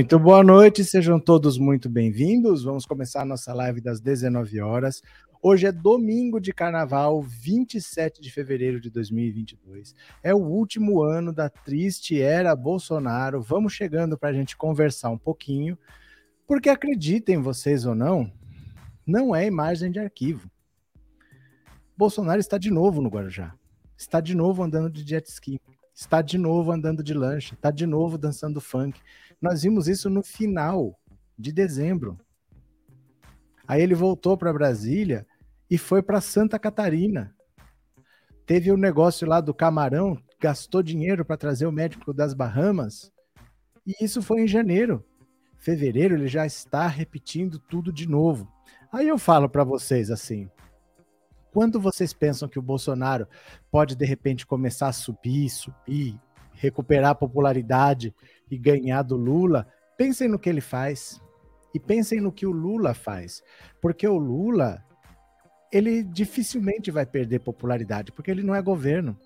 Muito boa noite, sejam todos muito bem-vindos. Vamos começar a nossa live das 19 horas. Hoje é domingo de carnaval, 27 de fevereiro de 2022. É o último ano da triste era Bolsonaro. Vamos chegando para a gente conversar um pouquinho, porque acreditem vocês ou não, não é imagem de arquivo. Bolsonaro está de novo no Guarujá. Está de novo andando de jet ski. Está de novo andando de lancha. Está de novo dançando funk nós vimos isso no final de dezembro. Aí ele voltou para Brasília e foi para Santa Catarina. Teve o um negócio lá do camarão, gastou dinheiro para trazer o médico das Bahamas. E isso foi em janeiro. Fevereiro ele já está repetindo tudo de novo. Aí eu falo para vocês assim: quando vocês pensam que o Bolsonaro pode de repente começar a subir, subir, recuperar a popularidade e ganhar do Lula, pensem no que ele faz e pensem no que o Lula faz, porque o Lula ele dificilmente vai perder popularidade, porque ele não é governo.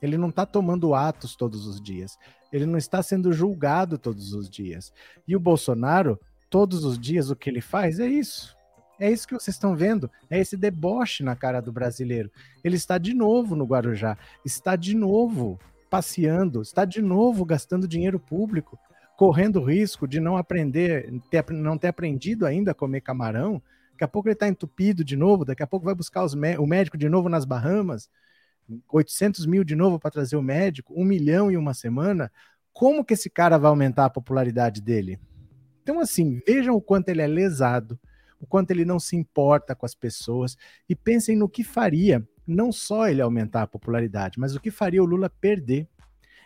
Ele não está tomando atos todos os dias. Ele não está sendo julgado todos os dias. E o Bolsonaro, todos os dias, o que ele faz é isso. É isso que vocês estão vendo. É esse deboche na cara do brasileiro. Ele está de novo no Guarujá. Está de novo passeando, está de novo gastando dinheiro público, correndo o risco de não aprender, ter, não ter aprendido ainda a comer camarão. Daqui a pouco ele está entupido de novo, daqui a pouco vai buscar os, o médico de novo nas Bahamas, 800 mil de novo para trazer o médico, um milhão em uma semana. Como que esse cara vai aumentar a popularidade dele? Então, assim, vejam o quanto ele é lesado, o quanto ele não se importa com as pessoas e pensem no que faria não só ele aumentar a popularidade, mas o que faria o Lula perder.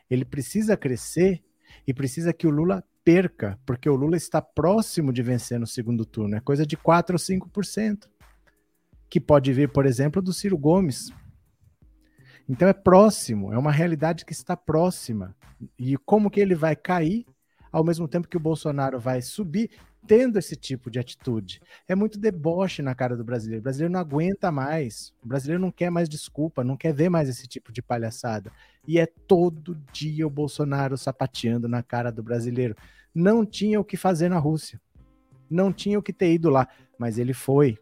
Ele precisa crescer e precisa que o Lula perca, porque o Lula está próximo de vencer no segundo turno, é coisa de 4 ou 5%, que pode vir, por exemplo, do Ciro Gomes. Então é próximo, é uma realidade que está próxima. E como que ele vai cair ao mesmo tempo que o Bolsonaro vai subir, tendo esse tipo de atitude. É muito deboche na cara do brasileiro. O brasileiro não aguenta mais. O brasileiro não quer mais desculpa, não quer ver mais esse tipo de palhaçada. E é todo dia o Bolsonaro sapateando na cara do brasileiro. Não tinha o que fazer na Rússia. Não tinha o que ter ido lá. Mas ele foi.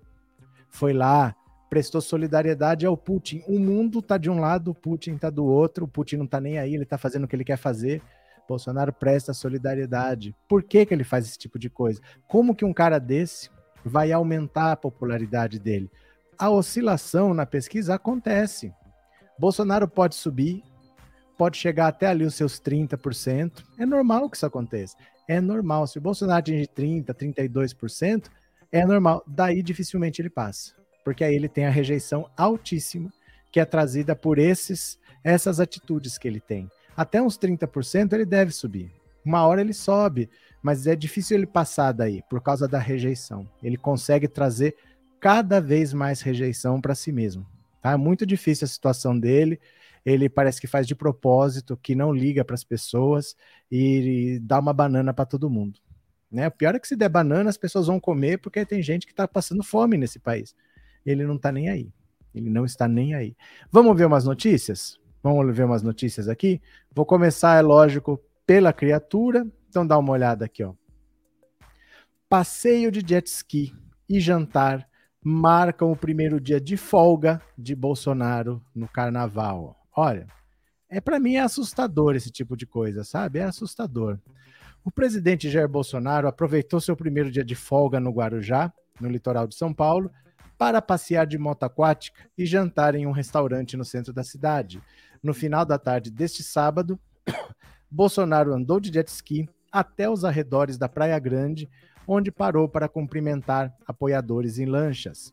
Foi lá, prestou solidariedade ao Putin. O mundo tá de um lado, o Putin tá do outro. O Putin não tá nem aí, ele tá fazendo o que ele quer fazer. Bolsonaro presta solidariedade. Por que, que ele faz esse tipo de coisa? Como que um cara desse vai aumentar a popularidade dele? A oscilação na pesquisa acontece. Bolsonaro pode subir, pode chegar até ali os seus 30%. É normal que isso aconteça. É normal. Se o Bolsonaro atingir 30%, 32%, é normal. Daí dificilmente ele passa. Porque aí ele tem a rejeição altíssima que é trazida por esses essas atitudes que ele tem até uns 30% ele deve subir. Uma hora ele sobe, mas é difícil ele passar daí por causa da rejeição. Ele consegue trazer cada vez mais rejeição para si mesmo. Tá? É muito difícil a situação dele. Ele parece que faz de propósito, que não liga para as pessoas e, e dá uma banana para todo mundo. Né? O pior é que se der banana, as pessoas vão comer porque tem gente que está passando fome nesse país. Ele não está nem aí. Ele não está nem aí. Vamos ver umas notícias? Vamos ver umas notícias aqui. Vou começar, é lógico, pela criatura. Então dá uma olhada aqui, ó. Passeio de jet ski e jantar marcam o primeiro dia de folga de Bolsonaro no carnaval. Olha, é para mim é assustador esse tipo de coisa, sabe? É assustador. O presidente Jair Bolsonaro aproveitou seu primeiro dia de folga no Guarujá, no litoral de São Paulo, para passear de moto aquática e jantar em um restaurante no centro da cidade. No final da tarde deste sábado, Bolsonaro andou de jet ski até os arredores da Praia Grande, onde parou para cumprimentar apoiadores em lanchas.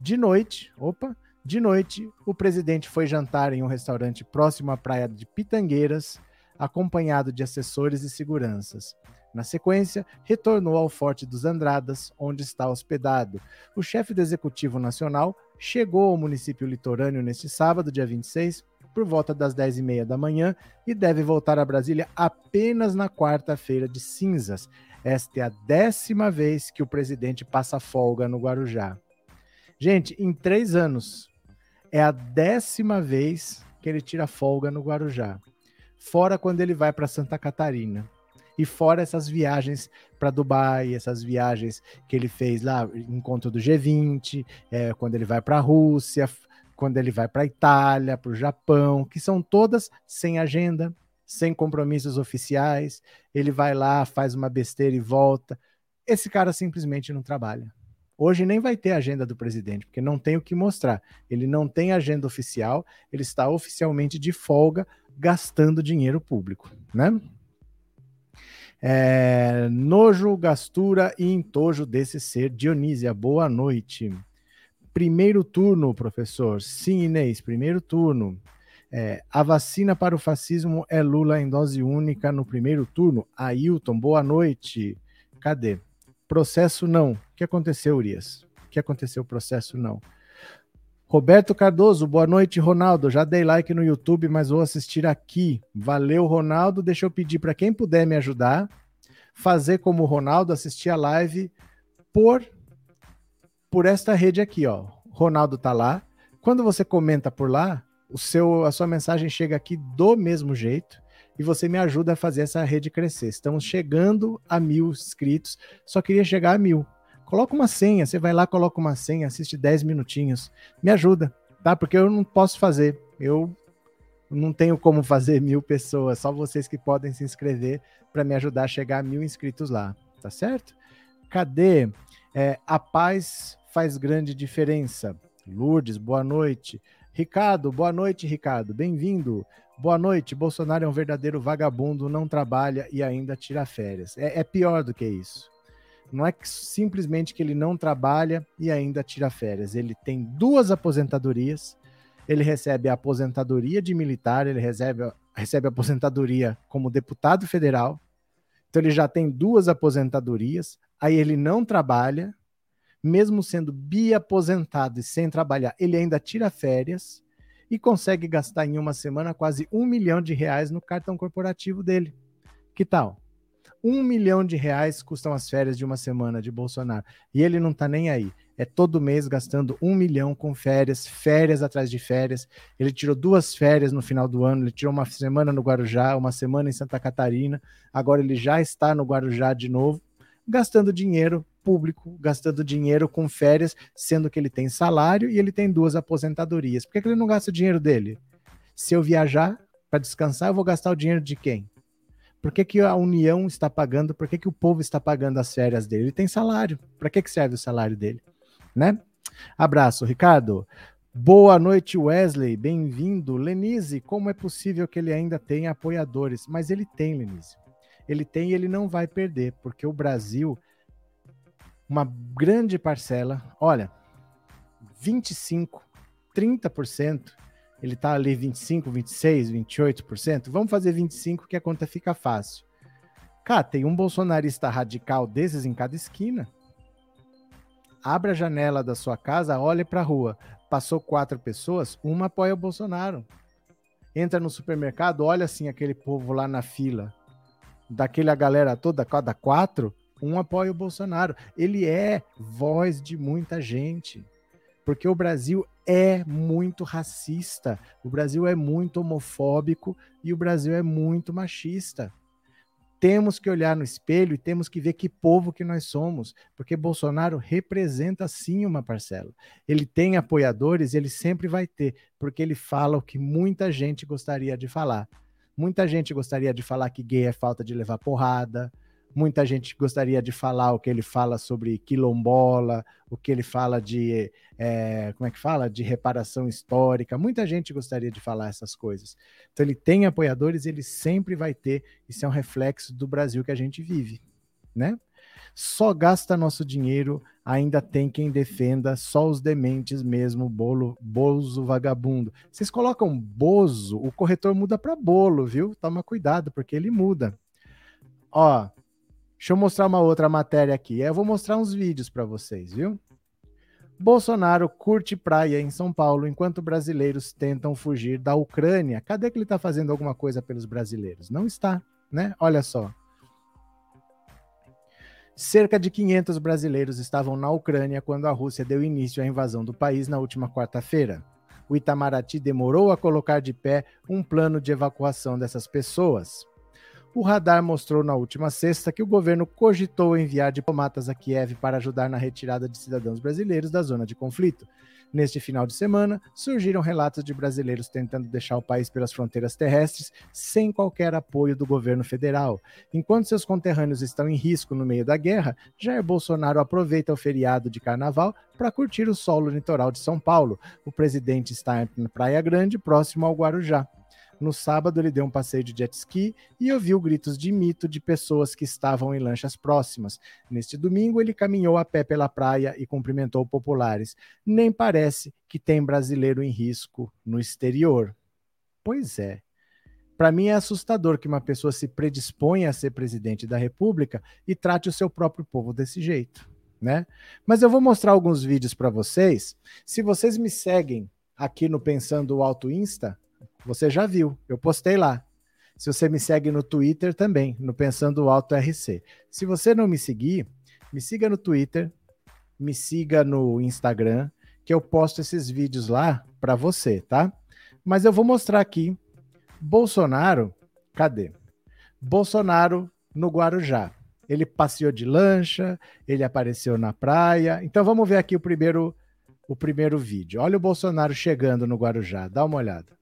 De noite, opa, de noite, o presidente foi jantar em um restaurante próximo à praia de Pitangueiras, acompanhado de assessores e seguranças. Na sequência, retornou ao Forte dos Andradas, onde está hospedado. O chefe do Executivo Nacional chegou ao município litorâneo neste sábado, dia 26, por volta das 10h30 da manhã e deve voltar a Brasília apenas na quarta-feira de cinzas. Esta é a décima vez que o presidente passa folga no Guarujá. Gente, em três anos, é a décima vez que ele tira folga no Guarujá. Fora quando ele vai para Santa Catarina. E fora essas viagens para Dubai, essas viagens que ele fez lá, encontro do G20, é, quando ele vai para a Rússia, quando ele vai para a Itália, para o Japão, que são todas sem agenda, sem compromissos oficiais. Ele vai lá, faz uma besteira e volta. Esse cara simplesmente não trabalha. Hoje nem vai ter agenda do presidente, porque não tem o que mostrar. Ele não tem agenda oficial, ele está oficialmente de folga, gastando dinheiro público, né? É, nojo, gastura e entojo desse ser. Dionísia, boa noite. Primeiro turno, professor. Sim, Inês, primeiro turno. É, a vacina para o fascismo é Lula em dose única no primeiro turno. Ailton, boa noite. Cadê? Processo não. O que aconteceu, Urias? O que aconteceu? Processo não. Roberto Cardoso, boa noite, Ronaldo. Já dei like no YouTube, mas vou assistir aqui. Valeu, Ronaldo. Deixa eu pedir para quem puder me ajudar, fazer como o Ronaldo, assistir a live por por esta rede aqui, ó. Ronaldo tá lá. Quando você comenta por lá, o seu a sua mensagem chega aqui do mesmo jeito e você me ajuda a fazer essa rede crescer. Estamos chegando a mil inscritos. Só queria chegar a mil. Coloca uma senha, você vai lá, coloca uma senha, assiste 10 minutinhos. Me ajuda, tá? Porque eu não posso fazer. Eu não tenho como fazer mil pessoas, só vocês que podem se inscrever para me ajudar a chegar a mil inscritos lá, tá certo? Cadê? É, a paz faz grande diferença. Lourdes, boa noite. Ricardo, boa noite, Ricardo. Bem-vindo. Boa noite. Bolsonaro é um verdadeiro vagabundo, não trabalha e ainda tira férias. É, é pior do que isso. Não é que simplesmente que ele não trabalha e ainda tira férias. Ele tem duas aposentadorias. Ele recebe a aposentadoria de militar, ele recebe, recebe a aposentadoria como deputado federal. Então ele já tem duas aposentadorias. Aí ele não trabalha, mesmo sendo biaposentado e sem trabalhar, ele ainda tira férias e consegue gastar em uma semana quase um milhão de reais no cartão corporativo dele. Que tal? Um milhão de reais custam as férias de uma semana de Bolsonaro. E ele não tá nem aí. É todo mês gastando um milhão com férias, férias atrás de férias. Ele tirou duas férias no final do ano, ele tirou uma semana no Guarujá, uma semana em Santa Catarina. Agora ele já está no Guarujá de novo, gastando dinheiro público, gastando dinheiro com férias, sendo que ele tem salário e ele tem duas aposentadorias. Por que, que ele não gasta o dinheiro dele? Se eu viajar para descansar, eu vou gastar o dinheiro de quem? Por que, que a União está pagando? Por que, que o povo está pagando as férias dele? Ele tem salário. Para que, que serve o salário dele? Né? Abraço, Ricardo. Boa noite, Wesley. Bem-vindo. Lenise, como é possível que ele ainda tenha apoiadores? Mas ele tem, Lenise. Ele tem e ele não vai perder, porque o Brasil, uma grande parcela, olha, 25, 30% ele está ali 25, 26, 28%, vamos fazer 25 que a conta fica fácil. Cara, tem um bolsonarista radical desses em cada esquina. Abra a janela da sua casa, olhe para a rua. Passou quatro pessoas, uma apoia o Bolsonaro. Entra no supermercado, olha assim aquele povo lá na fila. Daquela galera toda, cada quatro, um apoia o Bolsonaro. Ele é voz de muita gente. Porque o Brasil é muito racista, o Brasil é muito homofóbico e o Brasil é muito machista. Temos que olhar no espelho e temos que ver que povo que nós somos, porque Bolsonaro representa sim uma parcela. Ele tem apoiadores, ele sempre vai ter, porque ele fala o que muita gente gostaria de falar. Muita gente gostaria de falar que gay é falta de levar porrada, Muita gente gostaria de falar o que ele fala sobre quilombola, o que ele fala de. É, como é que fala? De reparação histórica. Muita gente gostaria de falar essas coisas. Então, ele tem apoiadores, ele sempre vai ter. Isso é um reflexo do Brasil que a gente vive, né? Só gasta nosso dinheiro, ainda tem quem defenda, só os dementes mesmo, bolo, bozo vagabundo. Vocês colocam bozo, o corretor muda para bolo, viu? Toma cuidado, porque ele muda. Ó, Deixa eu mostrar uma outra matéria aqui. Eu vou mostrar uns vídeos para vocês, viu? Bolsonaro curte praia em São Paulo enquanto brasileiros tentam fugir da Ucrânia. Cadê que ele está fazendo alguma coisa pelos brasileiros? Não está, né? Olha só. Cerca de 500 brasileiros estavam na Ucrânia quando a Rússia deu início à invasão do país na última quarta-feira. O Itamaraty demorou a colocar de pé um plano de evacuação dessas pessoas. O radar mostrou na última sexta que o governo cogitou enviar diplomatas a Kiev para ajudar na retirada de cidadãos brasileiros da zona de conflito. Neste final de semana, surgiram relatos de brasileiros tentando deixar o país pelas fronteiras terrestres sem qualquer apoio do governo federal. Enquanto seus conterrâneos estão em risco no meio da guerra, Jair Bolsonaro aproveita o feriado de carnaval para curtir o solo litoral de São Paulo. O presidente está na Praia Grande, próximo ao Guarujá. No sábado, ele deu um passeio de jet ski e ouviu gritos de mito de pessoas que estavam em lanchas próximas. Neste domingo, ele caminhou a pé pela praia e cumprimentou populares. Nem parece que tem brasileiro em risco no exterior. Pois é. Para mim é assustador que uma pessoa se predisponha a ser presidente da República e trate o seu próprio povo desse jeito, né? Mas eu vou mostrar alguns vídeos para vocês. Se vocês me seguem aqui no Pensando Alto Insta, você já viu, eu postei lá. Se você me segue no Twitter também, no Pensando Alto RC. Se você não me seguir, me siga no Twitter, me siga no Instagram, que eu posto esses vídeos lá para você, tá? Mas eu vou mostrar aqui Bolsonaro, cadê? Bolsonaro no Guarujá. Ele passeou de lancha, ele apareceu na praia. Então vamos ver aqui o primeiro o primeiro vídeo. Olha o Bolsonaro chegando no Guarujá, dá uma olhada.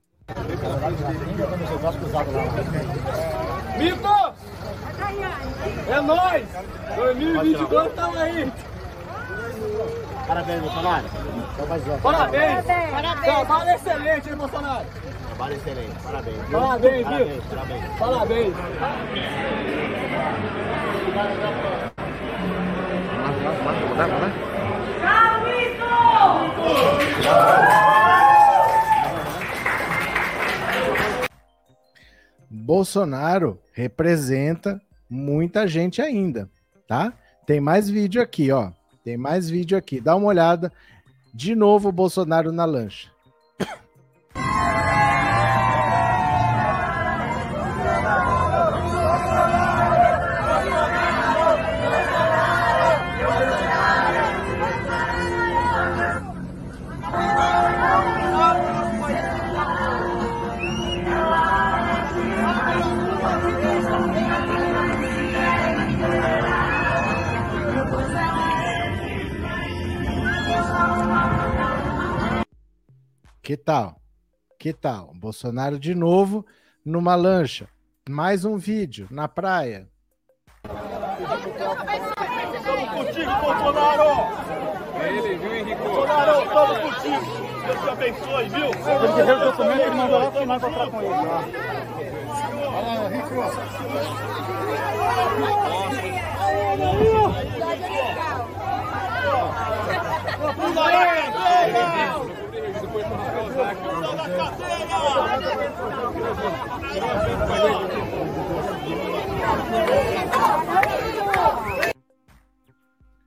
Mito! É nóis! 2022 tamo aí! Parabéns, Bolsonaro. Parabéns! Trabalho excelente, hein, Bolsonaro? Trabalho excelente. Parabéns. viu? Parabéns, Parabéns, viu? parabéns. Parabéns! Bolsonaro representa muita gente ainda, tá? Tem mais vídeo aqui, ó. Tem mais vídeo aqui. Dá uma olhada. De novo o Bolsonaro na lancha. Que tal? Que tal? Bolsonaro de novo numa lancha. Mais um vídeo na praia. Tamo contigo, Bolsonaro! Ele, viu, Henrique? Bolsonaro, tamo contigo! Deus te abençoe, viu? Ele quer ver o documento, ele mandou lá assinar pra falar com ele.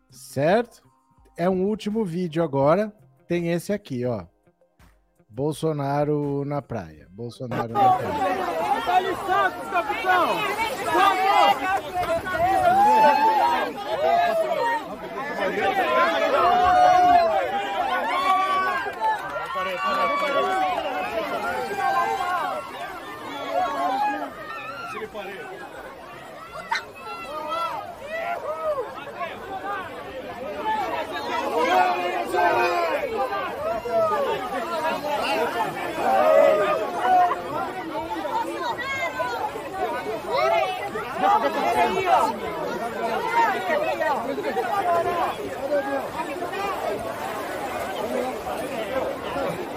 Certo? É um último vídeo agora. Tem esse aqui, ó. Bolsonaro na praia. Bolsonaro na praia. Licença, capitão! parei. Thank you.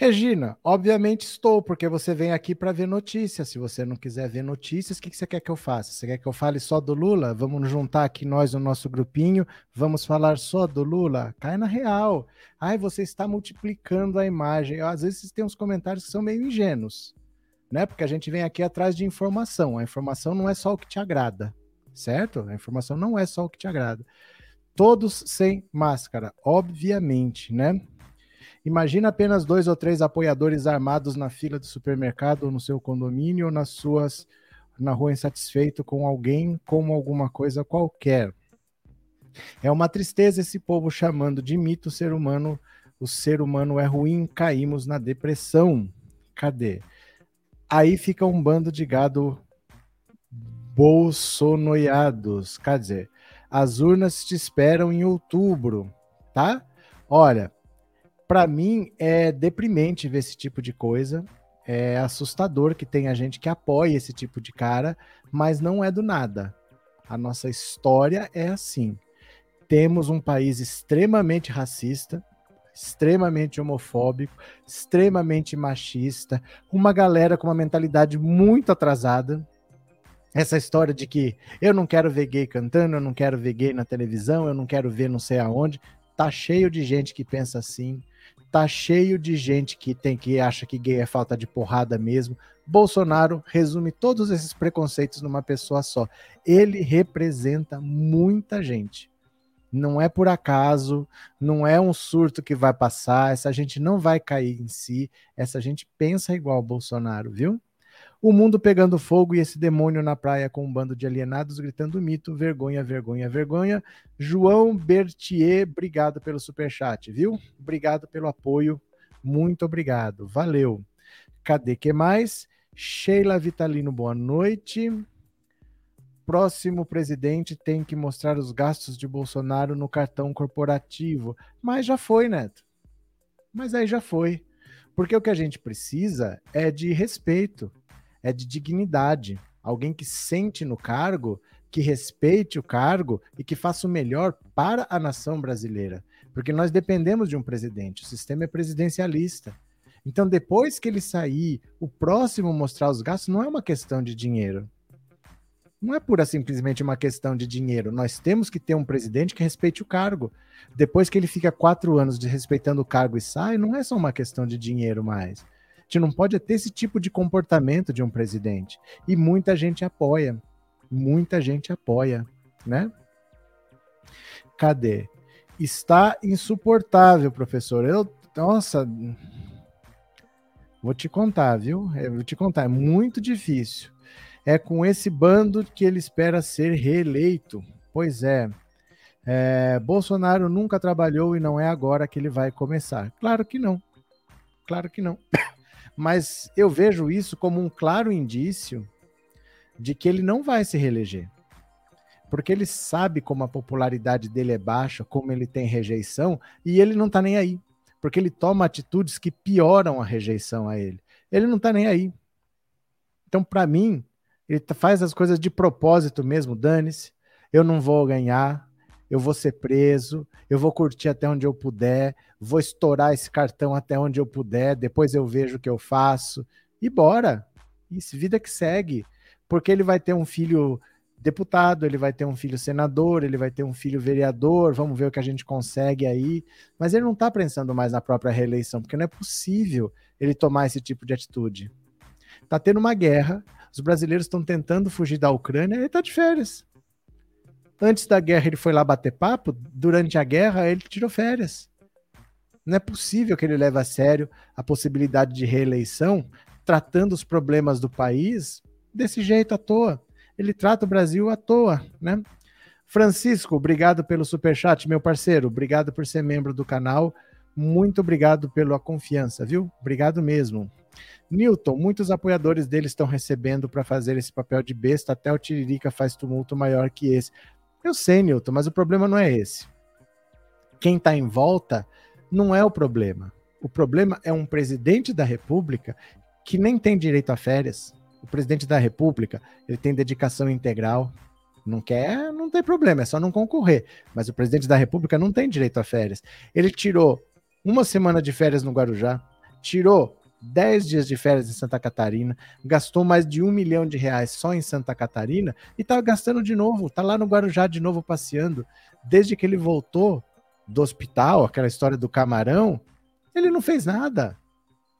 Regina, obviamente estou, porque você vem aqui para ver notícias. Se você não quiser ver notícias, o que que você quer que eu faça? Você quer que eu fale só do Lula? Vamos juntar aqui nós no nosso grupinho, vamos falar só do Lula? Cai na real. Ai, você está multiplicando a imagem. Às vezes tem uns comentários que são meio ingênuos, né? Porque a gente vem aqui atrás de informação. A informação não é só o que te agrada, certo? A informação não é só o que te agrada. Todos sem máscara, obviamente, né? Imagina apenas dois ou três apoiadores armados na fila do supermercado ou no seu condomínio ou nas suas na rua insatisfeito com alguém como alguma coisa qualquer. É uma tristeza esse povo chamando de mito o ser humano. O ser humano é ruim, caímos na depressão. Cadê? Aí fica um bando de gado bolsonoiados. Quer dizer, as urnas te esperam em outubro, tá? Olha, para mim é deprimente ver esse tipo de coisa. É assustador que tem a gente que apoia esse tipo de cara, mas não é do nada. A nossa história é assim. Temos um país extremamente racista, extremamente homofóbico, extremamente machista, uma galera com uma mentalidade muito atrasada. Essa história de que eu não quero ver gay cantando, eu não quero ver gay na televisão, eu não quero ver não sei aonde. Tá cheio de gente que pensa assim. Tá cheio de gente que tem que acha que gay é falta de porrada mesmo. Bolsonaro resume todos esses preconceitos numa pessoa só. Ele representa muita gente. Não é por acaso, não é um surto que vai passar, essa gente não vai cair em si, essa gente pensa igual Bolsonaro, viu? O mundo pegando fogo e esse demônio na praia com um bando de alienados gritando mito, vergonha, vergonha, vergonha. João Bertier, obrigado pelo superchat, viu? Obrigado pelo apoio, muito obrigado, valeu. Cadê que mais? Sheila Vitalino, boa noite próximo presidente tem que mostrar os gastos de Bolsonaro no cartão corporativo. Mas já foi, Neto. Mas aí já foi. Porque o que a gente precisa é de respeito, é de dignidade. Alguém que sente no cargo, que respeite o cargo e que faça o melhor para a nação brasileira. Porque nós dependemos de um presidente, o sistema é presidencialista. Então, depois que ele sair, o próximo mostrar os gastos não é uma questão de dinheiro não é pura simplesmente uma questão de dinheiro. Nós temos que ter um presidente que respeite o cargo. Depois que ele fica quatro anos respeitando o cargo e sai, não é só uma questão de dinheiro mais. Gente não pode ter esse tipo de comportamento de um presidente. E muita gente apoia. Muita gente apoia, né? Cadê? Está insuportável, professor. Eu, nossa, vou te contar, viu? Eu vou te contar, é muito difícil. É com esse bando que ele espera ser reeleito. Pois é. é. Bolsonaro nunca trabalhou e não é agora que ele vai começar. Claro que não. Claro que não. Mas eu vejo isso como um claro indício de que ele não vai se reeleger. Porque ele sabe como a popularidade dele é baixa, como ele tem rejeição, e ele não está nem aí. Porque ele toma atitudes que pioram a rejeição a ele. Ele não está nem aí. Então, para mim, ele faz as coisas de propósito mesmo, dane-se. Eu não vou ganhar, eu vou ser preso, eu vou curtir até onde eu puder, vou estourar esse cartão até onde eu puder, depois eu vejo o que eu faço. E bora! Isso, vida que segue. Porque ele vai ter um filho deputado, ele vai ter um filho senador, ele vai ter um filho vereador, vamos ver o que a gente consegue aí. Mas ele não está pensando mais na própria reeleição, porque não é possível ele tomar esse tipo de atitude. Tá tendo uma guerra, os brasileiros estão tentando fugir da Ucrânia, ele está de férias. Antes da guerra ele foi lá bater papo, durante a guerra ele tirou férias. Não é possível que ele leve a sério a possibilidade de reeleição, tratando os problemas do país desse jeito à toa. Ele trata o Brasil à toa, né? Francisco, obrigado pelo superchat, meu parceiro. Obrigado por ser membro do canal. Muito obrigado pela confiança, viu? Obrigado mesmo. Newton, muitos apoiadores dele estão recebendo para fazer esse papel de besta, até o Tiririca faz tumulto maior que esse. Eu sei, Newton, mas o problema não é esse. Quem está em volta não é o problema. O problema é um presidente da República que nem tem direito a férias. O presidente da República, ele tem dedicação integral. Não quer, não tem problema, é só não concorrer. Mas o presidente da República não tem direito a férias. Ele tirou uma semana de férias no Guarujá, tirou 10 dias de férias em Santa Catarina, gastou mais de um milhão de reais só em Santa Catarina e tá gastando de novo, tá lá no Guarujá de novo passeando. Desde que ele voltou do hospital, aquela história do camarão, ele não fez nada.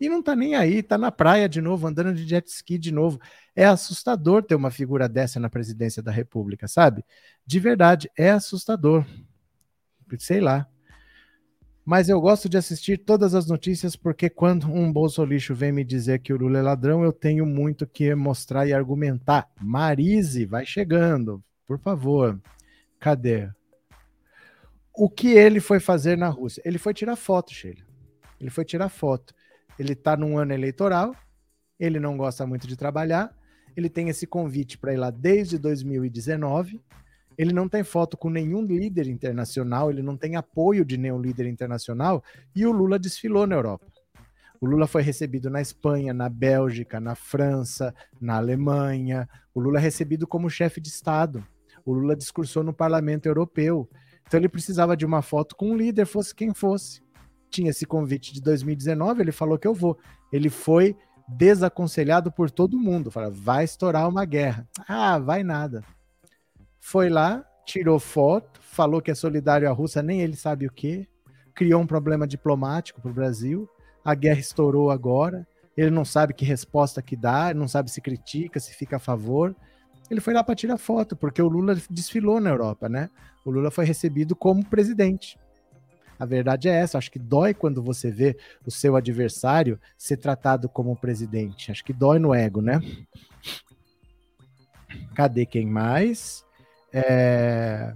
E não tá nem aí, tá na praia de novo, andando de jet ski de novo. É assustador ter uma figura dessa na presidência da República, sabe? De verdade, é assustador. Sei lá. Mas eu gosto de assistir todas as notícias porque quando um bolsolixo vem me dizer que o Lula é ladrão, eu tenho muito que mostrar e argumentar. Marise, vai chegando, por favor. Cadê? O que ele foi fazer na Rússia? Ele foi tirar foto, Sheila. Ele foi tirar foto. Ele está num ano eleitoral, ele não gosta muito de trabalhar, ele tem esse convite para ir lá desde 2019. Ele não tem foto com nenhum líder internacional, ele não tem apoio de nenhum líder internacional, e o Lula desfilou na Europa. O Lula foi recebido na Espanha, na Bélgica, na França, na Alemanha. O Lula é recebido como chefe de Estado. O Lula discursou no Parlamento Europeu. Então ele precisava de uma foto com um líder, fosse quem fosse. Tinha esse convite de 2019, ele falou que eu vou. Ele foi desaconselhado por todo mundo. Fala, vai estourar uma guerra. Ah, vai nada. Foi lá, tirou foto, falou que é solidário à Rússia, nem ele sabe o que. Criou um problema diplomático para o Brasil. A guerra estourou agora. Ele não sabe que resposta que dá, não sabe se critica, se fica a favor. Ele foi lá para tirar foto, porque o Lula desfilou na Europa, né? O Lula foi recebido como presidente. A verdade é essa. Acho que dói quando você vê o seu adversário ser tratado como presidente. Acho que dói no ego, né? Cadê quem mais? É...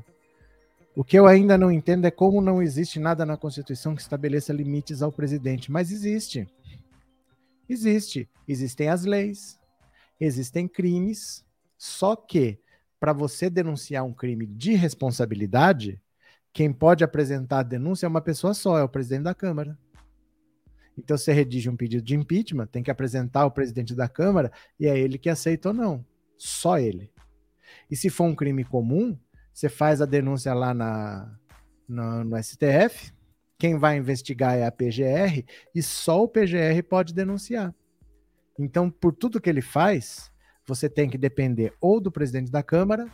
O que eu ainda não entendo é como não existe nada na Constituição que estabeleça limites ao presidente. Mas existe. Existe. Existem as leis, existem crimes. Só que, para você denunciar um crime de responsabilidade, quem pode apresentar a denúncia é uma pessoa só, é o presidente da Câmara. Então, você redige um pedido de impeachment, tem que apresentar ao presidente da Câmara e é ele que aceita ou não. Só ele. E se for um crime comum, você faz a denúncia lá na, no, no STF, quem vai investigar é a PGR e só o PGR pode denunciar. Então, por tudo que ele faz, você tem que depender ou do presidente da Câmara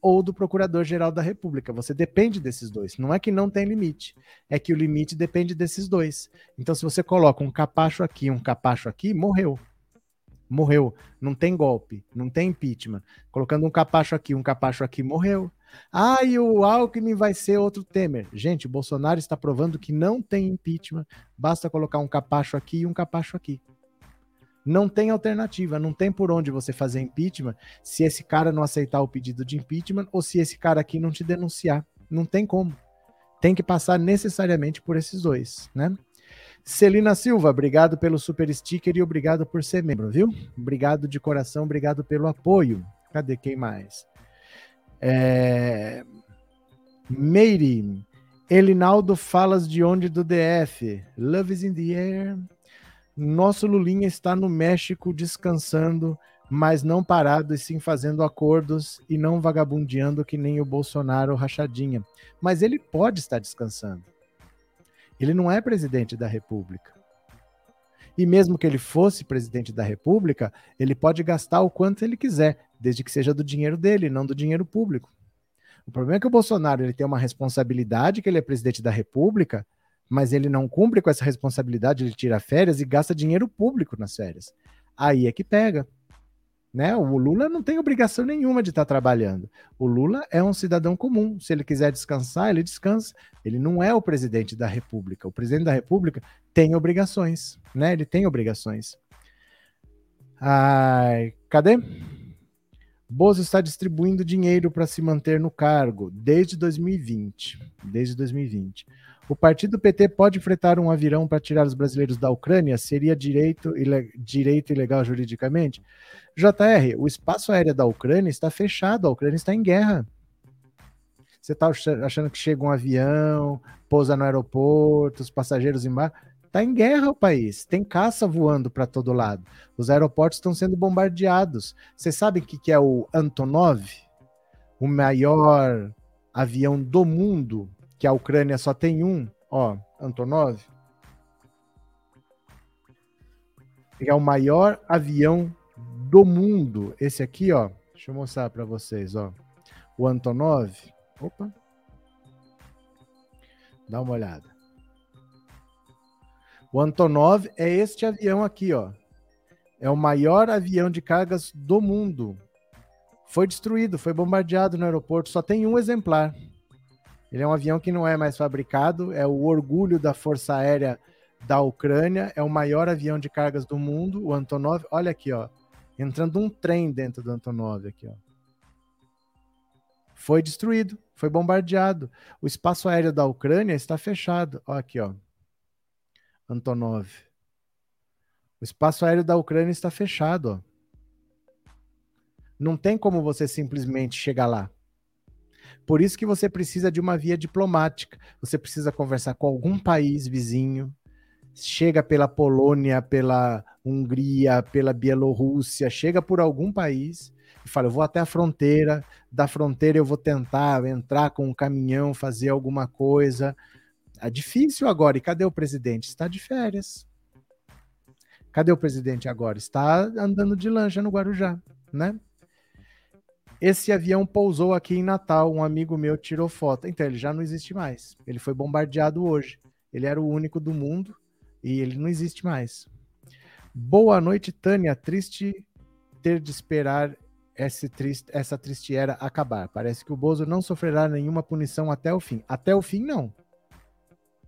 ou do Procurador-Geral da República. Você depende desses dois. Não é que não tem limite, é que o limite depende desses dois. Então, se você coloca um capacho aqui, um capacho aqui, morreu. Morreu. Não tem golpe, não tem impeachment. Colocando um capacho aqui, um capacho aqui, morreu. Ah, e o Alckmin vai ser outro Temer. Gente, Bolsonaro está provando que não tem impeachment. Basta colocar um capacho aqui e um capacho aqui. Não tem alternativa, não tem por onde você fazer impeachment se esse cara não aceitar o pedido de impeachment ou se esse cara aqui não te denunciar. Não tem como. Tem que passar necessariamente por esses dois, né? Celina Silva, obrigado pelo super sticker e obrigado por ser membro, viu? Obrigado de coração, obrigado pelo apoio. Cadê quem mais? É... Meire, Elinaldo Falas de onde do DF? Love is in the air. Nosso Lulinha está no México descansando, mas não parado e sim fazendo acordos e não vagabundeando que nem o Bolsonaro rachadinha. Mas ele pode estar descansando. Ele não é presidente da República. E mesmo que ele fosse presidente da República, ele pode gastar o quanto ele quiser, desde que seja do dinheiro dele, não do dinheiro público. O problema é que o Bolsonaro ele tem uma responsabilidade que ele é presidente da República mas ele não cumpre com essa responsabilidade, ele tira férias e gasta dinheiro público nas férias. Aí é que pega. Né? O Lula não tem obrigação nenhuma de estar trabalhando. O Lula é um cidadão comum. Se ele quiser descansar, ele descansa. Ele não é o presidente da República. O presidente da República tem obrigações, né? Ele tem obrigações. Ai, cadê? Bozo está distribuindo dinheiro para se manter no cargo desde 2020. Desde 2020. O partido PT pode fretar um avião para tirar os brasileiros da Ucrânia? Seria direito, ile, direito ilegal juridicamente? JR, o espaço aéreo da Ucrânia está fechado, a Ucrânia está em guerra. Você está achando que chega um avião, pousa no aeroporto, os passageiros embaixo? Está em guerra o país, tem caça voando para todo lado. Os aeroportos estão sendo bombardeados. Você sabe o que, que é o Antonov? O maior avião do mundo que a Ucrânia só tem um, ó, Antonov, é o maior avião do mundo. Esse aqui, ó, deixa eu mostrar para vocês, ó. O Antonov, opa, dá uma olhada. O Antonov é este avião aqui, ó. É o maior avião de cargas do mundo. Foi destruído, foi bombardeado no aeroporto, só tem um exemplar. Ele é um avião que não é mais fabricado, é o orgulho da Força Aérea da Ucrânia, é o maior avião de cargas do mundo, o Antonov. Olha aqui, ó, entrando um trem dentro do Antonov aqui, ó. Foi destruído, foi bombardeado. O espaço aéreo da Ucrânia está fechado. Ó aqui, ó. Antonov. O espaço aéreo da Ucrânia está fechado. Ó. Não tem como você simplesmente chegar lá. Por isso que você precisa de uma via diplomática. Você precisa conversar com algum país vizinho. Chega pela Polônia, pela Hungria, pela Bielorrússia, chega por algum país e fala: eu vou até a fronteira, da fronteira eu vou tentar entrar com um caminhão, fazer alguma coisa. É difícil agora. E cadê o presidente? Está de férias. Cadê o presidente agora? Está andando de lancha no Guarujá, né? Esse avião pousou aqui em Natal, um amigo meu tirou foto. Então, ele já não existe mais. Ele foi bombardeado hoje. Ele era o único do mundo e ele não existe mais. Boa noite, Tânia. Triste ter de esperar triste, essa triste era acabar. Parece que o Bozo não sofrerá nenhuma punição até o fim. Até o fim, não.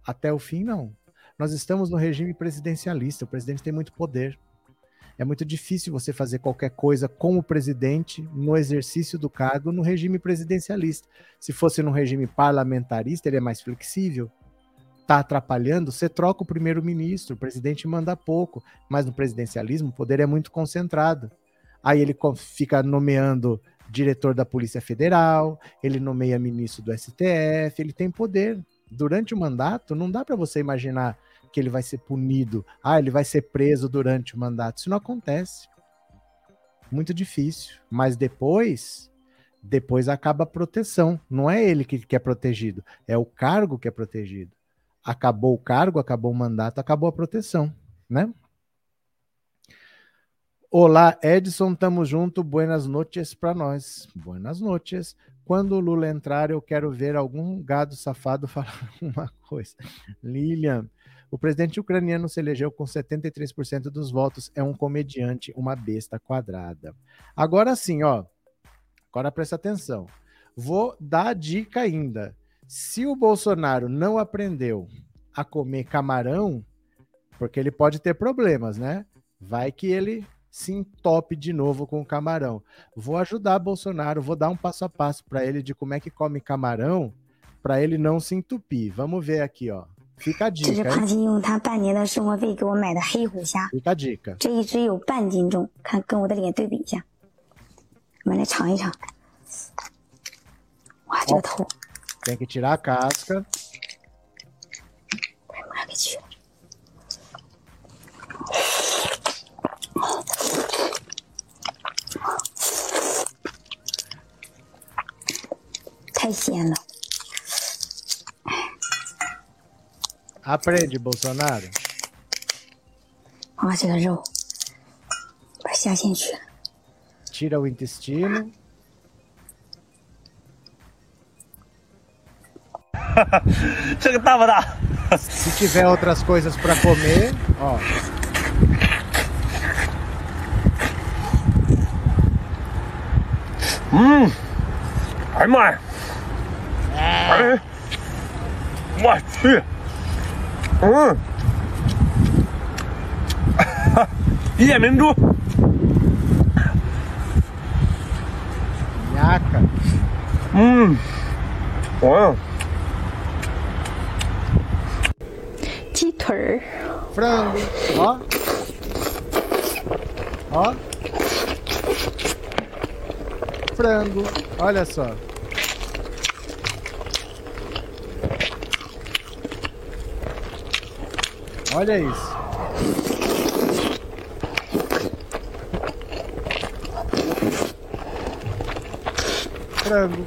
Até o fim, não. Nós estamos no regime presidencialista. O presidente tem muito poder. É muito difícil você fazer qualquer coisa como presidente no exercício do cargo no regime presidencialista. Se fosse no regime parlamentarista, ele é mais flexível. Está atrapalhando, você troca o primeiro-ministro, o presidente manda pouco, mas no presidencialismo o poder é muito concentrado. Aí ele fica nomeando diretor da Polícia Federal, ele nomeia ministro do STF, ele tem poder. Durante o mandato, não dá para você imaginar que ele vai ser punido, ah, ele vai ser preso durante o mandato. Isso não acontece. Muito difícil. Mas depois, depois acaba a proteção. Não é ele que, que é protegido, é o cargo que é protegido. Acabou o cargo, acabou o mandato, acabou a proteção, né? Olá, Edson, tamo junto. Buenas noches para nós. Buenas noches. Quando o Lula entrar, eu quero ver algum gado safado falar uma coisa. Lilian, o presidente ucraniano se elegeu com 73% dos votos. É um comediante, uma besta quadrada. Agora sim, ó. Agora presta atenção. Vou dar a dica ainda. Se o Bolsonaro não aprendeu a comer camarão, porque ele pode ter problemas, né? Vai que ele se entope de novo com o camarão. Vou ajudar Bolsonaro, vou dar um passo a passo para ele de como é que come camarão para ele não se entupir. Vamos ver aqui, ó. 这是潘金用他半年的生活费给我买的黑虎虾。这一只有半斤重，看跟我的脸对比一下。我们来尝一尝。哇，这个头。太鲜了。Aprende, Bolsonaro. 把这个肉，把虾先去了。Tira o intestino. 这个大不大？Se tiver outras coisas para comer, ó. Hum, ai mãe, ai, 我去。 Hum. e é amendoim. Yaca. Hum. Olha. Titor. Frango. Ó. Ó. Frango. Olha só. Olha isso. Frango.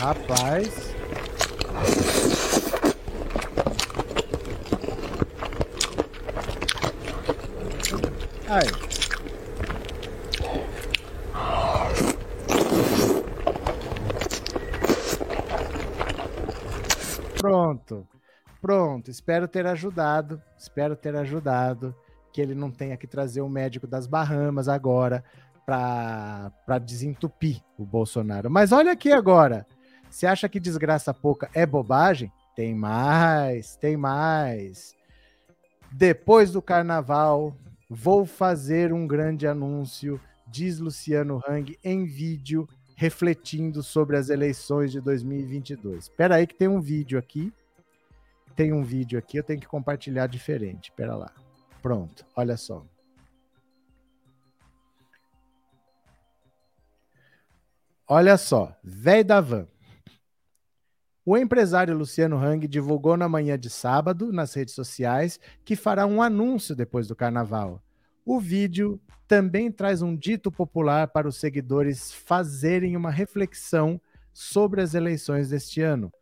Rapaz. Aí. Pronto. Pronto. Espero ter ajudado. Espero ter ajudado. Que ele não tenha que trazer o médico das Bahamas agora para desentupir o Bolsonaro. Mas olha aqui agora. Você acha que desgraça pouca é bobagem? Tem mais, tem mais. Depois do carnaval, vou fazer um grande anúncio, diz Luciano Hang em vídeo refletindo sobre as eleições de 2022. Espera aí que tem um vídeo aqui. Tem um vídeo aqui, eu tenho que compartilhar diferente. Espera lá. Pronto, olha só. Olha só, velho da van. O empresário Luciano Hang divulgou na manhã de sábado, nas redes sociais, que fará um anúncio depois do carnaval. O vídeo também traz um dito popular para os seguidores fazerem uma reflexão sobre as eleições deste ano.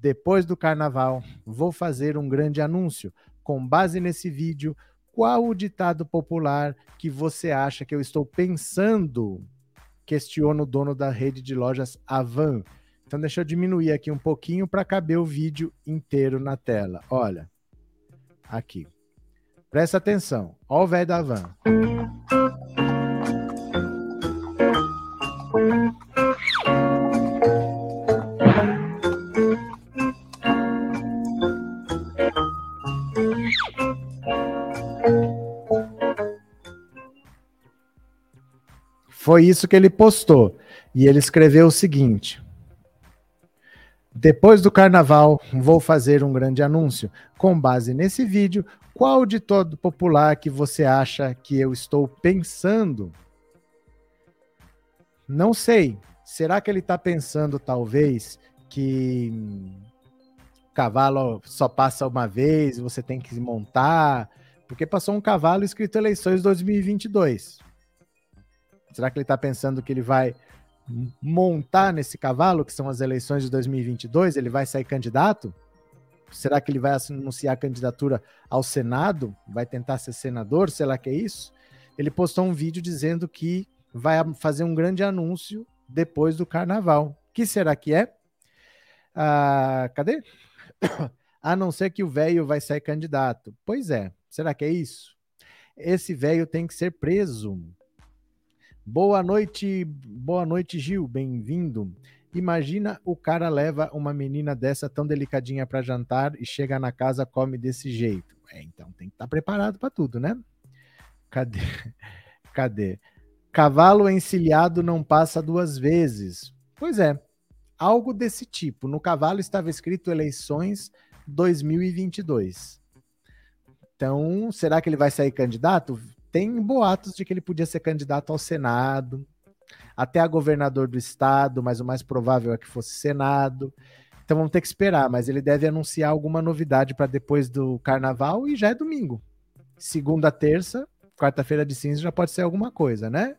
Depois do carnaval, vou fazer um grande anúncio. Com base nesse vídeo, qual o ditado popular que você acha que eu estou pensando? Questiona o dono da rede de lojas Avan. Então, deixa eu diminuir aqui um pouquinho para caber o vídeo inteiro na tela. Olha, aqui. Presta atenção. Olha o velho da van. Foi isso que ele postou. E ele escreveu o seguinte: Depois do carnaval, vou fazer um grande anúncio. Com base nesse vídeo, qual de todo popular que você acha que eu estou pensando? Não sei. Será que ele está pensando, talvez, que cavalo só passa uma vez, você tem que montar? Porque passou um cavalo escrito eleições 2022. Será que ele está pensando que ele vai montar nesse cavalo, que são as eleições de 2022? Ele vai sair candidato? Será que ele vai anunciar a candidatura ao Senado? Vai tentar ser senador? Será que é isso? Ele postou um vídeo dizendo que vai fazer um grande anúncio depois do carnaval. Que será que é? Ah, cadê? a não ser que o velho vai sair candidato. Pois é, será que é isso? Esse velho tem que ser preso. Boa noite, boa noite, Gil, bem-vindo. Imagina o cara leva uma menina dessa tão delicadinha para jantar e chega na casa come desse jeito. É, então tem que estar tá preparado para tudo, né? Cadê? Cadê? Cavalo encilhado não passa duas vezes. Pois é, algo desse tipo. No cavalo estava escrito eleições 2022. Então, será que ele vai sair candidato? Tem boatos de que ele podia ser candidato ao Senado, até a governador do estado, mas o mais provável é que fosse Senado. Então vamos ter que esperar, mas ele deve anunciar alguma novidade para depois do carnaval e já é domingo. Segunda, terça, quarta-feira de cinza já pode ser alguma coisa, né?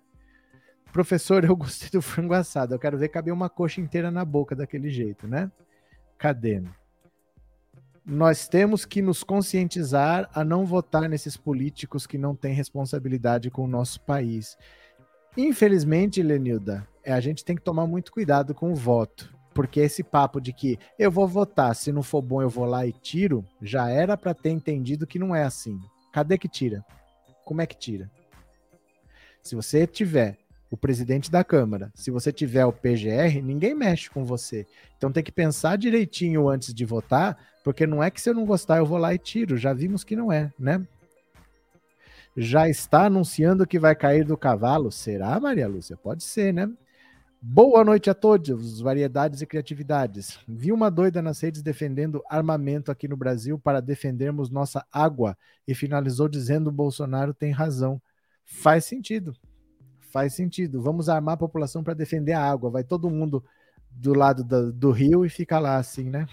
Professor, eu gostei do frango assado. Eu quero ver caber uma coxa inteira na boca daquele jeito, né? Cadê? Nós temos que nos conscientizar a não votar nesses políticos que não têm responsabilidade com o nosso país. Infelizmente, Lenilda, é, a gente tem que tomar muito cuidado com o voto, porque esse papo de que eu vou votar, se não for bom eu vou lá e tiro, já era para ter entendido que não é assim. Cadê que tira? Como é que tira? Se você tiver o presidente da Câmara, se você tiver o PGR, ninguém mexe com você. Então tem que pensar direitinho antes de votar, porque não é que se eu não gostar eu vou lá e tiro. Já vimos que não é, né? Já está anunciando que vai cair do cavalo. Será, Maria Lúcia? Pode ser, né? Boa noite a todos, variedades e criatividades. Vi uma doida nas redes defendendo armamento aqui no Brasil para defendermos nossa água e finalizou dizendo Bolsonaro tem razão. Faz sentido. Faz sentido. Vamos armar a população para defender a água. Vai todo mundo do lado do, do rio e fica lá assim, né?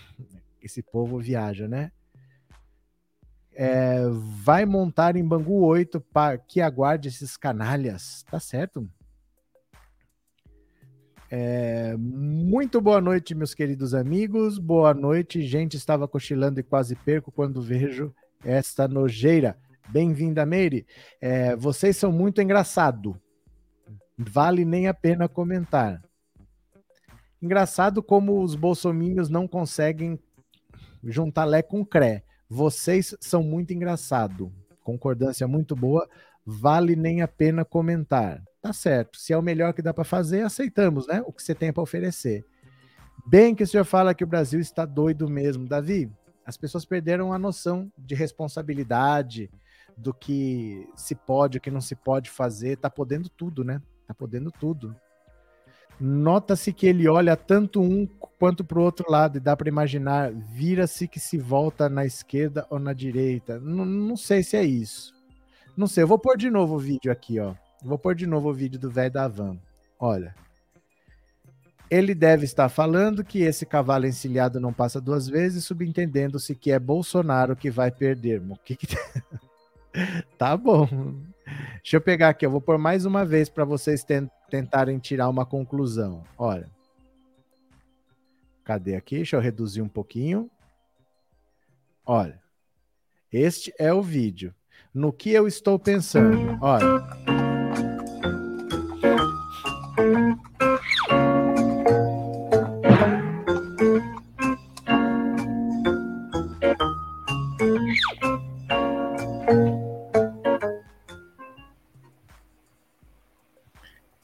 esse povo viaja, né? É, vai montar em Bangu 8 para que aguarde esses canalhas, tá certo? É, muito boa noite, meus queridos amigos. Boa noite, gente. Estava cochilando e quase perco quando vejo esta nojeira. Bem-vinda, Meire. É, vocês são muito engraçado. Vale nem a pena comentar. Engraçado como os bolsominhos não conseguem juntar Lé com Cré. Vocês são muito engraçado. Concordância muito boa. Vale nem a pena comentar. Tá certo. Se é o melhor que dá para fazer, aceitamos, né? O que você tem para oferecer. Bem que o senhor fala que o Brasil está doido mesmo, Davi. As pessoas perderam a noção de responsabilidade, do que se pode, o que não se pode fazer. Tá podendo tudo, né? Tá podendo tudo. Nota-se que ele olha tanto um quanto para o outro lado e dá para imaginar, vira-se que se volta na esquerda ou na direita. N não sei se é isso. Não sei, eu vou pôr de novo o vídeo aqui, ó. Vou pôr de novo o vídeo do velho da van. Olha. Ele deve estar falando que esse cavalo encilhado não passa duas vezes, subentendendo-se que é Bolsonaro que vai perder. O que que... tá bom. Deixa eu pegar aqui, eu vou pôr mais uma vez para vocês tentarem tirar uma conclusão. Olha. Cadê aqui? Deixa eu reduzir um pouquinho. Olha. Este é o vídeo. No que eu estou pensando? Olha.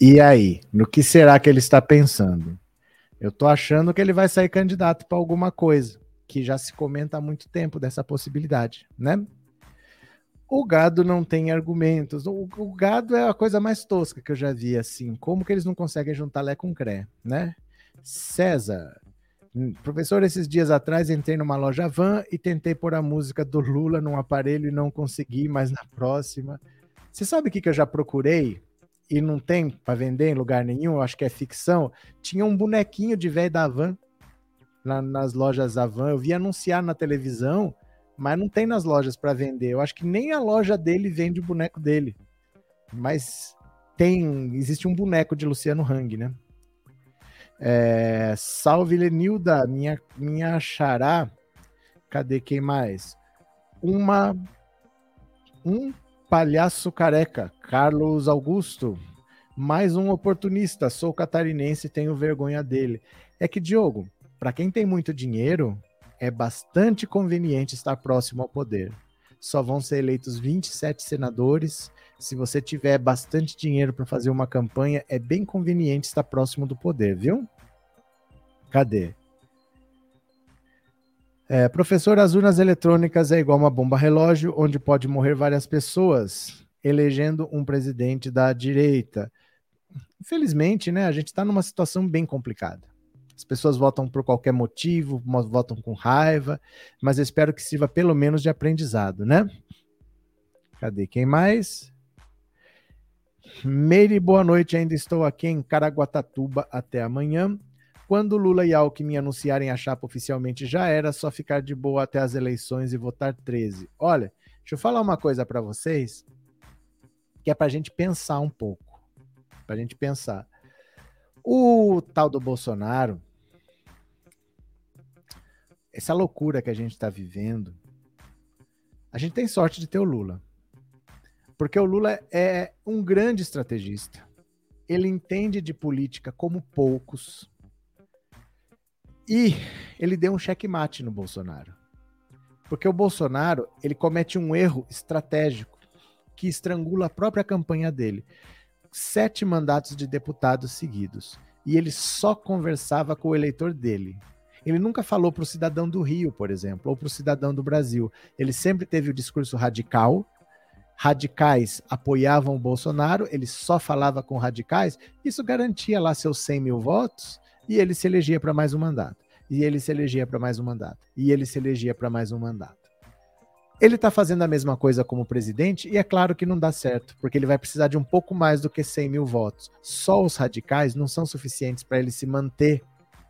E aí, no que será que ele está pensando? Eu estou achando que ele vai sair candidato para alguma coisa, que já se comenta há muito tempo dessa possibilidade, né? O gado não tem argumentos. O, o, gado é a coisa mais tosca que eu já vi, assim. Como que eles não conseguem juntar Lé com Cré, né? César, hum, professor, esses dias atrás entrei numa loja van e tentei pôr a música do Lula num aparelho e não consegui, mas na próxima. Você sabe o que, que eu já procurei? E não tem para vender em lugar nenhum, acho que é ficção, tinha um bonequinho de velho da Van na, nas lojas Avan. Eu vi anunciar na televisão, mas não tem nas lojas para vender. Eu acho que nem a loja dele vende o boneco dele. Mas tem, existe um boneco de Luciano Hang, né? É, salve Lenilda, minha minha xará. Cadê quem mais? Uma um Palhaço Careca, Carlos Augusto, mais um oportunista, sou catarinense e tenho vergonha dele. É que, Diogo, para quem tem muito dinheiro, é bastante conveniente estar próximo ao poder. Só vão ser eleitos 27 senadores. Se você tiver bastante dinheiro para fazer uma campanha, é bem conveniente estar próximo do poder, viu? Cadê? É, professor, as urnas eletrônicas é igual uma bomba relógio, onde pode morrer várias pessoas, elegendo um presidente da direita. Infelizmente, né, a gente está numa situação bem complicada. As pessoas votam por qualquer motivo, votam com raiva, mas eu espero que sirva pelo menos de aprendizado, né? Cadê quem mais? Meire, boa noite. Ainda estou aqui em Caraguatatuba até amanhã. Quando Lula e Alckmin anunciarem a chapa oficialmente, já era só ficar de boa até as eleições e votar 13. Olha, deixa eu falar uma coisa para vocês, que é para a gente pensar um pouco. Para a gente pensar. O tal do Bolsonaro, essa loucura que a gente está vivendo, a gente tem sorte de ter o Lula. Porque o Lula é um grande estrategista. Ele entende de política como poucos. E ele deu um checkmate no Bolsonaro. Porque o Bolsonaro, ele comete um erro estratégico que estrangula a própria campanha dele. Sete mandatos de deputados seguidos. E ele só conversava com o eleitor dele. Ele nunca falou para o cidadão do Rio, por exemplo, ou para o cidadão do Brasil. Ele sempre teve o discurso radical. Radicais apoiavam o Bolsonaro, ele só falava com radicais. Isso garantia lá seus 100 mil votos e ele se elegia para mais um mandato. E ele se elegia para mais um mandato. E ele se elegia para mais um mandato. Ele está fazendo a mesma coisa como presidente e é claro que não dá certo, porque ele vai precisar de um pouco mais do que 100 mil votos. Só os radicais não são suficientes para ele se manter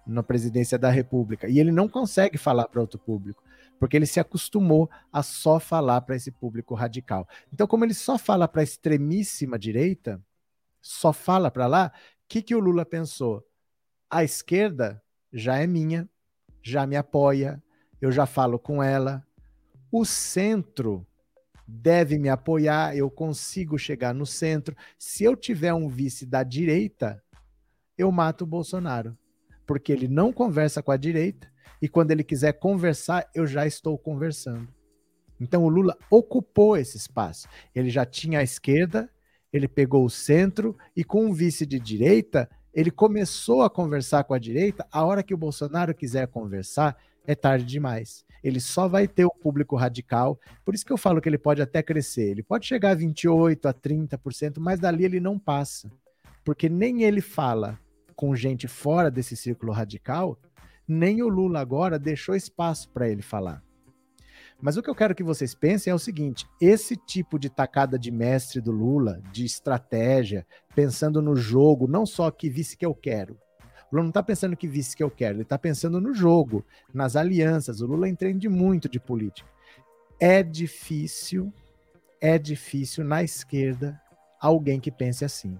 na presidência da República. E ele não consegue falar para outro público, porque ele se acostumou a só falar para esse público radical. Então, como ele só fala para a extremíssima direita, só fala para lá, o que, que o Lula pensou? A esquerda já é minha, já me apoia, eu já falo com ela. O centro deve me apoiar, eu consigo chegar no centro. Se eu tiver um vice da direita, eu mato o Bolsonaro, porque ele não conversa com a direita e quando ele quiser conversar, eu já estou conversando. Então o Lula ocupou esse espaço. Ele já tinha a esquerda, ele pegou o centro e com um vice de direita, ele começou a conversar com a direita, a hora que o Bolsonaro quiser conversar, é tarde demais. Ele só vai ter o público radical. Por isso que eu falo que ele pode até crescer. Ele pode chegar a 28%, a 30%, mas dali ele não passa. Porque nem ele fala com gente fora desse círculo radical, nem o Lula agora deixou espaço para ele falar. Mas o que eu quero que vocês pensem é o seguinte: esse tipo de tacada de mestre do Lula, de estratégia, pensando no jogo, não só que vice que eu quero. O Lula não está pensando que vice que eu quero, ele está pensando no jogo, nas alianças. O Lula entende muito de política. É difícil, é difícil na esquerda alguém que pense assim.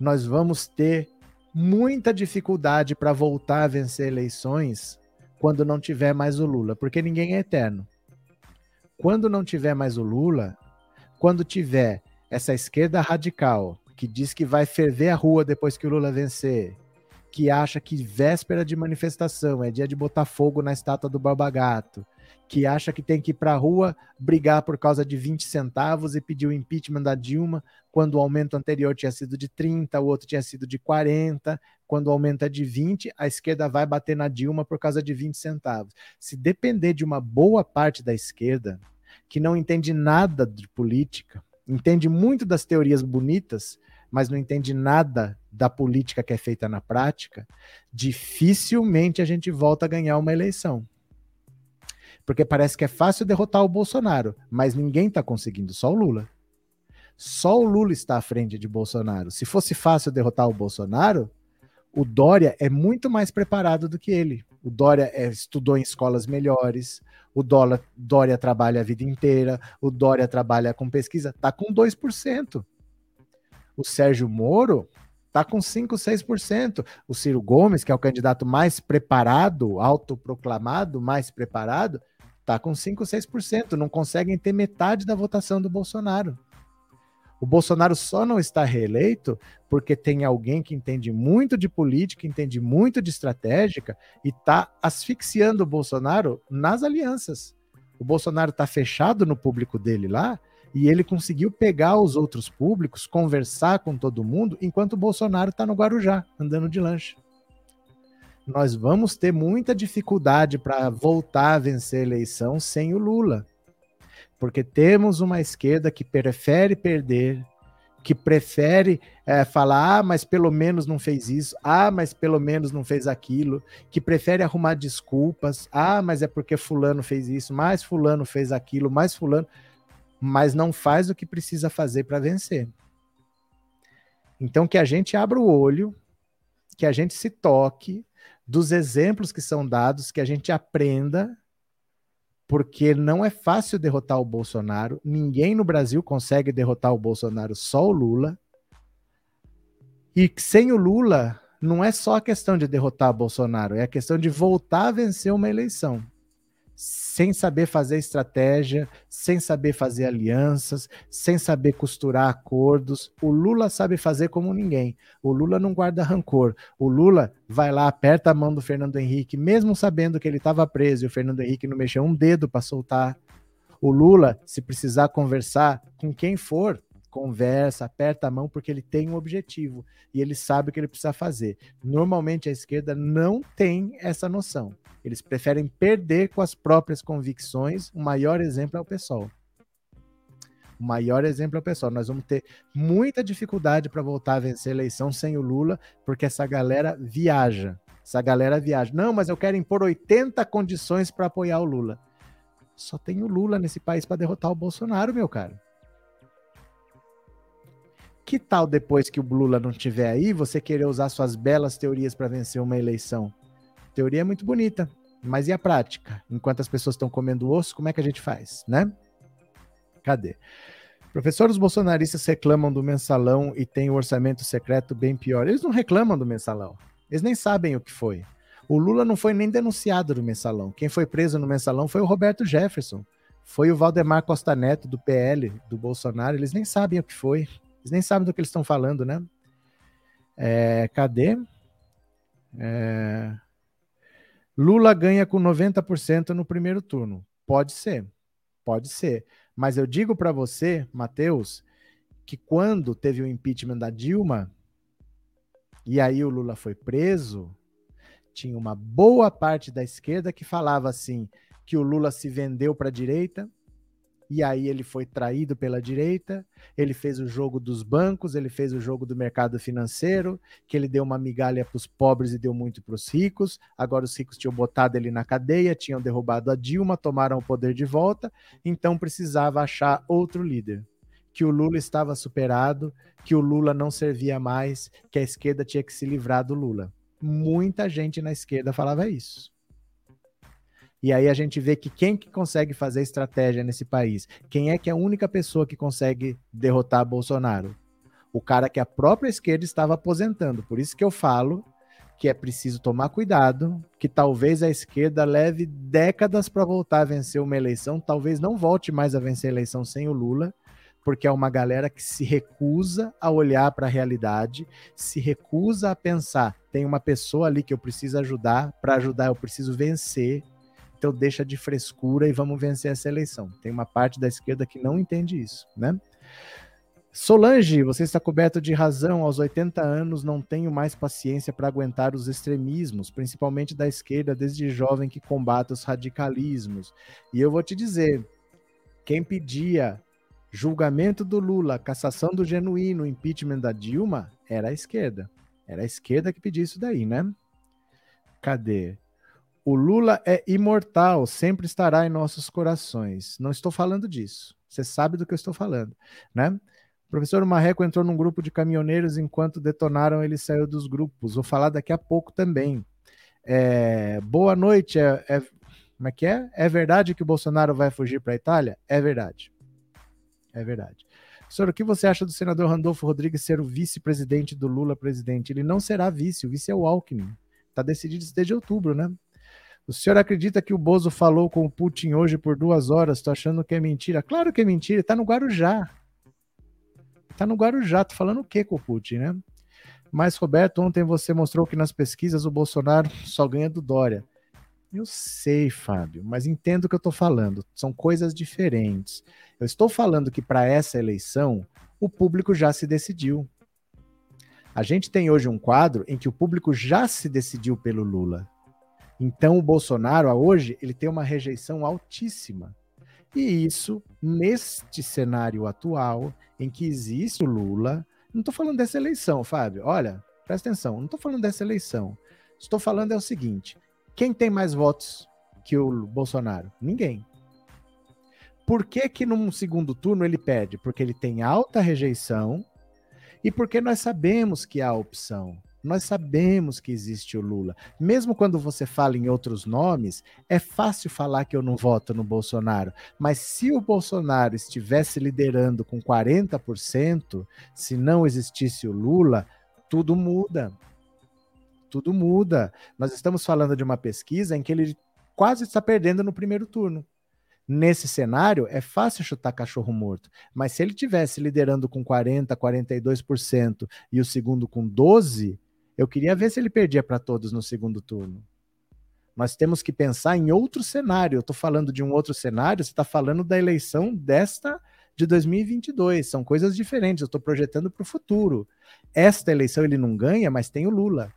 Nós vamos ter muita dificuldade para voltar a vencer eleições quando não tiver mais o Lula, porque ninguém é eterno. Quando não tiver mais o Lula, quando tiver essa esquerda radical que diz que vai ferver a rua depois que o Lula vencer, que acha que véspera de manifestação é dia de botar fogo na estátua do Barbagato, que acha que tem que ir para a rua brigar por causa de 20 centavos e pedir o impeachment da Dilma, quando o aumento anterior tinha sido de 30, o outro tinha sido de 40, quando é de 20, a esquerda vai bater na Dilma por causa de 20 centavos. Se depender de uma boa parte da esquerda, que não entende nada de política, entende muito das teorias bonitas, mas não entende nada da política que é feita na prática, dificilmente a gente volta a ganhar uma eleição porque parece que é fácil derrotar o Bolsonaro, mas ninguém está conseguindo, só o Lula. Só o Lula está à frente de Bolsonaro. Se fosse fácil derrotar o Bolsonaro, o Dória é muito mais preparado do que ele. O Dória é, estudou em escolas melhores, o Dória, Dória trabalha a vida inteira, o Dória trabalha com pesquisa, está com 2%. O Sérgio Moro está com 5, 6%. O Ciro Gomes, que é o candidato mais preparado, autoproclamado, mais preparado, Está com 5, 6%. Não conseguem ter metade da votação do Bolsonaro. O Bolsonaro só não está reeleito porque tem alguém que entende muito de política, entende muito de estratégica e está asfixiando o Bolsonaro nas alianças. O Bolsonaro está fechado no público dele lá e ele conseguiu pegar os outros públicos, conversar com todo mundo, enquanto o Bolsonaro está no Guarujá, andando de lancha nós vamos ter muita dificuldade para voltar a vencer a eleição sem o Lula. Porque temos uma esquerda que prefere perder, que prefere é, falar, ah, mas pelo menos não fez isso, ah, mas pelo menos não fez aquilo, que prefere arrumar desculpas, ah, mas é porque fulano fez isso, mais fulano fez aquilo, mais fulano, mas não faz o que precisa fazer para vencer. Então que a gente abra o olho, que a gente se toque, dos exemplos que são dados, que a gente aprenda, porque não é fácil derrotar o Bolsonaro. Ninguém no Brasil consegue derrotar o Bolsonaro, só o Lula. E sem o Lula, não é só a questão de derrotar o Bolsonaro, é a questão de voltar a vencer uma eleição sem saber fazer estratégia, sem saber fazer alianças, sem saber costurar acordos. O Lula sabe fazer como ninguém. O Lula não guarda rancor. O Lula vai lá, aperta a mão do Fernando Henrique, mesmo sabendo que ele estava preso e o Fernando Henrique não mexeu um dedo para soltar. O Lula, se precisar conversar com quem for, conversa, aperta a mão porque ele tem um objetivo e ele sabe o que ele precisa fazer. Normalmente a esquerda não tem essa noção. Eles preferem perder com as próprias convicções. O maior exemplo é o pessoal. O maior exemplo é o pessoal. Nós vamos ter muita dificuldade para voltar a vencer a eleição sem o Lula, porque essa galera viaja. Essa galera viaja. Não, mas eu quero impor 80 condições para apoiar o Lula. Só tem o Lula nesse país para derrotar o Bolsonaro, meu cara. Que tal depois que o Lula não estiver aí, você querer usar suas belas teorias para vencer uma eleição? Teoria é muito bonita, mas e a prática? Enquanto as pessoas estão comendo osso, como é que a gente faz, né? Cadê? Professores bolsonaristas reclamam do mensalão e tem o orçamento secreto bem pior. Eles não reclamam do mensalão. Eles nem sabem o que foi. O Lula não foi nem denunciado no mensalão. Quem foi preso no mensalão foi o Roberto Jefferson. Foi o Valdemar Costa Neto, do PL, do Bolsonaro. Eles nem sabem o que foi. Eles nem sabem do que eles estão falando, né? É, cadê? É... Lula ganha com 90% no primeiro turno. Pode ser, pode ser. Mas eu digo para você, Matheus, que quando teve o impeachment da Dilma, e aí o Lula foi preso, tinha uma boa parte da esquerda que falava assim: que o Lula se vendeu para a direita, e aí ele foi traído pela direita, ele fez o jogo dos bancos, ele fez o jogo do mercado financeiro, que ele deu uma migalha para os pobres e deu muito para os ricos. Agora os ricos tinham botado ele na cadeia, tinham derrubado a Dilma, tomaram o poder de volta, então precisava achar outro líder. Que o Lula estava superado, que o Lula não servia mais, que a esquerda tinha que se livrar do Lula. Muita gente na esquerda falava isso. E aí a gente vê que quem que consegue fazer estratégia nesse país? Quem é que é a única pessoa que consegue derrotar Bolsonaro? O cara que a própria esquerda estava aposentando. Por isso que eu falo que é preciso tomar cuidado, que talvez a esquerda leve décadas para voltar a vencer uma eleição, talvez não volte mais a vencer a eleição sem o Lula, porque é uma galera que se recusa a olhar para a realidade, se recusa a pensar, tem uma pessoa ali que eu preciso ajudar, para ajudar eu preciso vencer, então deixa de frescura e vamos vencer essa eleição. Tem uma parte da esquerda que não entende isso, né? Solange, você está coberto de razão. Aos 80 anos não tenho mais paciência para aguentar os extremismos, principalmente da esquerda, desde jovem que combate os radicalismos. E eu vou te dizer, quem pedia julgamento do Lula, cassação do genuíno, impeachment da Dilma, era a esquerda. Era a esquerda que pedia isso daí, né? Cadê? O Lula é imortal, sempre estará em nossos corações. Não estou falando disso. Você sabe do que eu estou falando, né? O professor Marreco entrou num grupo de caminhoneiros enquanto detonaram, ele saiu dos grupos. Vou falar daqui a pouco também. É, boa noite. É, é, como é que é? É verdade que o Bolsonaro vai fugir para a Itália? É verdade. É verdade. Senhor, o que você acha do senador Randolfo Rodrigues ser o vice-presidente do Lula presidente? Ele não será vice, o vice é o Alckmin. Está decidido desde outubro, né? O senhor acredita que o Bozo falou com o Putin hoje por duas horas? Tô achando que é mentira. Claro que é mentira, tá no Guarujá. Tá no Guarujá, tô falando o que com o Putin, né? Mas, Roberto, ontem você mostrou que nas pesquisas o Bolsonaro só ganha do Dória. Eu sei, Fábio, mas entendo o que eu estou falando. São coisas diferentes. Eu estou falando que para essa eleição o público já se decidiu. A gente tem hoje um quadro em que o público já se decidiu pelo Lula. Então o Bolsonaro hoje ele tem uma rejeição altíssima. E isso neste cenário atual em que existe o Lula, não estou falando dessa eleição, Fábio. Olha, presta atenção, não estou falando dessa eleição. Estou falando é o seguinte: quem tem mais votos que o Bolsonaro? Ninguém. Por que que num segundo turno ele perde? Porque ele tem alta rejeição e porque nós sabemos que há opção. Nós sabemos que existe o Lula. Mesmo quando você fala em outros nomes, é fácil falar que eu não voto no Bolsonaro. Mas se o Bolsonaro estivesse liderando com 40%, se não existisse o Lula, tudo muda. Tudo muda. Nós estamos falando de uma pesquisa em que ele quase está perdendo no primeiro turno. Nesse cenário, é fácil chutar cachorro morto, mas se ele tivesse liderando com 40, 42% e o segundo com 12, eu queria ver se ele perdia para todos no segundo turno. Nós temos que pensar em outro cenário. Eu estou falando de um outro cenário, você está falando da eleição desta de 2022. São coisas diferentes. Eu estou projetando para o futuro. Esta eleição ele não ganha, mas tem o Lula.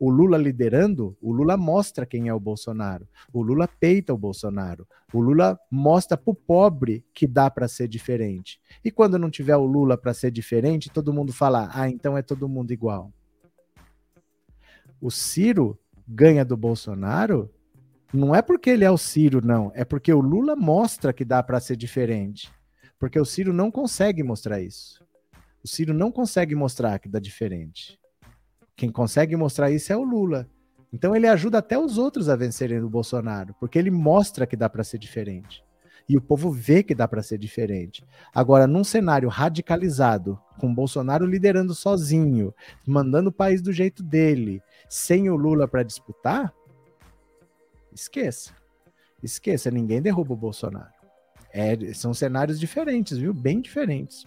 O Lula liderando, o Lula mostra quem é o Bolsonaro. O Lula peita o Bolsonaro. O Lula mostra para o pobre que dá para ser diferente. E quando não tiver o Lula para ser diferente, todo mundo fala: ah, então é todo mundo igual o Ciro ganha do Bolsonaro, não é porque ele é o Ciro, não. É porque o Lula mostra que dá para ser diferente. Porque o Ciro não consegue mostrar isso. O Ciro não consegue mostrar que dá diferente. Quem consegue mostrar isso é o Lula. Então ele ajuda até os outros a vencerem o Bolsonaro, porque ele mostra que dá para ser diferente e o povo vê que dá para ser diferente. Agora, num cenário radicalizado, com Bolsonaro liderando sozinho, mandando o país do jeito dele, sem o Lula para disputar, esqueça. Esqueça, ninguém derruba o Bolsonaro. É, são cenários diferentes, viu? Bem diferentes.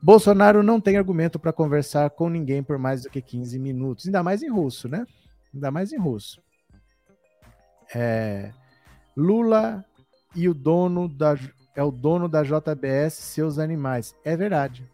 Bolsonaro não tem argumento para conversar com ninguém por mais do que 15 minutos, ainda mais em russo, né? Ainda mais em russo. É, Lula e o dono da é o dono da JBS seus animais. É verdade.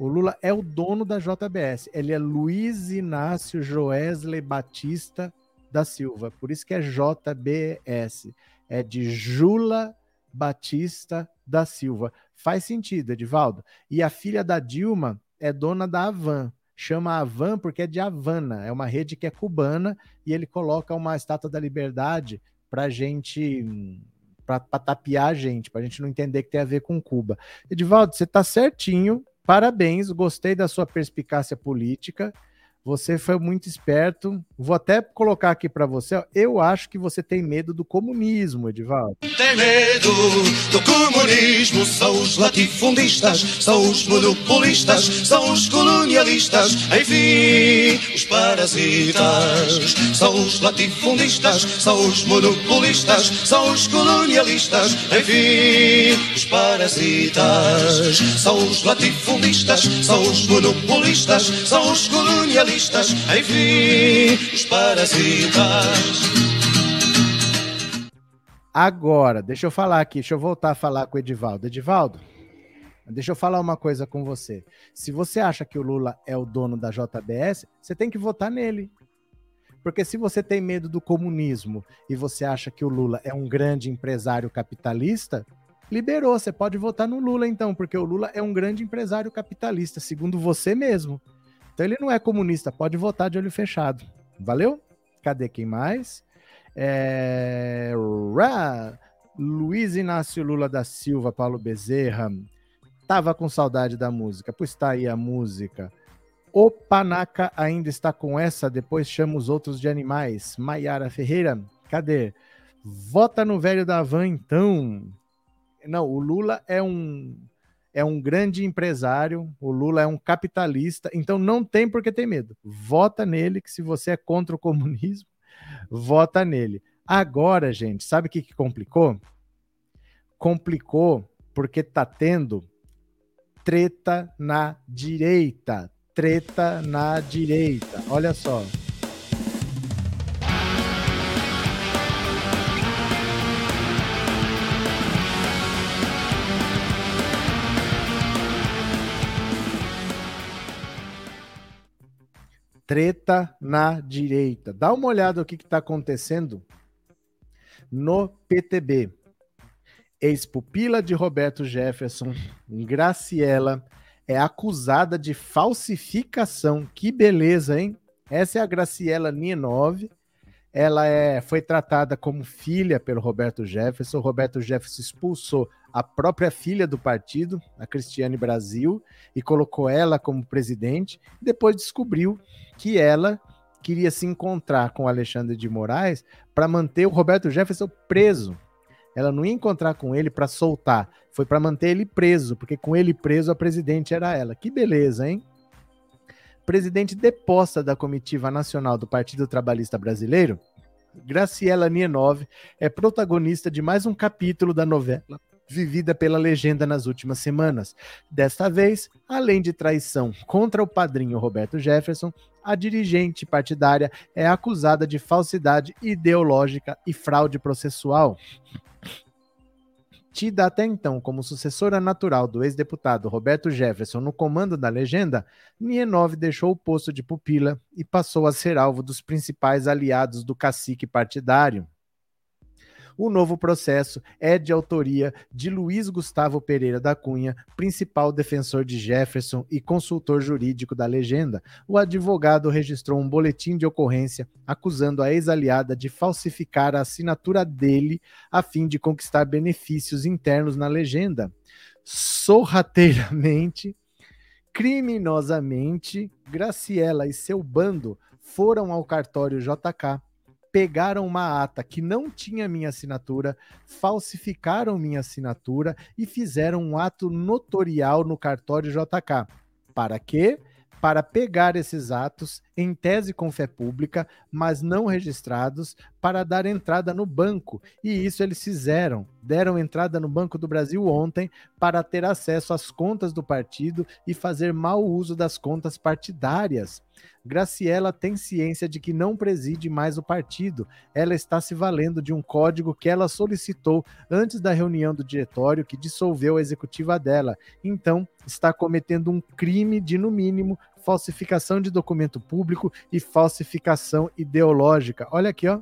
O Lula é o dono da JBS. Ele é Luiz Inácio Joesley Batista da Silva. Por isso que é JBS. É de Jula Batista da Silva. Faz sentido, Edivaldo. E a filha da Dilma é dona da Avan. Chama Avan porque é de Havana, é uma rede que é cubana e ele coloca uma estátua da liberdade para gente para tapear a gente, para a gente não entender que tem a ver com Cuba. Edivaldo, você está certinho, parabéns, gostei da sua perspicácia política. Você foi muito esperto. Vou até colocar aqui para você. Eu acho que você tem medo do comunismo, Edivaldo. Tem medo do comunismo. São os latifundistas, são os monopolistas, são os colonialistas, enfim, os parasitas. São os latifundistas, são os monopolistas, são os colonialistas, enfim, os parasitas. São os latifundistas, são os monopolistas, são os colonialistas enfim, os parasitas. Agora, deixa eu falar aqui, deixa eu voltar a falar com o Edivaldo. Edivaldo, deixa eu falar uma coisa com você. Se você acha que o Lula é o dono da JBS, você tem que votar nele. Porque se você tem medo do comunismo e você acha que o Lula é um grande empresário capitalista, liberou, você pode votar no Lula então, porque o Lula é um grande empresário capitalista, segundo você mesmo. Então ele não é comunista, pode votar de olho fechado. Valeu? Cadê quem mais? É... Luiz Inácio Lula da Silva, Paulo Bezerra. Tava com saudade da música, pois tá aí a música. O Panaca ainda está com essa, depois chama os outros de animais. Maiara Ferreira, cadê? Vota no velho da van, então. Não, o Lula é um é um grande empresário, o Lula é um capitalista, então não tem por que ter medo. Vota nele, que se você é contra o comunismo, vota nele. Agora, gente, sabe o que, que complicou? Complicou porque tá tendo treta na direita. Treta na direita. Olha só. Treta na direita. Dá uma olhada o que está acontecendo no PTB. Ex-pupila de Roberto Jefferson, Graciela, é acusada de falsificação. Que beleza, hein? Essa é a Graciela Nienove. Ela é, foi tratada como filha pelo Roberto Jefferson. O Roberto Jefferson expulsou a própria filha do partido, a Cristiane Brasil, e colocou ela como presidente. Depois descobriu que ela queria se encontrar com Alexandre de Moraes para manter o Roberto Jefferson preso. Ela não ia encontrar com ele para soltar, foi para manter ele preso, porque com ele preso a presidente era ela. Que beleza, hein? Presidente deposta da Comitiva Nacional do Partido Trabalhista Brasileiro, Graciela Nienov é protagonista de mais um capítulo da novela vivida pela legenda nas últimas semanas. Desta vez, além de traição contra o padrinho Roberto Jefferson, a dirigente partidária é acusada de falsidade ideológica e fraude processual. Tida até então como sucessora natural do ex-deputado Roberto Jefferson no comando da legenda, Nienov deixou o posto de pupila e passou a ser alvo dos principais aliados do cacique partidário. O novo processo é de autoria de Luiz Gustavo Pereira da Cunha, principal defensor de Jefferson e consultor jurídico da legenda. O advogado registrou um boletim de ocorrência acusando a ex-aliada de falsificar a assinatura dele a fim de conquistar benefícios internos na legenda. Sorrateiramente, criminosamente, Graciela e seu bando foram ao cartório JK pegaram uma ata que não tinha minha assinatura, falsificaram minha assinatura e fizeram um ato notorial no cartório JK. Para quê? Para pegar esses atos em tese com fé pública, mas não registrados, para dar entrada no banco. E isso eles fizeram. Deram entrada no Banco do Brasil ontem para ter acesso às contas do partido e fazer mau uso das contas partidárias. Graciela tem ciência de que não preside mais o partido. Ela está se valendo de um código que ela solicitou antes da reunião do diretório que dissolveu a executiva dela. Então, está cometendo um crime de, no mínimo, falsificação de documento público e falsificação ideológica. Olha aqui, ó.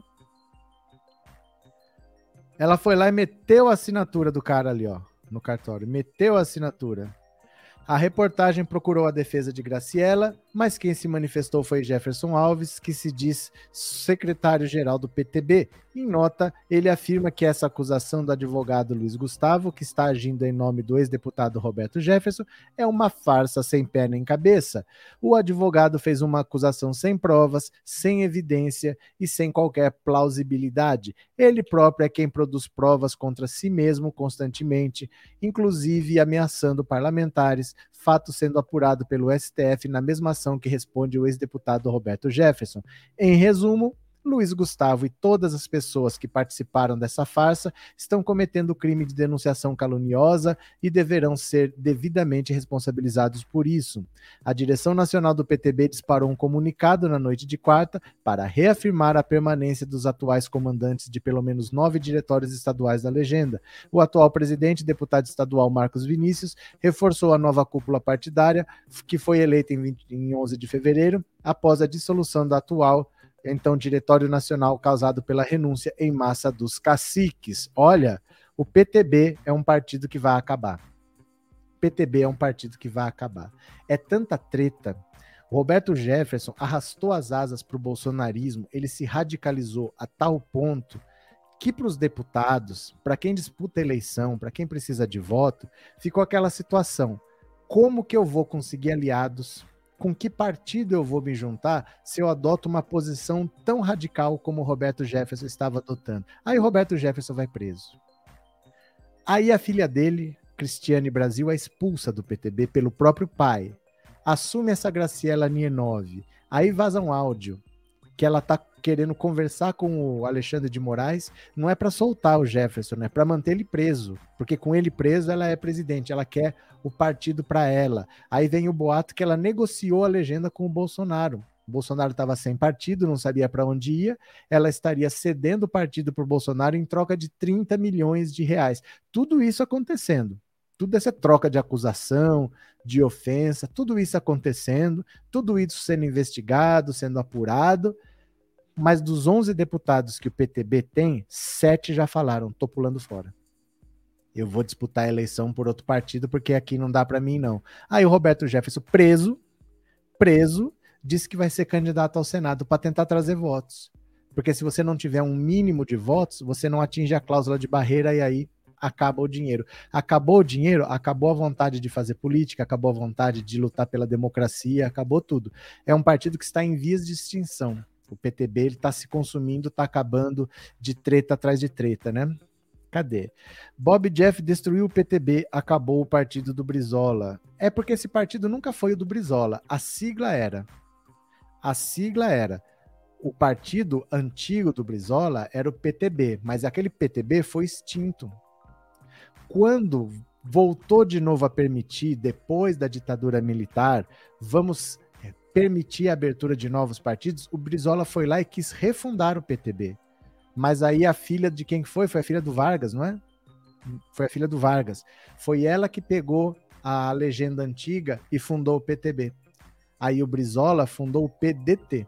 Ela foi lá e meteu a assinatura do cara ali, ó, no cartório. Meteu a assinatura. A reportagem procurou a defesa de Graciela, mas quem se manifestou foi Jefferson Alves, que se diz secretário-geral do PTB. Em nota, ele afirma que essa acusação do advogado Luiz Gustavo, que está agindo em nome do ex-deputado Roberto Jefferson, é uma farsa sem pé nem cabeça. O advogado fez uma acusação sem provas, sem evidência e sem qualquer plausibilidade. Ele próprio é quem produz provas contra si mesmo constantemente, inclusive ameaçando parlamentares, fato sendo apurado pelo STF na mesma ação que responde o ex-deputado Roberto Jefferson. Em resumo, Luiz Gustavo e todas as pessoas que participaram dessa farsa estão cometendo crime de denunciação caluniosa e deverão ser devidamente responsabilizados por isso. A direção nacional do PTB disparou um comunicado na noite de quarta para reafirmar a permanência dos atuais comandantes de pelo menos nove diretórios estaduais da legenda. O atual presidente, deputado estadual Marcos Vinícius, reforçou a nova cúpula partidária, que foi eleita em, 20, em 11 de fevereiro, após a dissolução da atual então Diretório Nacional causado pela renúncia em massa dos caciques. Olha, o PTB é um partido que vai acabar. PTB é um partido que vai acabar. É tanta treta. Roberto Jefferson arrastou as asas para o bolsonarismo, ele se radicalizou a tal ponto que para os deputados, para quem disputa eleição, para quem precisa de voto, ficou aquela situação: como que eu vou conseguir aliados com que partido eu vou me juntar se eu adoto uma posição tão radical como o Roberto Jefferson estava adotando? Aí o Roberto Jefferson vai preso. Aí a filha dele, Cristiane Brasil, é expulsa do PTB pelo próprio pai. Assume essa Graciela Nienove. Aí vaza um áudio que ela tá querendo conversar com o Alexandre de Moraes, não é para soltar o Jefferson, é né? para manter ele preso, porque com ele preso ela é presidente, ela quer o partido para ela. Aí vem o boato que ela negociou a legenda com o Bolsonaro. O Bolsonaro estava sem partido, não sabia para onde ia, ela estaria cedendo o partido para o Bolsonaro em troca de 30 milhões de reais. Tudo isso acontecendo tudo essa troca de acusação, de ofensa, tudo isso acontecendo, tudo isso sendo investigado, sendo apurado, mas dos 11 deputados que o PTB tem, sete já falaram, tô pulando fora. Eu vou disputar a eleição por outro partido porque aqui não dá para mim não. Aí o Roberto Jefferson preso, preso, disse que vai ser candidato ao Senado para tentar trazer votos. Porque se você não tiver um mínimo de votos, você não atinge a cláusula de barreira e aí acaba o dinheiro. Acabou o dinheiro, acabou a vontade de fazer política, acabou a vontade de lutar pela democracia, acabou tudo. É um partido que está em vias de extinção. O PTB ele está se consumindo, está acabando de treta atrás de treta, né? Cadê? Bob Jeff destruiu o PTB, acabou o partido do Brizola. É porque esse partido nunca foi o do Brizola. A sigla era. A sigla era. O partido antigo do Brizola era o PTB, mas aquele PTB foi extinto quando voltou de novo a permitir, depois da ditadura militar, vamos permitir a abertura de novos partidos, o Brizola foi lá e quis refundar o PTB. Mas aí a filha de quem foi? Foi a filha do Vargas, não é? Foi a filha do Vargas. Foi ela que pegou a legenda antiga e fundou o PTB. Aí o Brizola fundou o PDT,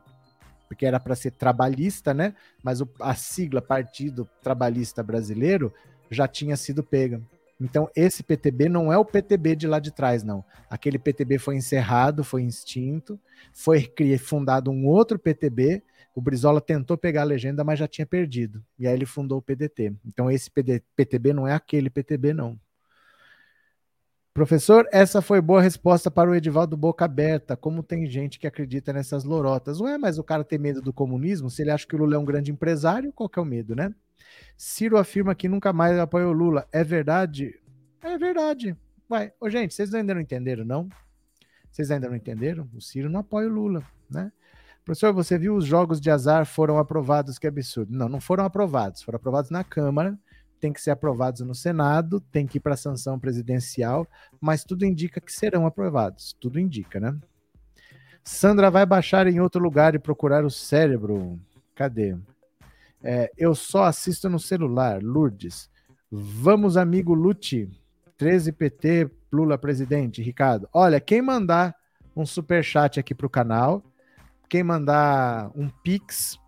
porque era para ser trabalhista, né? Mas o, a sigla Partido Trabalhista Brasileiro já tinha sido pega. Então, esse PTB não é o PTB de lá de trás, não. Aquele PTB foi encerrado, foi extinto, foi fundado um outro PTB. O Brizola tentou pegar a legenda, mas já tinha perdido. E aí ele fundou o PDT. Então, esse PD, PTB não é aquele PTB, não. Professor, essa foi boa resposta para o Edivaldo Boca Aberta. Como tem gente que acredita nessas lorotas? Não é, mas o cara tem medo do comunismo? Se ele acha que o Lula é um grande empresário, qual que é o medo, né? Ciro afirma que nunca mais apoiou Lula. É verdade? É verdade. Ué, ô, gente, vocês ainda não entenderam, não? Vocês ainda não entenderam? O Ciro não apoia o Lula, né? Professor, você viu os jogos de azar foram aprovados? Que absurdo. Não, não foram aprovados. Foram aprovados na Câmara, tem que ser aprovados no Senado, tem que ir para a sanção presidencial, mas tudo indica que serão aprovados. Tudo indica, né? Sandra vai baixar em outro lugar e procurar o cérebro. Cadê? É, eu só assisto no celular, Lourdes. Vamos, amigo Lute. 13PT, Lula presidente, Ricardo. Olha, quem mandar um super chat aqui pro canal, quem mandar um pix,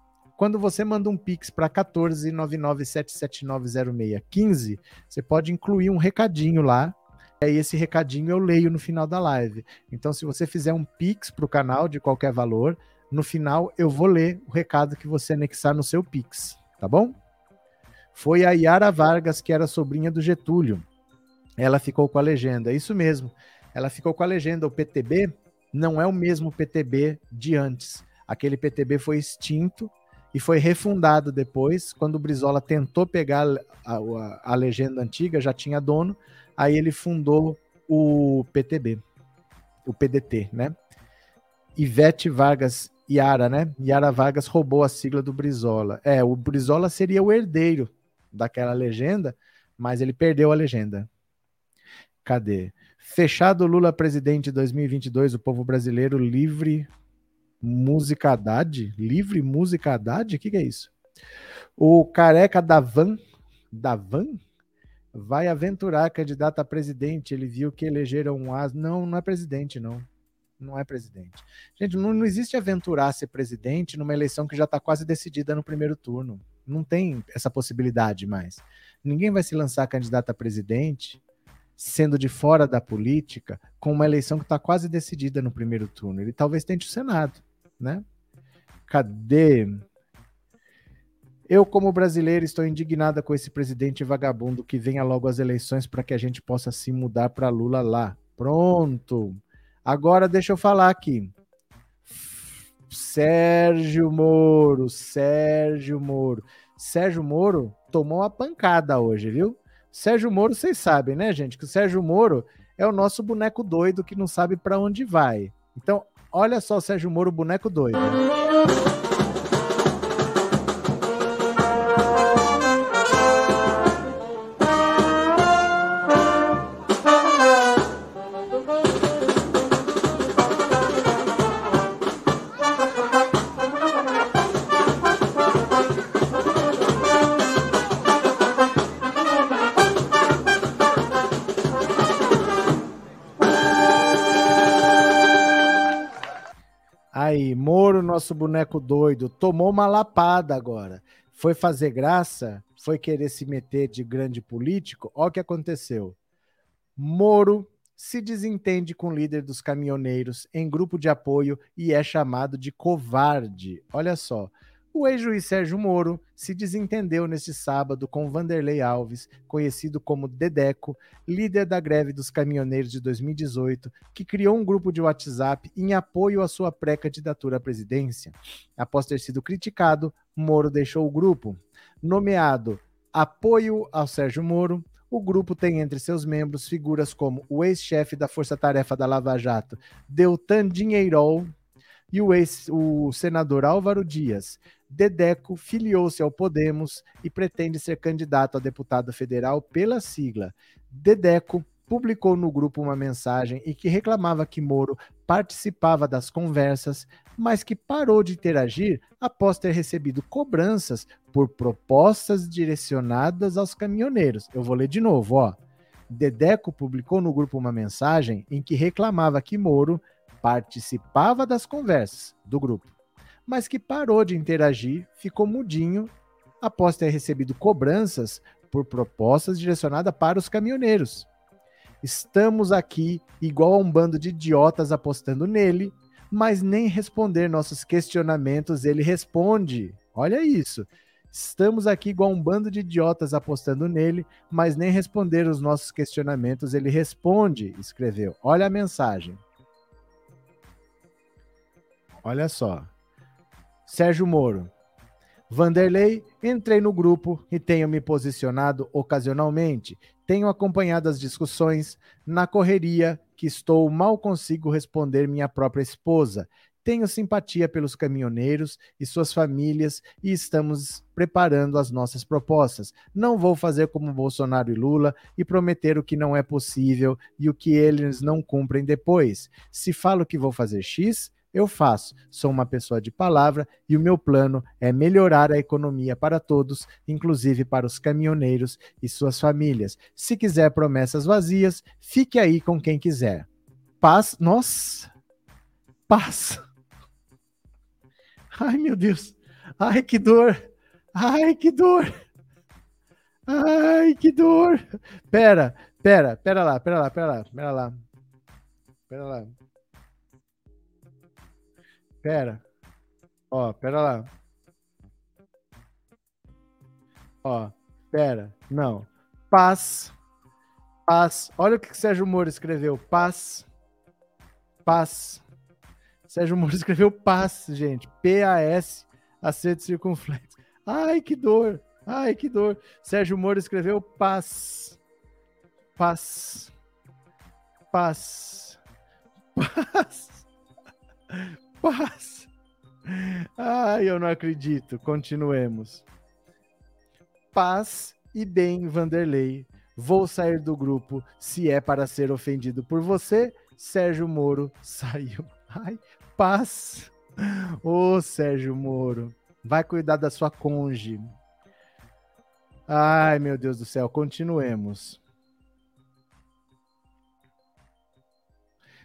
quando você manda um Pix para 14997790615, você pode incluir um recadinho lá. E aí esse recadinho eu leio no final da live. Então, se você fizer um Pix para o canal de qualquer valor, no final eu vou ler o recado que você anexar no seu Pix, tá bom? Foi a Yara Vargas, que era sobrinha do Getúlio. Ela ficou com a legenda. É isso mesmo. Ela ficou com a legenda. O PTB não é o mesmo PTB de antes. Aquele PTB foi extinto e foi refundado depois, quando o Brizola tentou pegar a, a, a, legenda antiga, já tinha dono, aí ele fundou o PTB, o PDT, né? Ivete Vargas Yara, né? Yara Vargas roubou a sigla do Brizola. É, o Brizola seria o herdeiro daquela legenda, mas ele perdeu a legenda. Cadê? Fechado Lula presidente 2022, o povo brasileiro livre Música Haddad? Livre Música Haddad? O que, que é isso? O careca da Van, da Van, vai aventurar candidato a presidente. Ele viu que elegeram um as. Não, não é presidente, não. Não é presidente. Gente, não, não existe aventurar ser presidente numa eleição que já está quase decidida no primeiro turno. Não tem essa possibilidade mais. Ninguém vai se lançar candidato a presidente sendo de fora da política com uma eleição que está quase decidida no primeiro turno. Ele talvez tente o Senado né? Cadê? Eu, como brasileiro, estou indignada com esse presidente vagabundo que venha logo as eleições para que a gente possa se mudar para Lula lá. Pronto. Agora deixa eu falar aqui. Sérgio Moro, Sérgio Moro. Sérgio Moro tomou uma pancada hoje, viu? Sérgio Moro, vocês sabem, né, gente? Que o Sérgio Moro é o nosso boneco doido que não sabe para onde vai. Então, Olha só o Sérgio Moro, boneco doido. Nosso boneco doido tomou uma lapada agora. Foi fazer graça, foi querer se meter de grande político. Olha o que aconteceu. Moro se desentende com o líder dos caminhoneiros em grupo de apoio e é chamado de covarde. Olha só. O ex-juiz Sérgio Moro se desentendeu neste sábado com Vanderlei Alves, conhecido como Dedeco, líder da greve dos caminhoneiros de 2018, que criou um grupo de WhatsApp em apoio à sua pré-candidatura à presidência. Após ter sido criticado, Moro deixou o grupo. Nomeado Apoio ao Sérgio Moro, o grupo tem entre seus membros figuras como o ex-chefe da Força Tarefa da Lava Jato, Deltan Dinheirol, e o, ex, o senador Álvaro Dias, Dedeco filiou-se ao Podemos e pretende ser candidato a deputado federal pela sigla. Dedeco publicou no grupo uma mensagem em que reclamava que Moro participava das conversas, mas que parou de interagir após ter recebido cobranças por propostas direcionadas aos caminhoneiros. Eu vou ler de novo, ó. Dedeco publicou no grupo uma mensagem em que reclamava que Moro participava das conversas do grupo, mas que parou de interagir, ficou mudinho após ter recebido cobranças por propostas direcionadas para os caminhoneiros. Estamos aqui igual a um bando de idiotas apostando nele, mas nem responder nossos questionamentos ele responde. Olha isso. Estamos aqui igual um bando de idiotas apostando nele, mas nem responder os nossos questionamentos ele responde, escreveu. Olha a mensagem. Olha só. Sérgio Moro. Vanderlei, entrei no grupo e tenho me posicionado ocasionalmente. Tenho acompanhado as discussões. Na correria que estou, mal consigo responder minha própria esposa. Tenho simpatia pelos caminhoneiros e suas famílias e estamos preparando as nossas propostas. Não vou fazer como Bolsonaro e Lula e prometer o que não é possível e o que eles não cumprem depois. Se falo que vou fazer X, eu faço. Sou uma pessoa de palavra e o meu plano é melhorar a economia para todos, inclusive para os caminhoneiros e suas famílias. Se quiser promessas vazias, fique aí com quem quiser. Paz, nossa, paz. Ai, meu Deus. Ai, que dor! Ai, que dor! Ai, que dor! Pera, pera, pera lá, pera lá, pera lá, pera lá. Pera lá. Pera. Ó, pera lá. Ó, pera. Não. Paz. Paz. Olha o que Sérgio Moro escreveu. Paz. Paz. Sérgio Moro escreveu paz, gente. P-A-S, acento circunflexo. Ai, que dor. Ai, que dor. Sérgio Moro escreveu paz. Paz. Paz. Paz. Paz. Ai, eu não acredito. Continuemos. Paz e bem, Vanderlei. Vou sair do grupo se é para ser ofendido por você. Sérgio Moro saiu. Ai, paz. Ô, Sérgio Moro. Vai cuidar da sua conge. Ai, meu Deus do céu. Continuemos.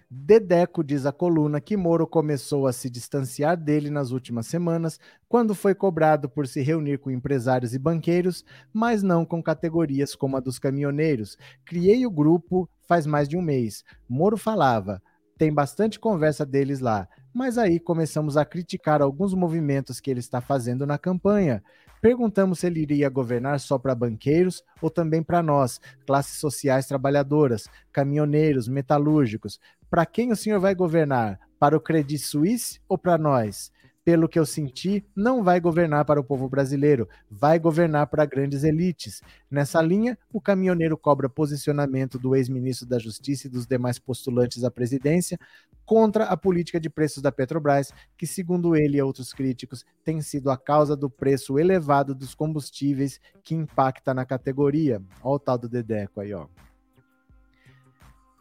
Dedeco diz a coluna que Moro começou a se distanciar dele nas últimas semanas, quando foi cobrado por se reunir com empresários e banqueiros, mas não com categorias como a dos caminhoneiros. Criei o grupo faz mais de um mês. Moro falava: tem bastante conversa deles lá, mas aí começamos a criticar alguns movimentos que ele está fazendo na campanha. Perguntamos se ele iria governar só para banqueiros ou também para nós, classes sociais trabalhadoras, caminhoneiros, metalúrgicos. Para quem o senhor vai governar? Para o Credit Suisse ou para nós? Pelo que eu senti, não vai governar para o povo brasileiro, vai governar para grandes elites. Nessa linha, o caminhoneiro cobra posicionamento do ex-ministro da Justiça e dos demais postulantes à presidência contra a política de preços da Petrobras, que, segundo ele e outros críticos, tem sido a causa do preço elevado dos combustíveis que impacta na categoria. Olha o tal do Dedeco aí, ó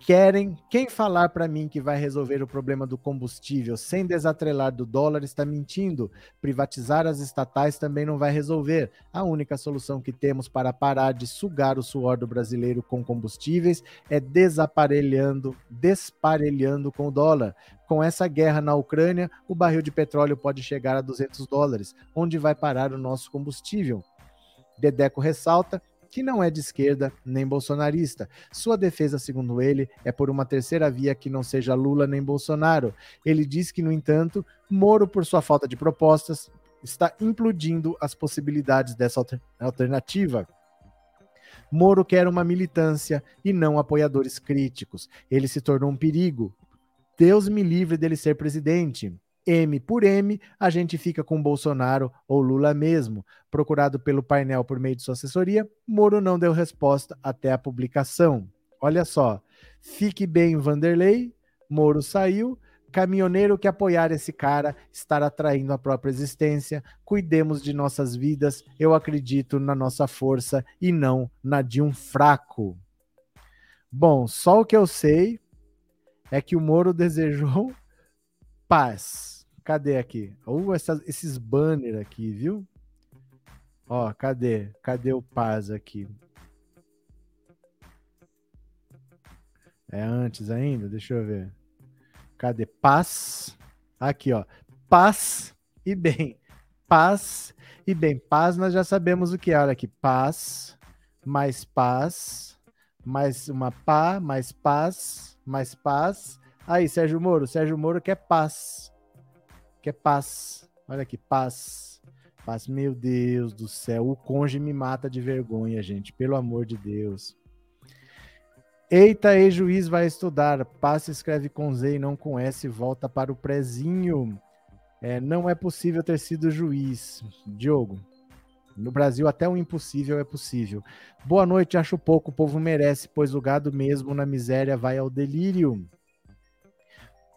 querem. Quem falar para mim que vai resolver o problema do combustível sem desatrelar do dólar está mentindo. Privatizar as estatais também não vai resolver. A única solução que temos para parar de sugar o suor do brasileiro com combustíveis é desaparelhando, desparelhando com o dólar. Com essa guerra na Ucrânia, o barril de petróleo pode chegar a 200 dólares. Onde vai parar o nosso combustível? Dedeco ressalta que não é de esquerda nem bolsonarista. Sua defesa, segundo ele, é por uma terceira via que não seja Lula nem Bolsonaro. Ele diz que, no entanto, Moro, por sua falta de propostas, está implodindo as possibilidades dessa alternativa. Moro quer uma militância e não apoiadores críticos. Ele se tornou um perigo. Deus me livre dele ser presidente. M por M, a gente fica com Bolsonaro ou Lula mesmo. Procurado pelo painel por meio de sua assessoria, Moro não deu resposta até a publicação. Olha só, fique bem, Vanderlei. Moro saiu. Caminhoneiro que apoiar esse cara estará traindo a própria existência. Cuidemos de nossas vidas. Eu acredito na nossa força e não na de um fraco. Bom, só o que eu sei é que o Moro desejou paz Cadê aqui? Uh, esses banners aqui, viu? Ó, cadê? Cadê o paz aqui? É antes ainda? Deixa eu ver. Cadê? Paz. Aqui, ó. Paz e bem. Paz e bem. Paz nós já sabemos o que é. Olha aqui. Paz, mais paz, mais uma pá, mais paz, mais paz. Aí, Sérgio Moro. Sérgio Moro quer paz que é paz. Olha aqui, paz. Paz, meu Deus do céu. O conge me mata de vergonha, gente. Pelo amor de Deus. Eita, ex-juiz vai estudar. Paz escreve com Z e não com S. Volta para o prezinho. É, não é possível ter sido juiz. Diogo. No Brasil, até o impossível é possível. Boa noite, acho pouco. O povo merece, pois o gado mesmo na miséria vai ao delírio.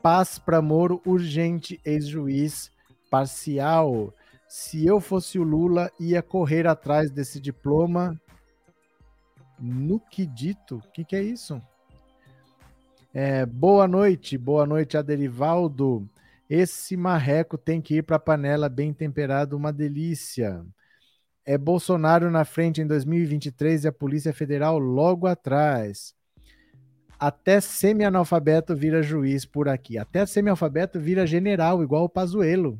Paz para Moro, urgente, ex-juiz parcial. Se eu fosse o Lula, ia correr atrás desse diploma. No que dito? O que, que é isso? É, boa noite, boa noite, Aderivaldo. Esse marreco tem que ir para a panela bem temperado, uma delícia. É Bolsonaro na frente em 2023 e a Polícia Federal logo atrás. Até semi-analfabeto vira juiz por aqui. Até semi-analfabeto vira general, igual o Pazuello.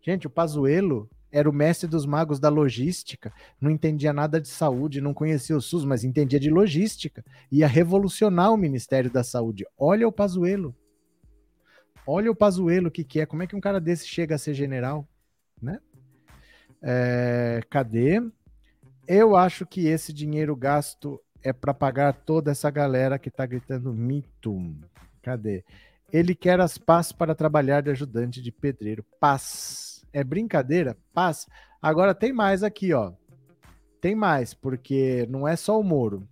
Gente, o Pazuello era o mestre dos magos da logística, não entendia nada de saúde, não conhecia o SUS, mas entendia de logística. Ia revolucionar o Ministério da Saúde. Olha o Pazuello. Olha o Pazuello, o que, que é. Como é que um cara desse chega a ser general? Né? É, cadê? Eu acho que esse dinheiro gasto é para pagar toda essa galera que está gritando mito. Cadê? Ele quer as paz para trabalhar de ajudante de pedreiro. Paz. É brincadeira? Paz. Agora tem mais aqui, ó. Tem mais, porque não é só o Moro.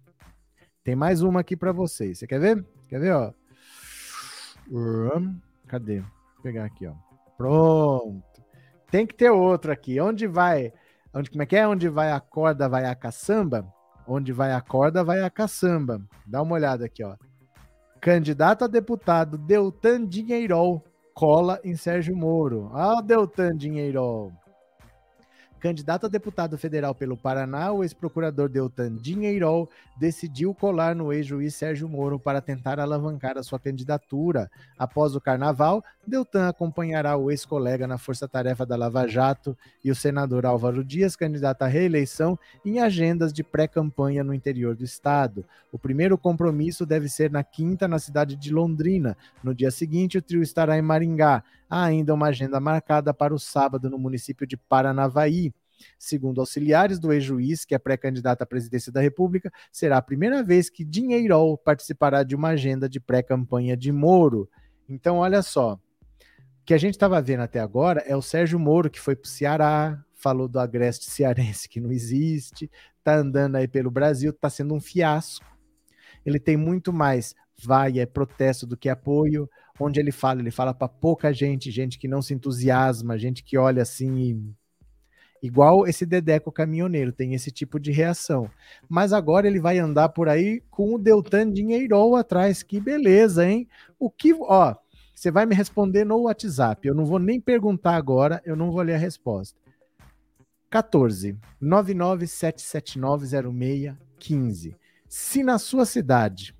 Tem mais uma aqui para vocês. Você quer ver? Quer ver, ó? Cadê? Vou pegar aqui, ó. Pronto. Tem que ter outro aqui. Onde vai? Onde, como é que é? Onde vai a corda, vai a caçamba? Onde vai a corda, vai a caçamba. Dá uma olhada aqui, ó. Candidato a deputado Deltan Dinheirol cola em Sérgio Moro. Ah, Deltan Dinheirol. Candidato a deputado federal pelo Paraná, o ex-procurador Deltan Dinheirol decidiu colar no ex-juiz Sérgio Moro para tentar alavancar a sua candidatura. Após o carnaval, Deltan acompanhará o ex-colega na força-tarefa da Lava Jato e o senador Álvaro Dias, candidato à reeleição, em agendas de pré-campanha no interior do estado. O primeiro compromisso deve ser na quinta, na cidade de Londrina. No dia seguinte, o trio estará em Maringá. Há ainda uma agenda marcada para o sábado no município de Paranavaí. Segundo auxiliares do ex-juiz, que é pré-candidato à presidência da República, será a primeira vez que Dinheirol participará de uma agenda de pré-campanha de Moro. Então, olha só. O que a gente estava vendo até agora é o Sérgio Moro, que foi para o Ceará, falou do agreste cearense que não existe, tá andando aí pelo Brasil, tá sendo um fiasco. Ele tem muito mais vai, é protesto do que apoio. Onde ele fala, ele fala para pouca gente, gente que não se entusiasma, gente que olha assim Igual esse Dedeco caminhoneiro, tem esse tipo de reação. Mas agora ele vai andar por aí com o Deltan Dinheirol atrás. Que beleza, hein? O que, ó, você vai me responder no WhatsApp. Eu não vou nem perguntar agora, eu não vou ler a resposta. 14 997790615. Se na sua cidade,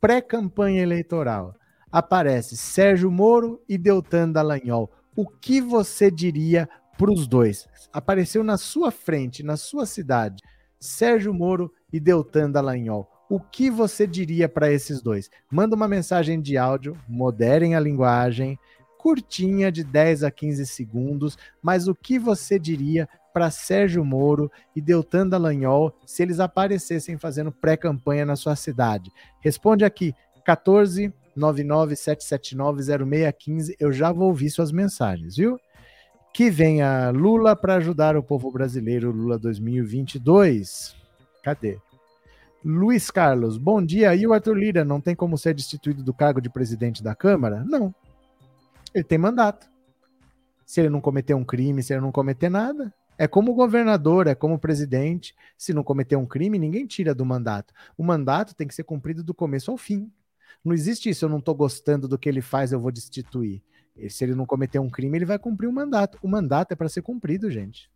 pré-campanha eleitoral, aparece Sérgio Moro e Deltan Dallagnol, o que você diria para os dois. Apareceu na sua frente, na sua cidade, Sérgio Moro e Deltan Dallagnol. O que você diria para esses dois? Manda uma mensagem de áudio, moderem a linguagem, curtinha de 10 a 15 segundos, mas o que você diria para Sérgio Moro e Deltan Dallagnol se eles aparecessem fazendo pré-campanha na sua cidade? Responde aqui, 14 997790615. Eu já vou ouvir suas mensagens, viu? Que venha Lula para ajudar o povo brasileiro, Lula 2022. Cadê? Luiz Carlos, bom dia. E o Arthur Lira não tem como ser destituído do cargo de presidente da Câmara? Não. Ele tem mandato. Se ele não cometer um crime, se ele não cometer nada, é como governador, é como presidente. Se não cometer um crime, ninguém tira do mandato. O mandato tem que ser cumprido do começo ao fim. Não existe isso, eu não estou gostando do que ele faz, eu vou destituir. Se ele não cometer um crime, ele vai cumprir o um mandato. O mandato é para ser cumprido, gente.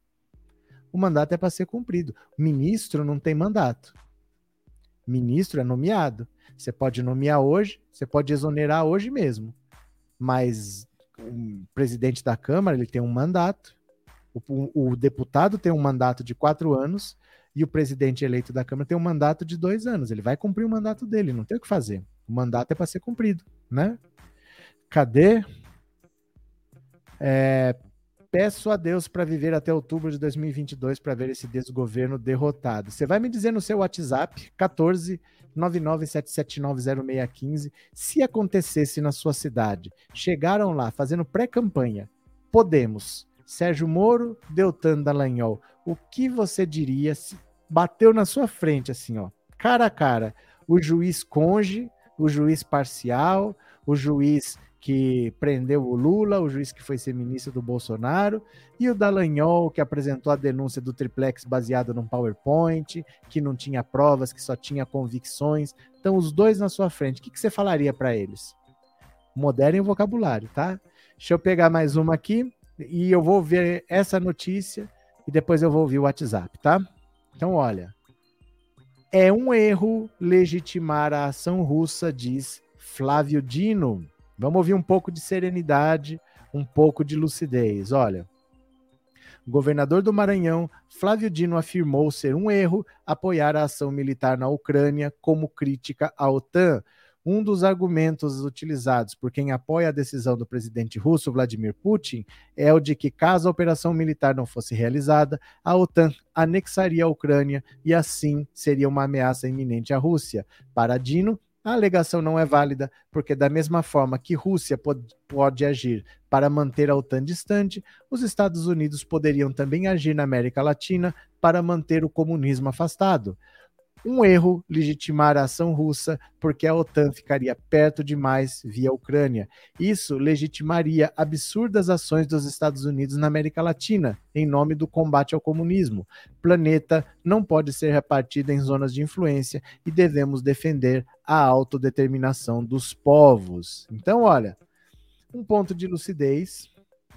O mandato é para ser cumprido. Ministro não tem mandato. Ministro é nomeado. Você pode nomear hoje, você pode exonerar hoje mesmo. Mas o presidente da Câmara ele tem um mandato. O, o, deputado tem um mandato de quatro anos e o presidente eleito da Câmara tem um mandato de dois anos. Ele vai cumprir o mandato dele, não tem o que fazer. O mandato é para ser cumprido, né? Cadê? É, peço a Deus para viver até outubro de 2022 para ver esse desgoverno derrotado. Você vai me dizer no seu WhatsApp, 14 997790615, se acontecesse na sua cidade. Chegaram lá fazendo pré-campanha. Podemos. Sérgio Moro, Deltan Dallagnol. O que você diria se bateu na sua frente assim, ó, cara a cara, o juiz conge, o juiz parcial, o juiz que prendeu o Lula, o juiz que foi ser ministro do Bolsonaro, e o Dallagnol, que apresentou a denúncia do triplex baseado num PowerPoint, que não tinha provas, que só tinha convicções. Então, os dois na sua frente, o que, que você falaria para eles? Moderem o vocabulário, tá? Deixa eu pegar mais uma aqui e eu vou ver essa notícia e depois eu vou ouvir o WhatsApp, tá? Então, olha. É um erro legitimar a ação russa, diz Flávio Dino. Vamos ouvir um pouco de serenidade, um pouco de lucidez. Olha, o governador do Maranhão, Flávio Dino, afirmou ser um erro apoiar a ação militar na Ucrânia como crítica à OTAN. Um dos argumentos utilizados por quem apoia a decisão do presidente russo Vladimir Putin é o de que, caso a operação militar não fosse realizada, a OTAN anexaria a Ucrânia e assim seria uma ameaça iminente à Rússia. Para Dino, a alegação não é válida, porque, da mesma forma que Rússia pode, pode, agir para manter a OTAN distante, os Estados Unidos poderiam também agir na América Latina para manter o comunismo afastado um erro legitimar a ação russa, porque a OTAN ficaria perto demais via Ucrânia. Isso legitimaria absurdas ações dos Estados Unidos na América Latina, em nome do combate ao comunismo. Planeta não pode ser repartido em zonas de influência e devemos defender a autodeterminação dos povos. Então, olha, um ponto de lucidez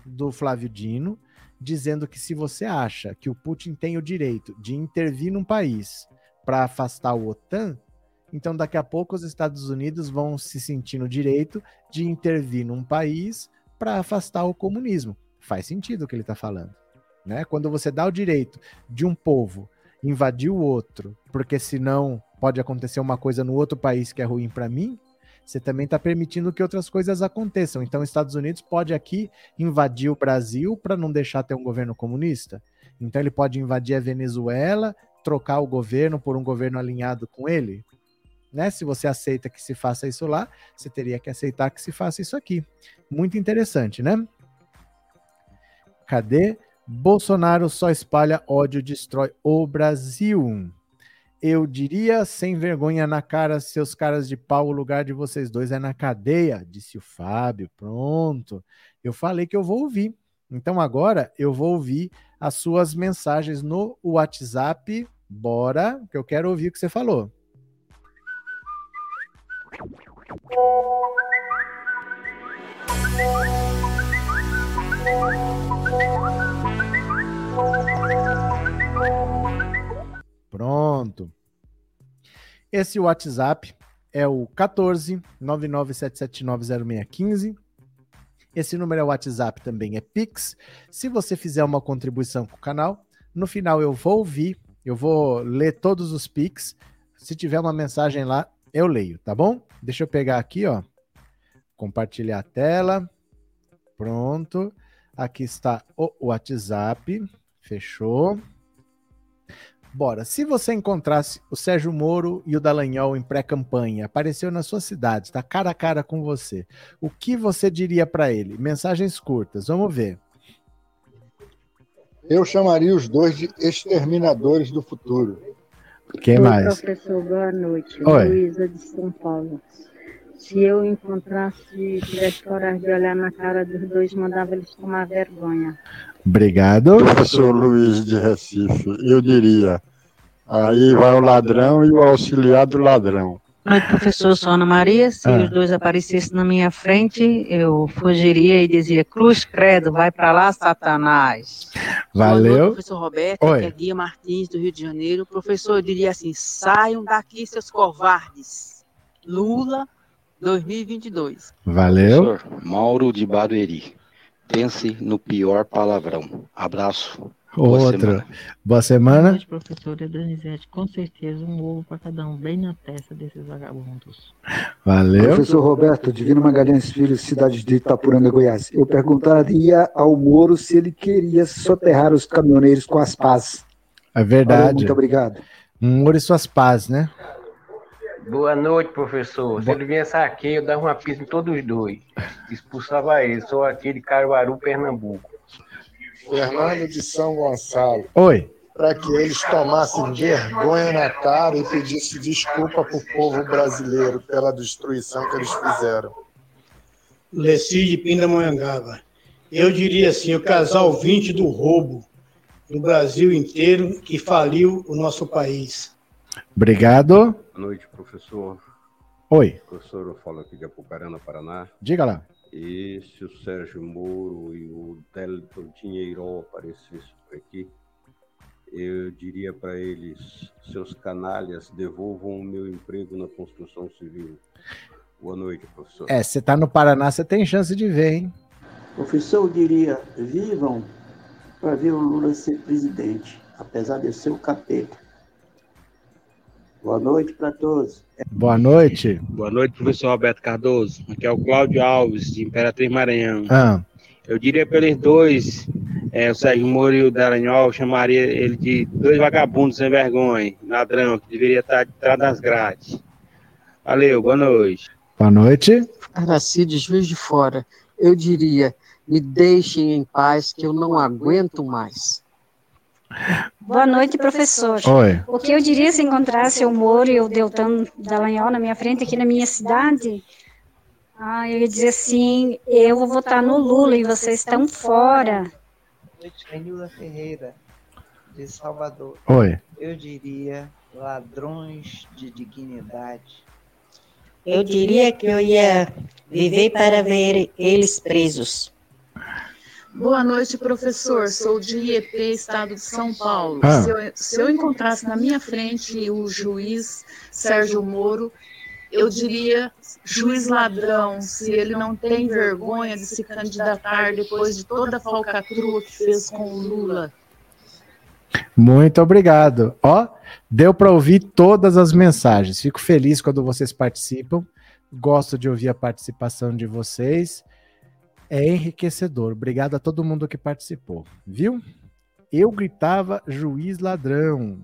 do Flávio Dino, dizendo que se você acha que o Putin tem o direito de intervir num país para afastar o OTAN, então daqui a pouco os Estados Unidos vão se sentir no direito de intervir num país para afastar o comunismo. Faz sentido o que ele está falando. Né? Quando você dá o direito de um povo invadir o outro, porque senão pode acontecer uma coisa no outro país que é ruim para mim, você também está permitindo que outras coisas aconteçam. Então, os Estados Unidos pode aqui invadir o Brasil para não deixar ter um governo comunista. Então, ele pode invadir a Venezuela trocar o governo por um governo alinhado com ele? Né? Se você aceita que se faça isso lá, você teria que aceitar que se faça isso aqui. Muito interessante, né? Cadê? Bolsonaro só espalha ódio, destrói o Brasil. Eu diria, sem vergonha na cara, seus caras de pau, o lugar de vocês dois é na cadeia, disse o Fábio. Pronto. Eu falei que eu vou ouvir. Então agora eu vou ouvir as suas mensagens no WhatsApp. Bora, que eu quero ouvir o que você falou. Pronto. Esse WhatsApp é o 14 997790615 esse número é WhatsApp também, é Pix. Se você fizer uma contribuição com o canal, no final eu vou ouvir, eu vou ler todos os Pix. Se tiver uma mensagem lá, eu leio, tá bom? Deixa eu pegar aqui, ó. Compartilhar a tela. Pronto. Aqui está o WhatsApp. Fechou. Bora. Se você encontrasse o Sérgio Moro e o Dallagnol em pré-campanha, apareceu na sua cidade, está cara a cara com você, o que você diria para ele? Mensagens curtas, vamos ver. Eu chamaria os dois de exterminadores do futuro. Quem Oi, mais? Professor, boa noite. Oi. Luísa de São Paulo. Se eu encontrasse, tivesse coragem de olhar na cara dos dois, mandava eles tomar vergonha. Obrigado. Professor Luiz de Recife, eu diria, aí vai o ladrão e o auxiliar do ladrão. Oi, professor Sona Maria, se ah. os dois aparecessem na minha frente, eu fugiria e dizia, cruz credo, vai para lá, Satanás. Valeu. Noite, professor Roberto, Oi. que é Guia Martins, do Rio de Janeiro. Professor, eu diria assim, saiam daqui, seus covardes. Lula, 2022. Valeu. Professor Mauro de Barueri pense no pior palavrão. Abraço. Boa. Semana. Boa semana. Boa noite, professora Donizete. Com certeza um ovo para cada um, bem na testa desses vagabundos. Valeu. Professor Roberto, Divino Magalhães Filho, cidade de Itapuranga, Goiás. Eu perguntaria ao Moro se ele queria soterrar os caminhoneiros com as pás. É verdade. Valeu, muito obrigado. Moro e suas pás, né? Boa noite, professor. Se ele viesse aqui, eu dava uma pista em todos os dois. Expulsava ele. Sou aqui de Caruaru, Pernambuco. Fernando de São Gonçalo. Oi. Para que eles tomassem vergonha na cara e pedissem desculpa para o povo brasileiro pela destruição que eles fizeram. Leci de Pindamonhangaba. Eu diria assim, o casal 20 do roubo do Brasil inteiro que faliu o nosso país. Obrigado. Boa noite, professor. Oi. Professor, eu falo aqui de Apucarana, Paraná. Diga lá. E se o Sérgio Moro e o Delton Dinheiro aparecessem aqui, eu diria para eles, seus canalhas, devolvam o meu emprego na construção civil. Boa noite, professor. É, você está no Paraná, você tem chance de ver, hein? Professor, eu diria, vivam para ver o Lula ser presidente, apesar de ser o capeta. Boa noite para todos. Boa noite. Boa noite, professor Roberto Cardoso. Aqui é o Cláudio Alves, de Imperatriz Maranhão. Ah. Eu diria pelos dois, é, o Sérgio Moro e o Daranhol, chamaria ele de dois vagabundos sem vergonha, ladrão, que deveria estar de trás das grades. Valeu, boa noite. Boa noite. Aracide, juiz de fora, eu diria, me deixem em paz que eu não aguento mais. Boa noite, professor. Oi. O que eu diria se encontrasse o Moro e o Deltan Dallagnol na minha frente aqui na minha cidade? Ah, eu ia dizer assim, eu vou votar no Lula e vocês estão fora. Boa noite, Renilda Ferreira, de Salvador. Oi. Eu diria ladrões de dignidade. Eu diria que eu ia viver para ver eles presos. Boa noite, professor. Sou de IEP, Estado de São Paulo. Ah. Se, eu, se eu encontrasse na minha frente o juiz Sérgio Moro, eu diria juiz ladrão, se ele não tem vergonha de se candidatar depois de toda a falcatrua que fez com o Lula. Muito obrigado. Ó, deu para ouvir todas as mensagens. Fico feliz quando vocês participam. Gosto de ouvir a participação de vocês. É enriquecedor. Obrigado a todo mundo que participou, viu? Eu gritava juiz ladrão.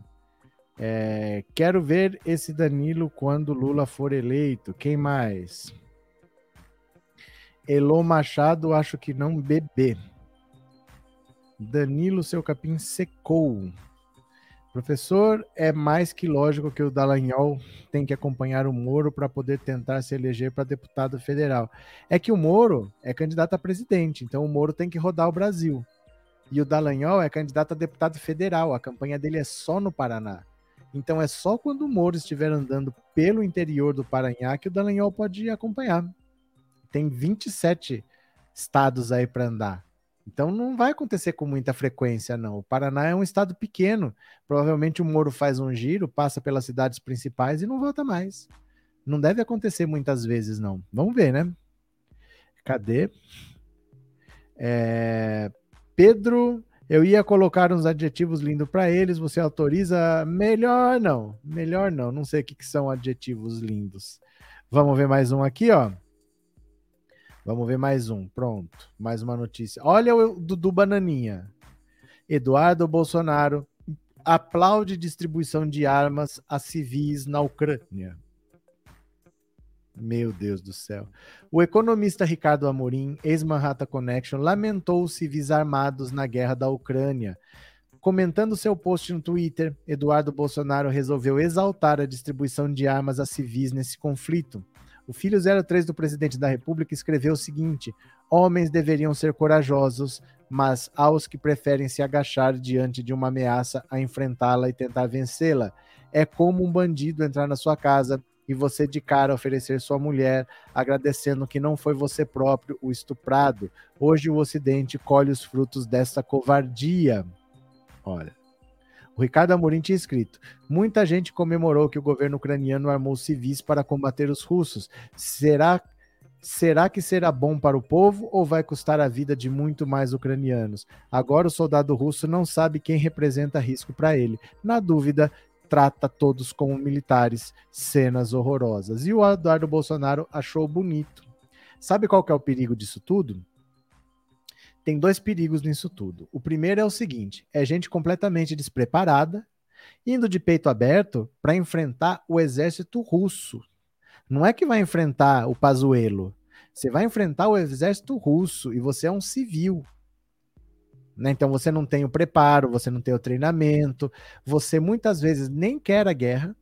É, quero ver esse Danilo quando Lula for eleito. Quem mais? Elô Machado, acho que não bebê. Danilo, seu capim secou. Professor, é mais que lógico que o Dallagnol tem que acompanhar o Moro para poder tentar se eleger para deputado federal. É que o Moro é candidato a presidente, então o Moro tem que rodar o Brasil. E o Dallagnol é candidato a deputado federal, a campanha dele é só no Paraná. Então é só quando o Moro estiver andando pelo interior do Paranhá que o Dallagnol pode acompanhar. Tem 27 estados aí para andar. Então não vai acontecer com muita frequência, não. O Paraná é um estado pequeno. Provavelmente o Moro faz um giro, passa pelas cidades principais e não volta mais. Não deve acontecer muitas vezes, não. Vamos ver, né? Cadê? É... Pedro, eu ia colocar uns adjetivos lindos para eles. Você autoriza? Melhor não. Melhor não. Não sei o que, que são adjetivos lindos. Vamos ver mais um aqui, ó. Vamos ver mais um. Pronto. Mais uma notícia. Olha o Dudu Bananinha. Eduardo Bolsonaro aplaude distribuição de armas a civis na Ucrânia. Meu Deus do céu. O economista Ricardo Amorim, ex-Manhattan Connection, lamentou os civis armados na guerra da Ucrânia. Comentando seu post no Twitter, Eduardo Bolsonaro resolveu exaltar a distribuição de armas a civis nesse conflito. O filho 03 do presidente da República escreveu o seguinte: Homens deveriam ser corajosos, mas aos que preferem se agachar diante de uma ameaça a enfrentá-la e tentar vencê-la. É como um bandido entrar na sua casa e você de cara oferecer sua mulher, agradecendo que não foi você próprio o estuprado. Hoje o Ocidente colhe os frutos dessa covardia. Olha. O Ricardo Amorim tinha escrito: muita gente comemorou que o governo ucraniano armou civis para combater os russos. Será, será que será bom para o povo ou vai custar a vida de muito mais ucranianos? Agora o soldado russo não sabe quem representa risco para ele. Na dúvida, trata todos como militares. Cenas horrorosas. E o Eduardo Bolsonaro achou bonito. Sabe qual que é o perigo disso tudo? Tem dois perigos nisso tudo. O primeiro é o seguinte: é gente completamente despreparada, indo de peito aberto para enfrentar o exército russo. Não é que vai enfrentar o Pazuello. Você vai enfrentar o exército russo e você é um civil. Né? Então você não tem o preparo, você não tem o treinamento, você muitas vezes nem quer a guerra,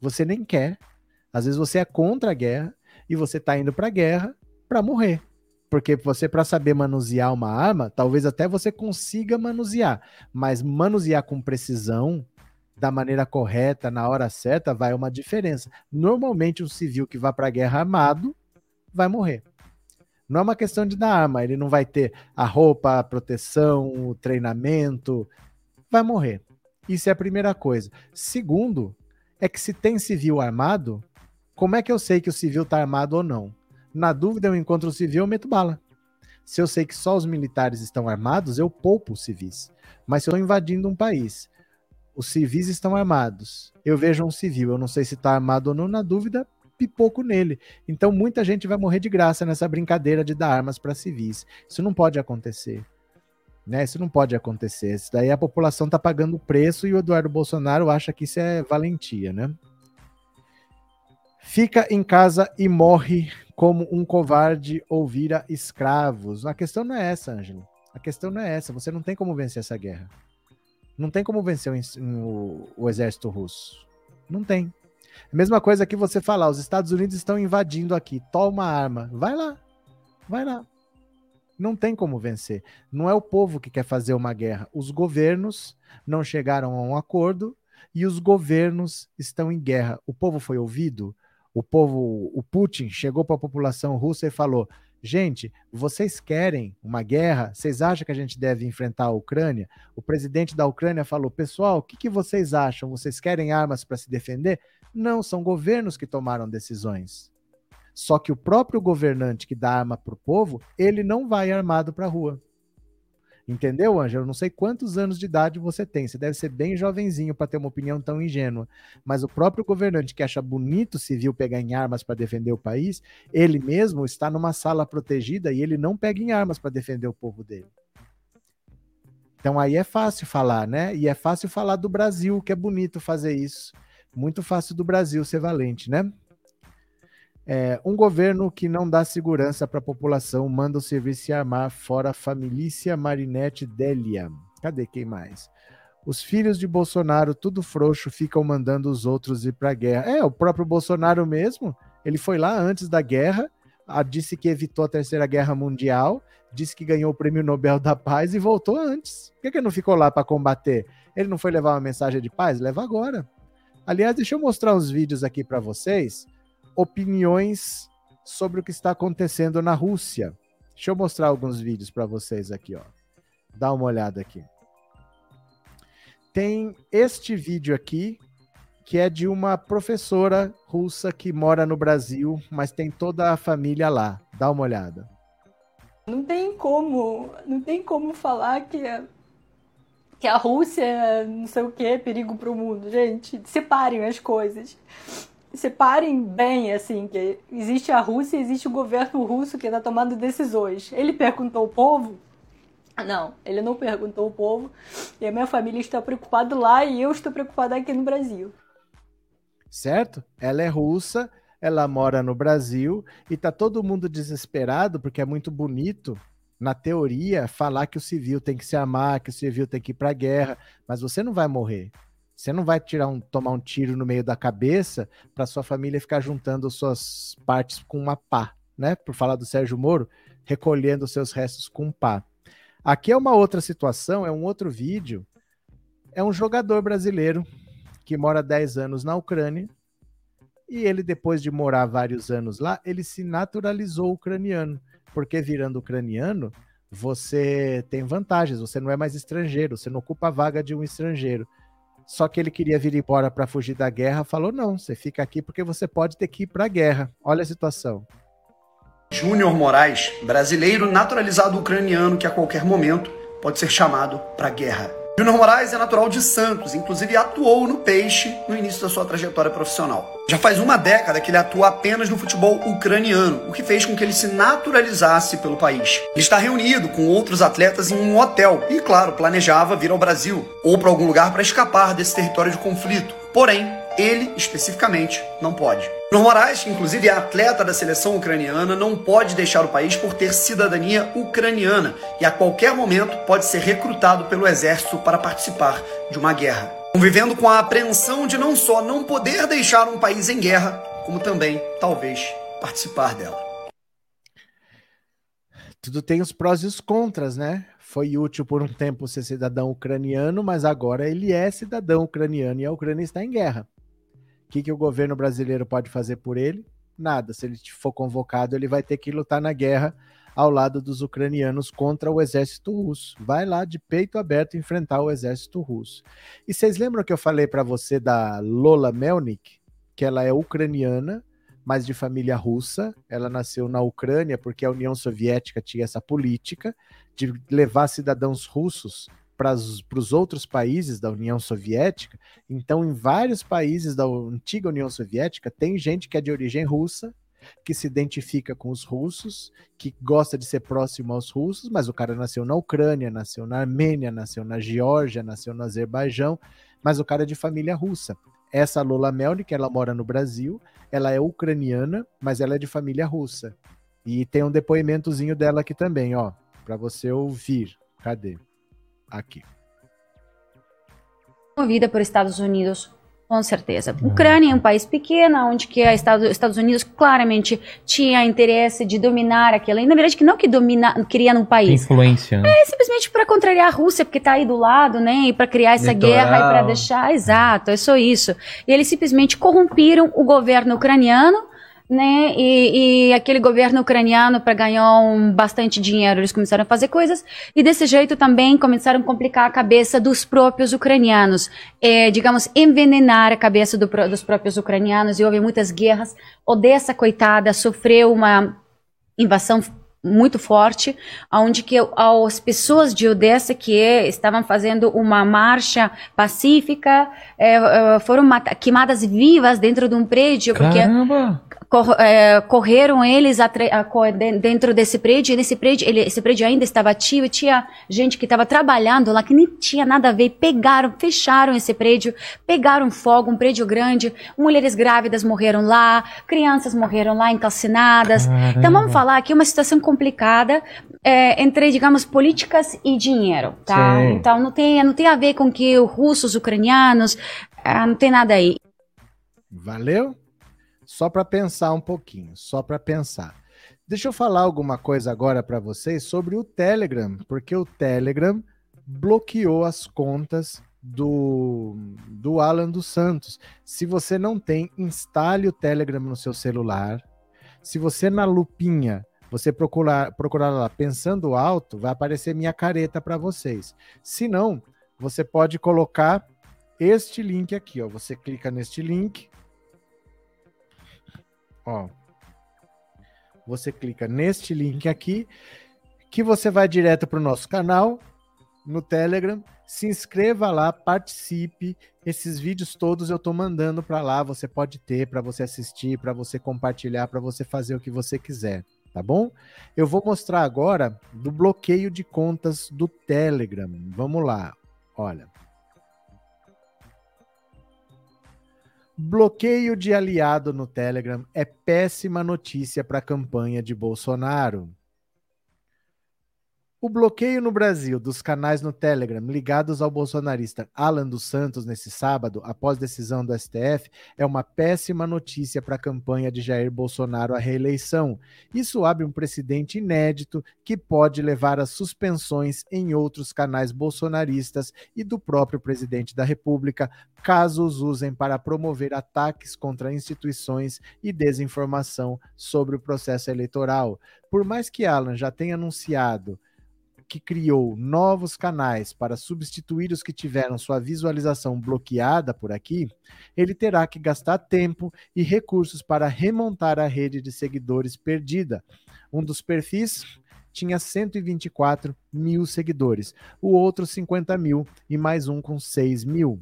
você nem quer. Às vezes você é contra a guerra e você está indo para a guerra para morrer. Porque você, para saber manusear uma arma, talvez até você consiga manusear, mas manusear com precisão, da maneira correta, na hora certa, vai uma diferença. Normalmente, um civil que vai para a guerra armado vai morrer. Não é uma questão de dar arma, ele não vai ter a roupa, a proteção, o treinamento, vai morrer. Isso é a primeira coisa. Segundo, é que se tem civil armado, como é que eu sei que o civil está armado ou não? Na dúvida, eu encontro o civil, eu meto bala. Se eu sei que só os militares estão armados, eu poupo os civis. Mas se eu estou invadindo um país, os civis estão armados, eu vejo um civil, eu não sei se está armado ou não, na dúvida, pipoco nele. Então muita gente vai morrer de graça nessa brincadeira de dar armas para civis. Isso não pode acontecer. Né? Isso não pode acontecer. Isso daí a população está pagando o preço e o Eduardo Bolsonaro acha que isso é valentia, né? Fica em casa e morre como um covarde ou vira escravos. A questão não é essa, Ângelo. A questão não é essa. Você não tem como vencer essa guerra. Não tem como vencer o, o, o exército russo. Não tem. A mesma coisa que você falar, os Estados Unidos estão invadindo aqui, toma arma. Vai lá. Vai lá. Não tem como vencer. Não é o povo que quer fazer uma guerra. Os governos não chegaram a um acordo e os governos estão em guerra. O povo foi ouvido? O povo, o Putin chegou para a população russa e falou: Gente, vocês querem uma guerra? Vocês acham que a gente deve enfrentar a Ucrânia? O presidente da Ucrânia falou: Pessoal, o que, que vocês acham? Vocês querem armas para se defender? Não, são governos que tomaram decisões. Só que o próprio governante que dá arma para o povo, ele não vai armado para a rua. Entendeu, Ângelo? Não sei quantos anos de idade você tem. Você deve ser bem jovenzinho para ter uma opinião tão ingênua. Mas o próprio governante que acha bonito civil pegar em armas para defender o país, ele mesmo está numa sala protegida e ele não pega em armas para defender o povo dele. Então aí é fácil falar, né? E é fácil falar do Brasil, que é bonito fazer isso. Muito fácil do Brasil ser valente, né? É, um governo que não dá segurança para a população manda o serviço se armar fora a família Marinette Delia. Cadê quem mais? Os filhos de Bolsonaro, tudo frouxo, ficam mandando os outros ir para a guerra. É, o próprio Bolsonaro mesmo, ele foi lá antes da guerra, disse que evitou a Terceira Guerra Mundial, disse que ganhou o Prêmio Nobel da Paz e voltou antes. Por que, que ele não ficou lá para combater? Ele não foi levar uma mensagem de paz? Leva agora. Aliás, deixa eu mostrar uns vídeos aqui para vocês opiniões sobre o que está acontecendo na Rússia. Deixa eu mostrar alguns vídeos para vocês aqui, ó. Dá uma olhada aqui. Tem este vídeo aqui, que é de uma professora russa que mora no Brasil, mas tem toda a família lá. Dá uma olhada. Não tem como, não tem como falar que a, que a Rússia é não sei o que, perigo para o mundo. Gente, separem as coisas separem bem, assim, que existe a Rússia e existe o governo russo que está tomando decisões. Ele perguntou ao povo? Não, ele não perguntou ao povo. E a minha família está preocupada lá e eu estou preocupada aqui no Brasil. Certo? Ela é russa, ela mora no Brasil e tá todo mundo desesperado porque é muito bonito na teoria falar que o civil tem que se amar, que o civil tem que ir para a guerra, mas você não vai morrer. Você não vai tirar um, tomar um tiro no meio da cabeça para sua família ficar juntando suas partes com uma pá, né? Por falar do Sérgio Moro, recolhendo seus restos com pá. Aqui é uma outra situação, é um outro vídeo. É um jogador brasileiro que mora 10 anos na Ucrânia e ele, depois de morar vários anos lá, ele se naturalizou ucraniano, porque virando ucraniano, você tem vantagens, você não é mais estrangeiro, você não ocupa a vaga de um estrangeiro. Só que ele queria vir embora para fugir da guerra, falou: não, você fica aqui porque você pode ter que ir para a guerra. Olha a situação. Júnior Moraes, brasileiro naturalizado ucraniano que a qualquer momento pode ser chamado para a guerra. Júnior Moraes é natural de Santos, inclusive atuou no Peixe no início da sua trajetória profissional. Já faz uma década que ele atua apenas no futebol ucraniano, o que fez com que ele se naturalizasse pelo país. Ele está reunido com outros atletas em um hotel e, claro, planejava vir ao Brasil ou para algum lugar para escapar desse território de conflito. Porém, ele, especificamente, não pode. Júnior Moraes, que inclusive é atleta da seleção ucraniana, não pode deixar o país por ter cidadania ucraniana e a qualquer momento pode ser recrutado pelo exército para participar de uma guerra. Convivendo com a apreensão de não só não poder deixar um país em guerra, como também, talvez, participar dela. Tudo tem os prós e os contras, né? Foi útil por um tempo ser cidadão ucraniano, mas agora ele é cidadão ucraniano e a Ucrânia está em guerra. O que, que o governo brasileiro pode fazer por ele? Nada. Se ele for convocado, ele vai ter que lutar na guerra ao lado dos ucranianos contra o exército russo. Vai lá de peito aberto enfrentar o exército russo. E vocês lembram que eu falei para você da Lola Melnik, que ela é ucraniana, mas de família russa. Ela nasceu na Ucrânia porque a União Soviética tinha essa política de levar cidadãos russos para os outros países da União Soviética. Então, em vários países da antiga União Soviética, tem gente que é de origem russa, que se identifica com os russos, que gosta de ser próximo aos russos, mas o cara nasceu na Ucrânia, nasceu na Armênia, nasceu na Geórgia, nasceu no Azerbaijão, mas o cara é de família russa. Essa Lola Melnik, ela mora no Brasil, ela é ucraniana, mas ela é de família russa. E tem um depoimentozinho dela aqui também, ó, para você ouvir. Cadê? Aqui. Movida por Estados Unidos com certeza. Ucrânia é um país pequeno, onde que a Estados, Estados Unidos claramente tinha interesse de dominar aquilo. E, na verdade, que não que domina, queria no país. Influência. Né? É simplesmente para contrariar a Rússia, porque está aí do lado, né? E para criar essa Litoral. guerra e para deixar. Exato, é só isso. E eles simplesmente corromperam o governo ucraniano né? E, e aquele governo ucraniano, para ganhar um, bastante dinheiro, eles começaram a fazer coisas, e desse jeito também começaram a complicar a cabeça dos próprios ucranianos, é, digamos, envenenar a cabeça do, dos próprios ucranianos, e houve muitas guerras. Odessa, coitada, sofreu uma invasão muito forte, onde que as pessoas de Odessa que estavam fazendo uma marcha pacífica é, foram queimadas vivas dentro de um prédio, porque Caramba! Cor, é, correram eles a, a, dentro desse prédio, e nesse prédio, ele, esse prédio ainda estava ativo, e tinha gente que estava trabalhando lá que nem tinha nada a ver, pegaram, fecharam esse prédio, pegaram fogo, um prédio grande, mulheres grávidas morreram lá, crianças morreram lá encalcinadas. Caramba. Então vamos falar aqui uma situação complicada é, entre, digamos, políticas e dinheiro, tá? Sim. Então não tem, não tem a ver com que os russos, ucranianos, ah, não tem nada aí. Valeu? Só para pensar um pouquinho, só para pensar. Deixa eu falar alguma coisa agora para vocês sobre o Telegram, porque o Telegram bloqueou as contas do, do Alan dos Santos. Se você não tem, instale o Telegram no seu celular. Se você na lupinha você procurar, procurar lá pensando alto, vai aparecer minha careta para vocês. Se não, você pode colocar este link aqui, ó. Você clica neste link, Ó, você clica neste link aqui, que você vai direto para o nosso canal no Telegram. Se inscreva lá, participe. Esses vídeos todos eu estou mandando para lá. Você pode ter para você assistir, para você compartilhar, para você fazer o que você quiser, tá bom? Eu vou mostrar agora do bloqueio de contas do Telegram. Vamos lá. Olha. Bloqueio de aliado no Telegram é péssima notícia para a campanha de Bolsonaro. O bloqueio no Brasil dos canais no Telegram ligados ao bolsonarista Alan dos Santos nesse sábado, após decisão do STF, é uma péssima notícia para a campanha de Jair Bolsonaro à reeleição. Isso abre um precedente inédito que pode levar a suspensões em outros canais bolsonaristas e do próprio presidente da República, caso os usem para promover ataques contra instituições e desinformação sobre o processo eleitoral. Por mais que Alan já tenha anunciado que criou novos canais para substituir os que tiveram sua visualização bloqueada por aqui, ele terá que gastar tempo e recursos para remontar a rede de seguidores perdida. Um dos perfis tinha 124 mil seguidores, o outro 50 mil e mais um com 6 mil.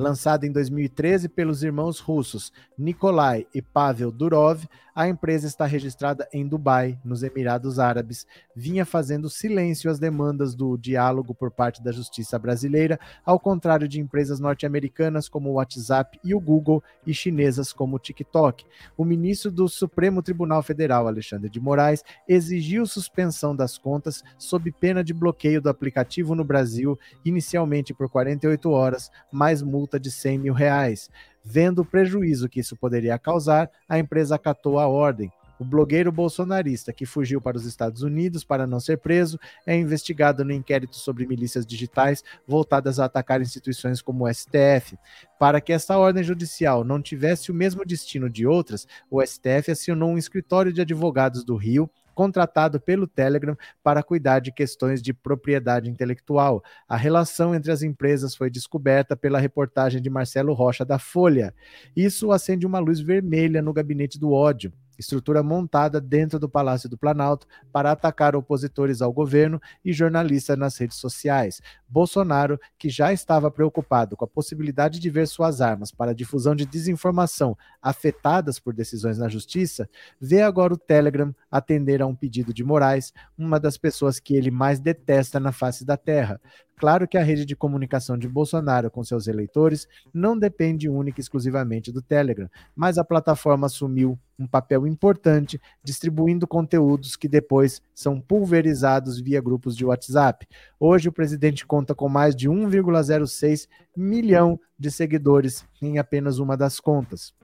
Lançada em 2013 pelos irmãos russos Nikolai e Pavel Durov, a empresa está registrada em Dubai, nos Emirados Árabes. Vinha fazendo silêncio às demandas do diálogo por parte da justiça brasileira, ao contrário de empresas norte-americanas como o WhatsApp e o Google e chinesas como o TikTok. O ministro do Supremo Tribunal Federal, Alexandre de Moraes, exigiu suspensão das contas sob pena de bloqueio do aplicativo no Brasil, inicialmente por 48 horas, mais multa de 100 mil reais. Vendo o prejuízo que isso poderia causar, a empresa acatou a ordem. O blogueiro bolsonarista que fugiu para os Estados Unidos para não ser preso é investigado no inquérito sobre milícias digitais voltadas a atacar instituições como o STF. Para que essa ordem judicial não tivesse o mesmo destino de outras, o STF acionou um escritório de advogados do Rio contratado pelo Telegram para cuidar de questões de propriedade intelectual. A relação entre as empresas foi descoberta pela reportagem de Marcelo Rocha da Folha. Isso acende uma luz vermelha no gabinete do ódio estrutura montada dentro do Palácio do Planalto para atacar opositores ao governo e jornalistas nas redes sociais. Bolsonaro, que já estava preocupado com a possibilidade de ver suas armas para difusão de desinformação afetadas por decisões na justiça, vê agora o Telegram atender a um pedido de Moraes, uma das pessoas que ele mais detesta na face da Terra. Claro que a rede de comunicação de Bolsonaro com seus eleitores não depende única e exclusivamente do Telegram, mas a plataforma assumiu um papel importante distribuindo conteúdos que depois são pulverizados via grupos de WhatsApp. Hoje o presidente conta com mais de 1,06 milhão de seguidores em apenas uma das contas.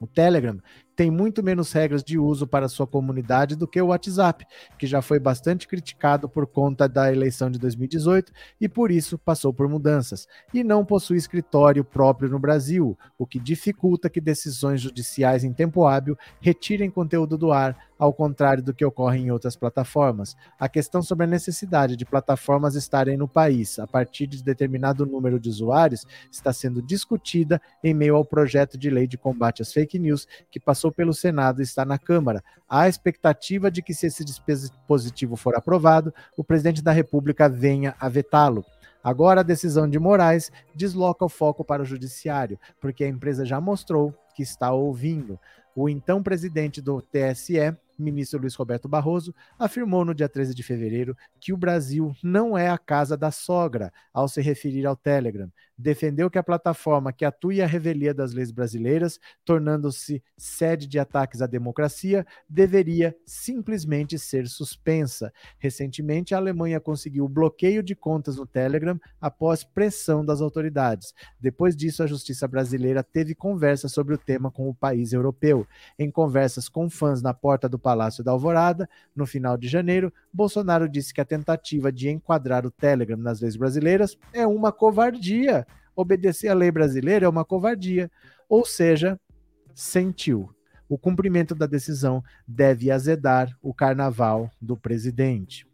O Telegram tem muito menos regras de uso para sua comunidade do que o WhatsApp, que já foi bastante criticado por conta da eleição de 2018 e por isso passou por mudanças. E não possui escritório próprio no Brasil, o que dificulta que decisões judiciais em tempo hábil retirem conteúdo do ar, ao contrário do que ocorre em outras plataformas. A questão sobre a necessidade de plataformas estarem no país a partir de determinado número de usuários está sendo discutida em meio ao projeto de lei de combate às fake news que passou passou pelo Senado e está na Câmara. Há expectativa de que, se esse dispositivo for aprovado, o presidente da República venha a vetá-lo. Agora, a decisão de Moraes desloca o foco para o judiciário, porque a empresa já mostrou que está ouvindo. O então presidente do TSE, ministro Luiz Roberto Barroso, afirmou no dia 13 de fevereiro que o Brasil não é a casa da sogra, ao se referir ao Telegram. Defendeu que a plataforma que atua à revelia das leis brasileiras, tornando-se sede de ataques à democracia, deveria simplesmente ser suspensa. Recentemente, a Alemanha conseguiu o bloqueio de contas no Telegram após pressão das autoridades. Depois disso, a justiça brasileira teve conversa sobre o tema com o país europeu. Em conversas com fãs na porta do Palácio da Alvorada, no final de janeiro, Bolsonaro disse que a tentativa de enquadrar o Telegram nas leis brasileiras é uma covardia. Obedecer à lei brasileira é uma covardia. Ou seja, sentiu. O cumprimento da decisão deve azedar o carnaval do presidente.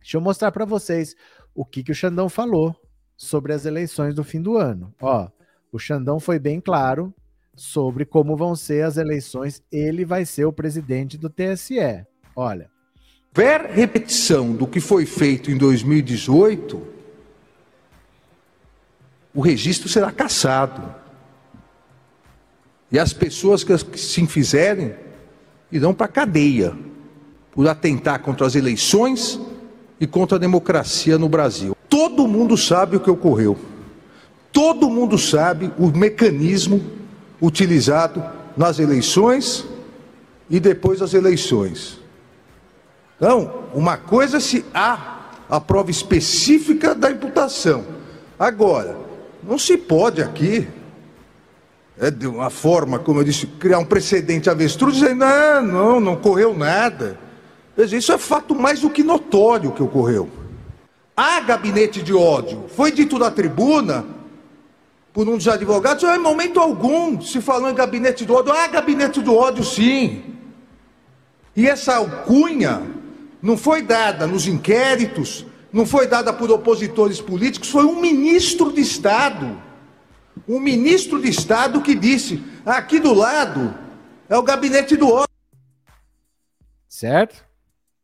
Deixa eu mostrar para vocês o que, que o Xandão falou sobre as eleições do fim do ano. Ó, o Xandão foi bem claro sobre como vão ser as eleições. Ele vai ser o presidente do TSE. Olha. Ver repetição do que foi feito em 2018, o registro será cassado. E as pessoas que se fizerem irão para a cadeia por atentar contra as eleições e contra a democracia no Brasil. Todo mundo sabe o que ocorreu. Todo mundo sabe o mecanismo utilizado nas eleições e depois das eleições. Então, uma coisa é se há a prova específica da imputação. Agora, não se pode aqui, é, de uma forma, como eu disse, criar um precedente avestruz, dizendo, não, não, não ocorreu nada. Veja, isso é fato mais do que notório que ocorreu. Há gabinete de ódio. Foi dito na tribuna por um dos advogados, em momento algum se falou em gabinete do ódio. Há gabinete do ódio, sim. E essa alcunha não foi dada nos inquéritos, não foi dada por opositores políticos, foi um ministro de Estado. Um ministro de Estado que disse: aqui do lado é o gabinete do ódio. Certo?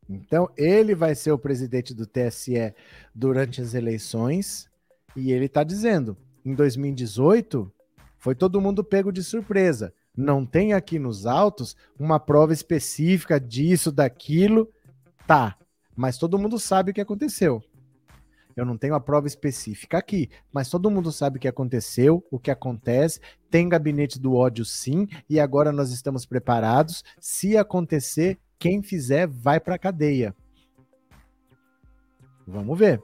Então, ele vai ser o presidente do TSE durante as eleições e ele está dizendo: em 2018, foi todo mundo pego de surpresa. Não tem aqui nos autos uma prova específica disso, daquilo. Tá, mas todo mundo sabe o que aconteceu. Eu não tenho a prova específica aqui, mas todo mundo sabe o que aconteceu, o que acontece. Tem gabinete do ódio, sim, e agora nós estamos preparados. Se acontecer, quem fizer vai para cadeia. Vamos ver,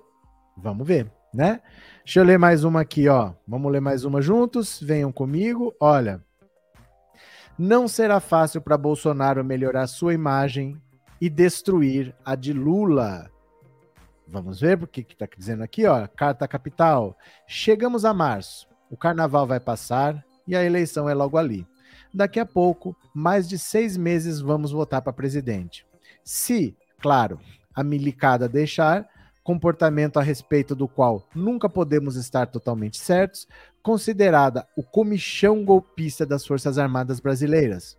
vamos ver, né? Deixa eu ler mais uma aqui, ó. Vamos ler mais uma juntos. Venham comigo. Olha. Não será fácil para Bolsonaro melhorar sua imagem e destruir a de Lula. Vamos ver o que está dizendo aqui, ó. Carta Capital. Chegamos a março. O carnaval vai passar e a eleição é logo ali. Daqui a pouco, mais de seis meses, vamos votar para presidente. Se, claro, a milicada deixar, comportamento a respeito do qual nunca podemos estar totalmente certos, considerada o comichão golpista das Forças Armadas Brasileiras.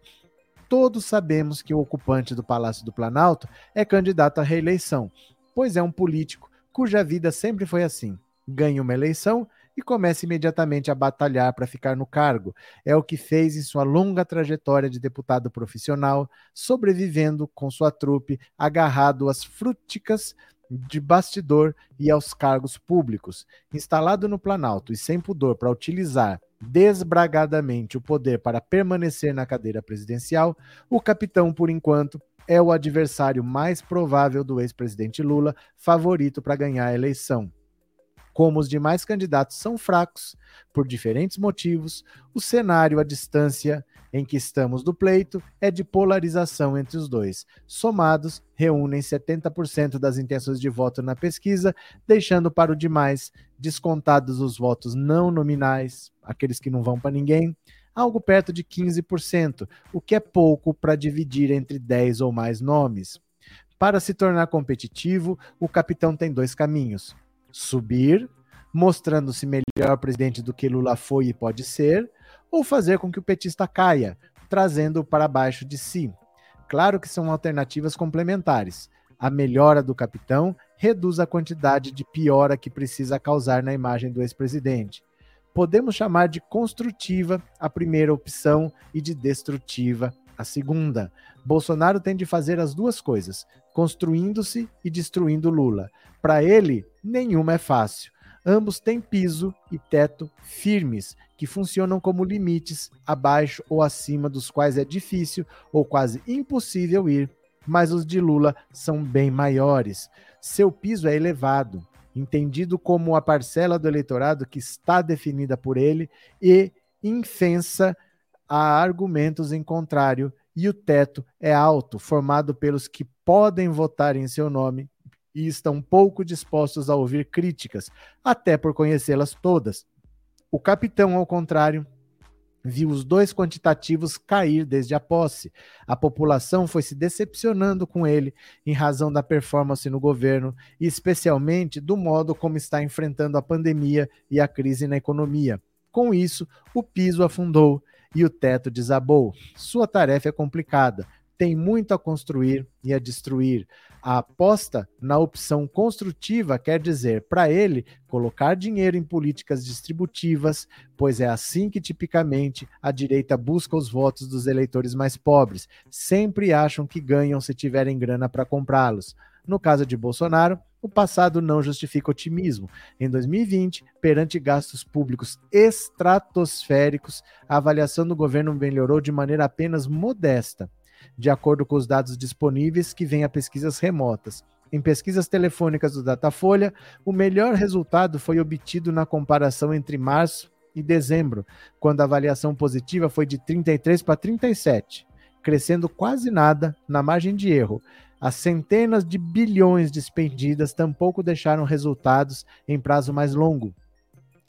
Todos sabemos que o ocupante do Palácio do Planalto é candidato à reeleição, pois é um político cuja vida sempre foi assim: ganha uma eleição e começa imediatamente a batalhar para ficar no cargo. É o que fez em sua longa trajetória de deputado profissional, sobrevivendo com sua trupe, agarrado às frúticas de bastidor e aos cargos públicos. Instalado no Planalto e sem pudor para utilizar desbragadamente o poder para permanecer na cadeira presidencial, o capitão, por enquanto, é o adversário mais provável do ex-presidente Lula, favorito para ganhar a eleição. Como os demais candidatos são fracos, por diferentes motivos, o cenário à distância em que estamos do pleito é de polarização entre os dois. Somados, reúnem 70% das intenções de voto na pesquisa, deixando para o demais, descontados os votos não nominais, aqueles que não vão para ninguém, algo perto de 15%, o que é pouco para dividir entre 10 ou mais nomes. Para se tornar competitivo, o capitão tem dois caminhos subir, mostrando-se melhor presidente do que Lula foi e pode ser, ou fazer com que o petista caia, trazendo-o para baixo de si. Claro que são alternativas complementares. A melhora do capitão reduz a quantidade de piora que precisa causar na imagem do ex-presidente. Podemos chamar de construtiva a primeira opção e de destrutiva a segunda. Bolsonaro tem de fazer as duas coisas, construindo-se e destruindo Lula. Para ele, nenhuma é fácil. Ambos têm piso e teto firmes, que funcionam como limites abaixo ou acima dos quais é difícil ou quase impossível ir, mas os de Lula são bem maiores. Seu piso é elevado, entendido como a parcela do eleitorado que está definida por ele e infensa há argumentos em contrário e o teto é alto, formado pelos que podem votar em seu nome e estão pouco dispostos a ouvir críticas, até por conhecê-las todas. O capitão, ao contrário, viu os dois quantitativos cair desde a posse. A população foi se decepcionando com ele em razão da performance no governo e, especialmente, do modo como está enfrentando a pandemia e a crise na economia. Com isso, o piso afundou e o teto desabou. Sua tarefa é complicada, tem muito a construir e a destruir. A aposta na opção construtiva quer dizer, para ele, colocar dinheiro em políticas distributivas, pois é assim que tipicamente a direita busca os votos dos eleitores mais pobres. Sempre acham que ganham se tiverem grana para comprá-los. No caso de Bolsonaro, o passado não justifica otimismo. Em 2020, perante gastos públicos estratosféricos, a avaliação do governo melhorou de maneira apenas modesta, de acordo com os dados disponíveis que vêm a pesquisas remotas. Em pesquisas telefônicas do Datafolha, o melhor resultado foi obtido na comparação entre março e dezembro, quando a avaliação positiva foi de 33 para 37, crescendo quase nada na margem de erro, as centenas de bilhões despendidas tampouco deixaram resultados em prazo mais longo.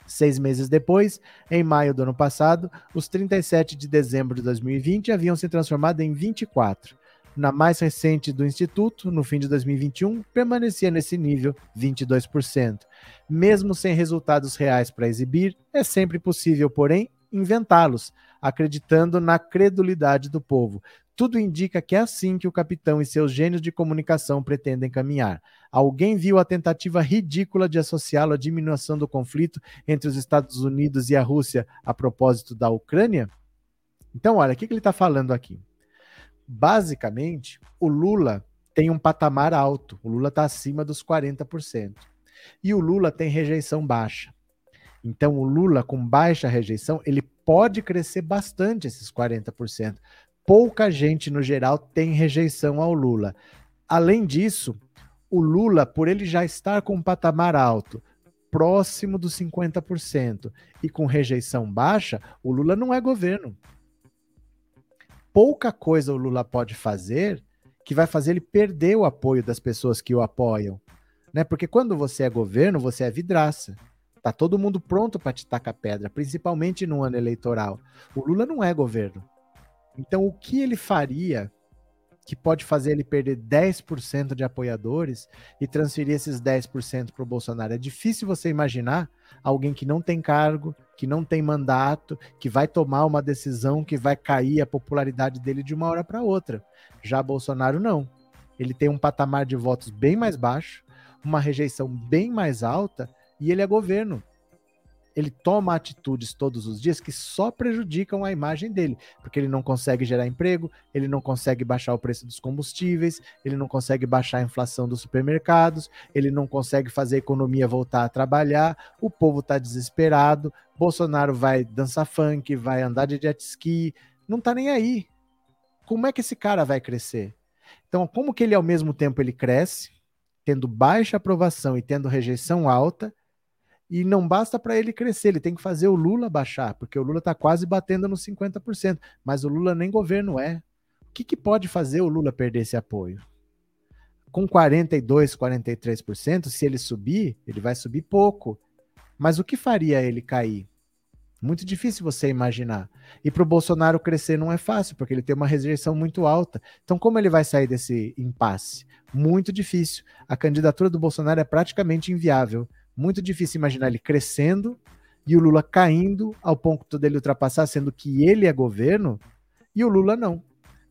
Seis meses depois, em maio do ano passado, os 37 de dezembro de 2020 haviam se transformado em 24. Na mais recente do Instituto, no fim de 2021, permanecia nesse nível 22%. Mesmo sem resultados reais para exibir, é sempre possível, porém, inventá-los, acreditando na credulidade do povo. Tudo indica que é assim que o capitão e seus gênios de comunicação pretendem caminhar. Alguém viu a tentativa ridícula de associá-lo à diminuição do conflito entre os Estados Unidos e a Rússia a propósito da Ucrânia? Então, olha, o que, que ele está falando aqui? Basicamente, o Lula tem um patamar alto. O Lula está acima dos 40%. E o Lula tem rejeição baixa. Então, o Lula, com baixa rejeição, ele pode crescer bastante esses 40%, pouca gente, no geral, tem rejeição ao Lula. Além disso, o Lula, por ele já estar com um patamar alto, próximo dos 50%, e com rejeição baixa, o Lula não é governo. Pouca coisa o Lula pode fazer que vai fazer ele perder o apoio das pessoas que o apoiam. Né? Porque quando você é governo, você é vidraça. Tá todo mundo pronto para te tacar pedra, principalmente no ano eleitoral. O Lula não é governo. Então, o que ele faria que pode fazer ele perder 10% de apoiadores e transferir esses 10% para o Bolsonaro. É difícil você imaginar alguém que não tem cargo, que não tem mandato, que vai tomar uma decisão que vai cair a popularidade dele de uma hora para outra. Já Bolsonaro não. Ele tem um patamar de votos bem mais baixo, uma rejeição bem mais alta e ele é governo ele toma atitudes todos os dias que só prejudicam a imagem dele, porque ele não consegue gerar emprego, ele não consegue baixar o preço dos combustíveis, ele não consegue baixar a inflação dos supermercados, ele não consegue fazer a economia voltar a trabalhar, o povo está desesperado, Bolsonaro vai dançar funk, vai andar de jet ski, não tá nem aí. Como é que esse cara vai crescer? Então, como que ele ao mesmo tempo ele cresce, tendo baixa aprovação e tendo rejeição alta, e não basta para ele crescer, ele tem que fazer o Lula baixar, porque o Lula está quase batendo nos 50%, mas o Lula nem governo é. O que, que pode fazer o Lula perder esse apoio? Com 42, 43%, se ele subir, ele vai subir pouco. Mas o que faria ele cair? Muito difícil você imaginar. E para o Bolsonaro crescer não é fácil, porque ele tem uma rejeição muito alta. Então, como ele vai sair desse impasse? Muito difícil. A candidatura do Bolsonaro é praticamente inviável muito difícil imaginar ele crescendo e o Lula caindo ao ponto dele ultrapassar, sendo que ele é governo e o Lula não.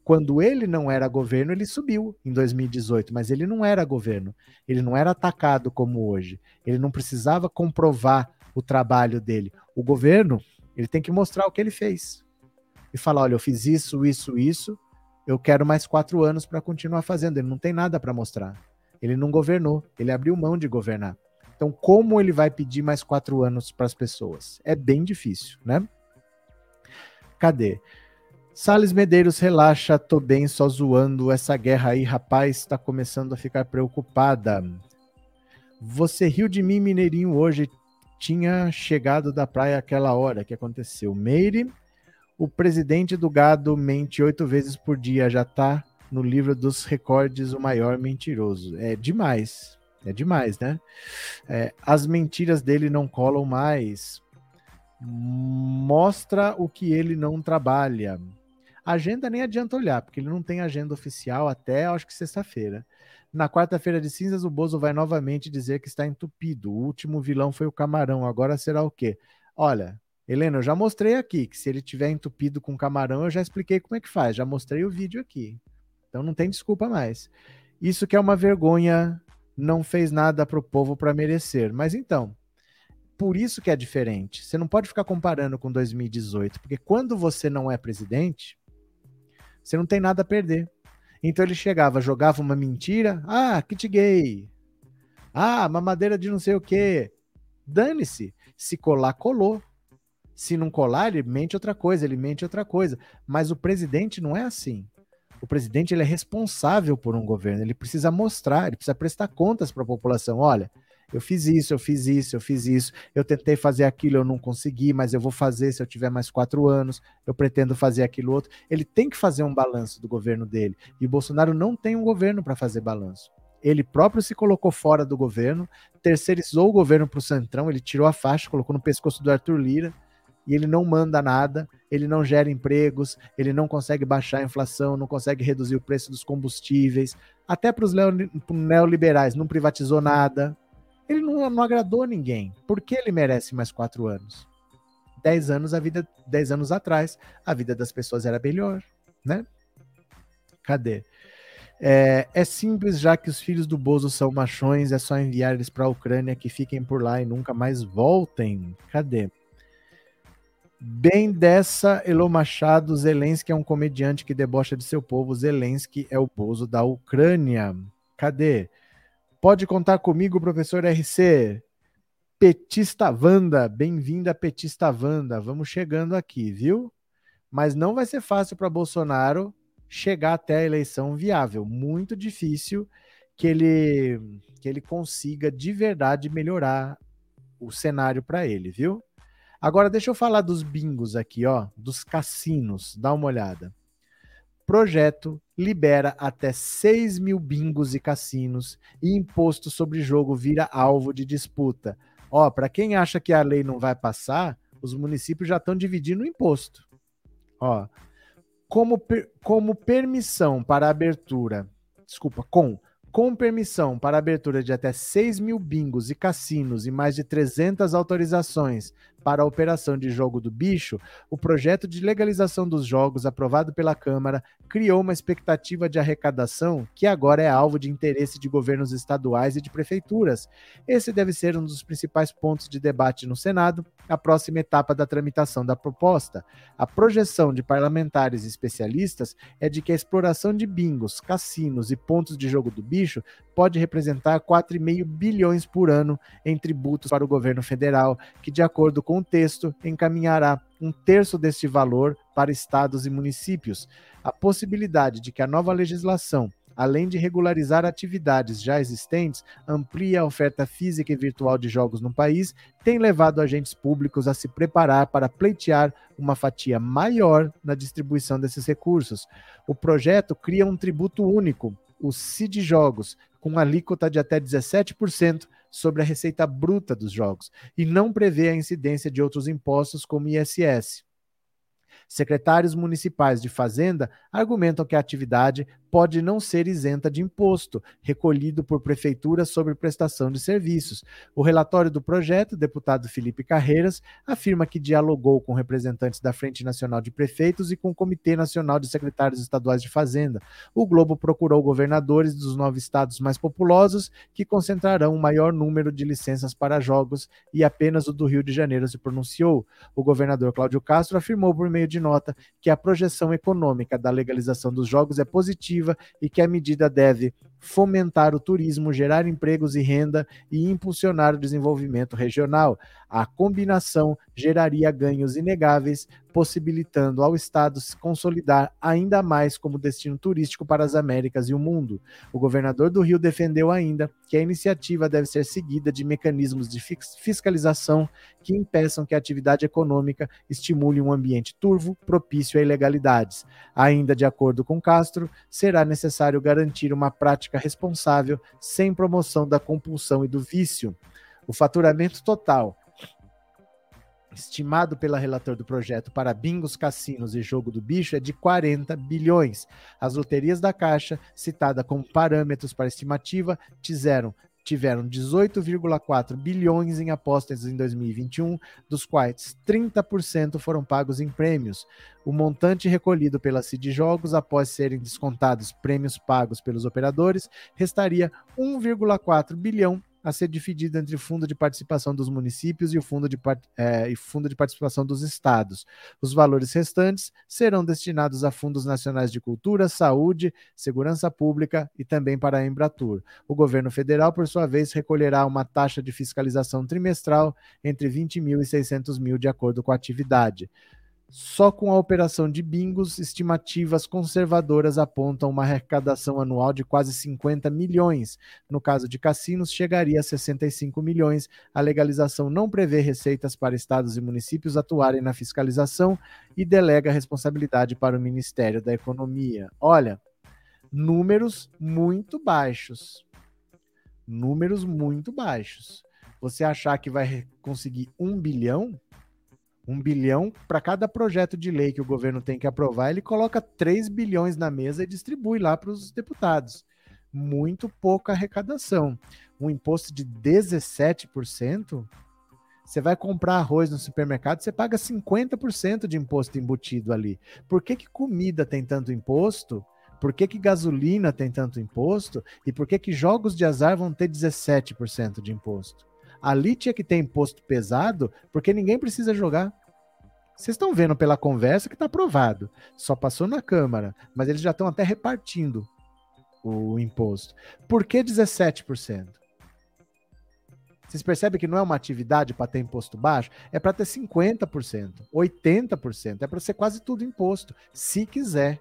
Quando ele não era governo, ele subiu em 2018, mas ele não era governo. Ele não era atacado como hoje. Ele não precisava comprovar o trabalho dele. O governo, ele tem que mostrar o que ele fez. E falar: olha, eu fiz isso, isso, isso, eu quero mais quatro anos para continuar fazendo. Ele não tem nada para mostrar. Ele não governou, ele abriu mão de governar. Então, como ele vai pedir mais quatro anos para as pessoas? É bem difícil, né? Cadê? Sales Medeiros, relaxa, tô bem, só zoando. Essa guerra aí, rapaz, está começando a ficar preocupada. Você riu de mim, Mineirinho, hoje. Tinha chegado da praia aquela hora que aconteceu. Meire, o presidente do gado mente oito vezes por dia, já tá no livro dos recordes o maior mentiroso. É demais. É demais, né? É, as mentiras dele não colam mais. Mostra o que ele não trabalha. agenda nem adianta olhar, porque ele não tem agenda oficial até, acho que sexta-feira. Na quarta-feira de cinzas, o Bozo vai novamente dizer que está entupido. O último vilão foi o camarão, agora será o quê? Olha, Helena, eu já mostrei aqui que se ele tiver entupido com camarão, eu já expliquei como é que faz, já mostrei o vídeo aqui. Então não tem desculpa mais. Isso que é uma vergonha não fez nada para o povo para merecer. Mas então, por isso que é diferente. Você não pode ficar comparando com 2018, porque quando você não é presidente, você não tem nada a perder. Então ele chegava, jogava uma mentira, ah, kit gay, ah, mamadeira de não sei o quê. Dane-se. Se colar, colou. Se não colar, ele mente outra coisa, ele mente outra coisa. Mas o presidente não é assim o presidente ele é responsável por um governo, ele precisa mostrar, ele precisa prestar contas para a população. Olha, eu fiz isso, eu fiz isso, eu fiz isso, eu tentei fazer aquilo, eu não consegui, mas eu vou fazer se eu tiver mais quatro anos, eu pretendo fazer aquilo outro. Ele tem que fazer um balanço do governo dele. E o Bolsonaro não tem um governo para fazer balanço. Ele próprio se colocou fora do governo, terceirizou o governo para o Centrão, ele tirou a faixa, colocou no pescoço do Arthur Lira e ele não manda nada, ele não gera empregos, ele não consegue baixar a inflação, não consegue reduzir o preço dos combustíveis, até para os neoliberais, não privatizou nada. Ele não, não agradou ninguém. Por que ele merece mais quatro anos? Dez anos, a vida, dez anos atrás, a vida das pessoas era melhor, né? Cadê? É, é, simples, já que os filhos do Bozo são machões, é só enviar eles para a Ucrânia que fiquem por lá e nunca mais voltem. Cadê? Bem dessa, Elô Machado, Zelensky é um comediante que debocha de seu povo. Zelensky é o Bozo da Ucrânia. Cadê? Pode contar comigo, professor RC. Petista Wanda, bem-vinda, Petista Wanda. Vamos chegando aqui, viu? Mas não vai ser fácil para Bolsonaro chegar até a eleição viável. Muito difícil que ele que ele consiga de verdade melhorar o cenário para ele, viu? Agora deixa eu falar dos bingos aqui, ó, dos cassinos. Dá uma olhada. Projeto libera até 6 mil bingos e cassinos e imposto sobre jogo vira alvo de disputa. Ó, para quem acha que a lei não vai passar, os municípios já estão dividindo o imposto. Ó, como, per- como permissão para abertura, desculpa, com, com permissão para abertura de até 6 mil bingos e cassinos e mais de 300 autorizações para a operação de jogo do bicho, o projeto de legalização dos jogos aprovado pela Câmara criou uma expectativa de arrecadação que agora é alvo de interesse de governos estaduais e de prefeituras. Esse deve ser um dos principais pontos de debate no Senado, a próxima etapa da tramitação da proposta. A projeção de parlamentares e especialistas é de que a exploração de bingos, cassinos e pontos de jogo do bicho pode representar 4,5 bilhões por ano em tributos para o governo federal, que, de acordo com o texto, encaminhará um terço deste valor para estados e municípios. A possibilidade de que a nova legislação além de regularizar atividades já existentes, amplia a oferta física e virtual de jogos no país, tem levado agentes públicos a se preparar para pleitear uma fatia maior na distribuição desses recursos. O projeto cria um tributo único, o CID Jogos, com alíquota de até 17% sobre a receita bruta dos jogos, e não prevê a incidência de outros impostos como ISS. Secretários municipais de Fazenda argumentam que a atividade pode não ser isenta de imposto, recolhido por prefeituras sobre prestação de serviços. O relatório do projeto, deputado Felipe Carreiras, afirma que dialogou com representantes da Frente Nacional de Prefeitos e com o Comitê Nacional de Secretários Estaduais de Fazenda. O Globo procurou governadores dos nove estados mais populosos, que concentrarão o maior número de licenças para jogos, e apenas o do Rio de Janeiro se pronunciou. O governador Cláudio Castro afirmou por meio de nota que a projeção econômica da legalização dos jogos é positiva e que a medida deve fomentar o turismo, gerar empregos e renda e impulsionar o desenvolvimento regional. A combinação geraria ganhos inegáveis, possibilitando ao Estado se consolidar ainda mais como destino turístico para as Américas e o mundo. O governador do Rio defendeu ainda que a iniciativa deve ser seguida de mecanismos de fiscalização que impeçam que a atividade econômica estimule um ambiente turvo, propício a ilegalidades. Ainda de acordo com Castro, será necessário garantir uma prática responsável sem promoção da compulsão e do vício. O faturamento total estimado pela relator do projeto para bingos, cassinos e jogo do bicho é de 40 bilhões. As loterias da Caixa, citada como parâmetros para estimativa, tiveram tiveram 18,4 bilhões em apostas em 2021, dos quais 30% foram pagos em prêmios. O montante recolhido pela Cid Jogos, após serem descontados prêmios pagos pelos operadores, restaria 1,4 bilhão a ser dividido entre o fundo de participação dos municípios e o fundo de, eh, e fundo de participação dos estados. Os valores restantes serão destinados a fundos nacionais de cultura, saúde, segurança pública e também para a Embratur. O governo federal, por sua vez, recolherá uma taxa de fiscalização trimestral entre 20 mil e 600 mil, de acordo com a atividade. Só com a operação de bingos, estimativas conservadoras apontam uma arrecadação anual de quase 50 milhões. No caso de cassinos, chegaria a 65 milhões. A legalização não prevê receitas para estados e municípios atuarem na fiscalização e delega a responsabilidade para o Ministério da Economia. Olha, números muito baixos. Números muito baixos. Você achar que vai conseguir um bilhão? Um bilhão para cada projeto de lei que o governo tem que aprovar, ele coloca 3 bilhões na mesa e distribui lá para os deputados. Muito pouca arrecadação. Um imposto de 17%, você vai comprar arroz no supermercado, você paga 50% de imposto embutido ali. Por que, que comida tem tanto imposto? Por que, que gasolina tem tanto imposto? E por que, que jogos de azar vão ter 17% de imposto? Ali tinha que ter imposto pesado, porque ninguém precisa jogar. Vocês estão vendo pela conversa que está aprovado. Só passou na Câmara, mas eles já estão até repartindo o imposto. Por que 17%? Vocês percebem que não é uma atividade para ter imposto baixo? É para ter 50%, 80%. É para ser quase tudo imposto. Se quiser.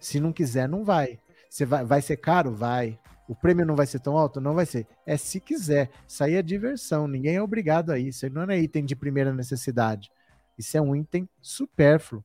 Se não quiser, não vai. Você vai, vai ser caro? Vai. O prêmio não vai ser tão alto? Não vai ser. É se quiser. Isso aí é diversão. Ninguém é obrigado a isso. Isso não é item de primeira necessidade. Isso é um item supérfluo.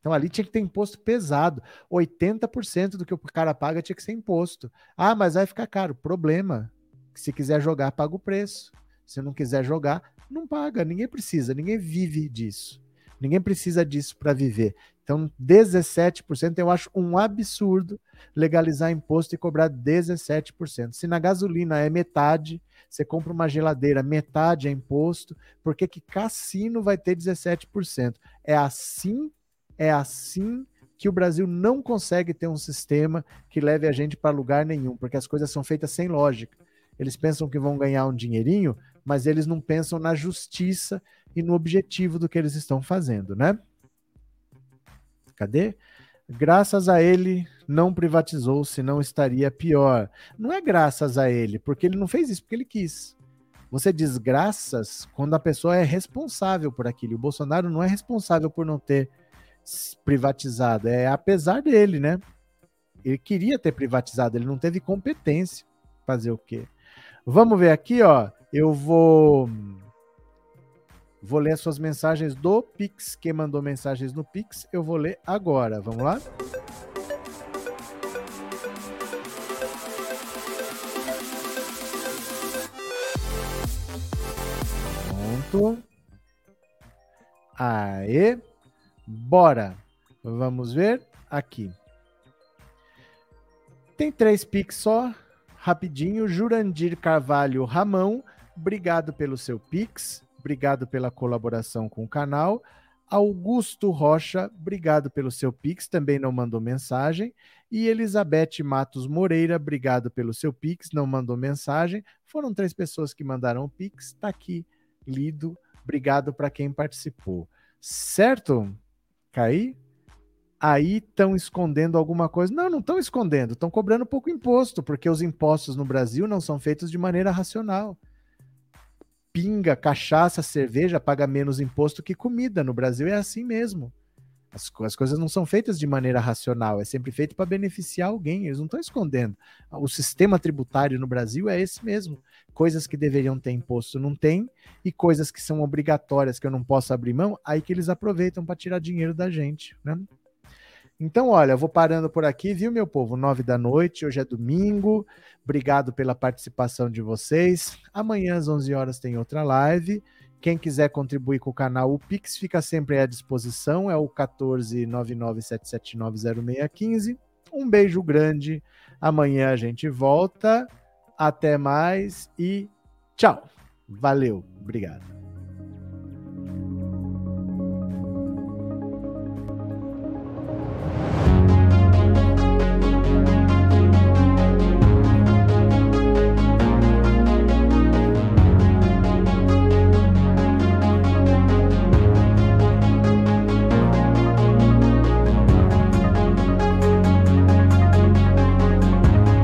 Então ali tinha que ter imposto pesado. 80% do que o cara paga tinha que ser imposto. Ah, mas vai ficar caro. Problema. Se quiser jogar, paga o preço. Se não quiser jogar, não paga. Ninguém precisa, ninguém vive disso. Ninguém precisa disso para viver. Então, 17% eu acho um absurdo legalizar imposto e cobrar 17%. Se na gasolina é metade, você compra uma geladeira, metade é imposto, por que que cassino vai ter 17%? É assim, é assim que o Brasil não consegue ter um sistema que leve a gente para lugar nenhum, porque as coisas são feitas sem lógica. Eles pensam que vão ganhar um dinheirinho, mas eles não pensam na justiça e no objetivo do que eles estão fazendo, né? Cadê? Graças a ele não privatizou, senão estaria pior. Não é graças a ele, porque ele não fez isso porque ele quis. Você diz graças quando a pessoa é responsável por aquilo. O Bolsonaro não é responsável por não ter privatizado, é apesar dele, né? Ele queria ter privatizado, ele não teve competência. Fazer o quê? Vamos ver aqui, ó. Eu vou vou ler as suas mensagens do Pix. Quem mandou mensagens no Pix, eu vou ler agora. Vamos lá? Pronto. Aê. Bora! Vamos ver aqui. Tem três Pix só, rapidinho. Jurandir Carvalho Ramão, obrigado pelo seu Pix, obrigado pela colaboração com o canal. Augusto Rocha, obrigado pelo seu Pix, também não mandou mensagem. E Elizabeth Matos Moreira, obrigado pelo seu Pix, não mandou mensagem. Foram três pessoas que mandaram o Pix, está aqui lido. Obrigado para quem participou. Certo? cair, aí estão escondendo alguma coisa. Não, não estão escondendo, estão cobrando pouco imposto, porque os impostos no Brasil não são feitos de maneira racional. Pinga, cachaça, cerveja paga menos imposto que comida. No Brasil é assim mesmo. As, as coisas não são feitas de maneira racional, é sempre feito para beneficiar alguém, eles não estão escondendo. O sistema tributário no Brasil é esse mesmo. Coisas que deveriam ter imposto não tem, e coisas que são obrigatórias que eu não posso abrir mão, aí que eles aproveitam para tirar dinheiro da gente. Né? Então, olha, vou parando por aqui, viu, meu povo? Nove da noite, hoje é domingo. Obrigado pela participação de vocês. Amanhã às 11 horas tem outra live. Quem quiser contribuir com o canal, o Pix fica sempre à disposição, é o 14977900615. Um beijo grande. Amanhã a gente volta. Até mais e tchau. Valeu. Obrigado.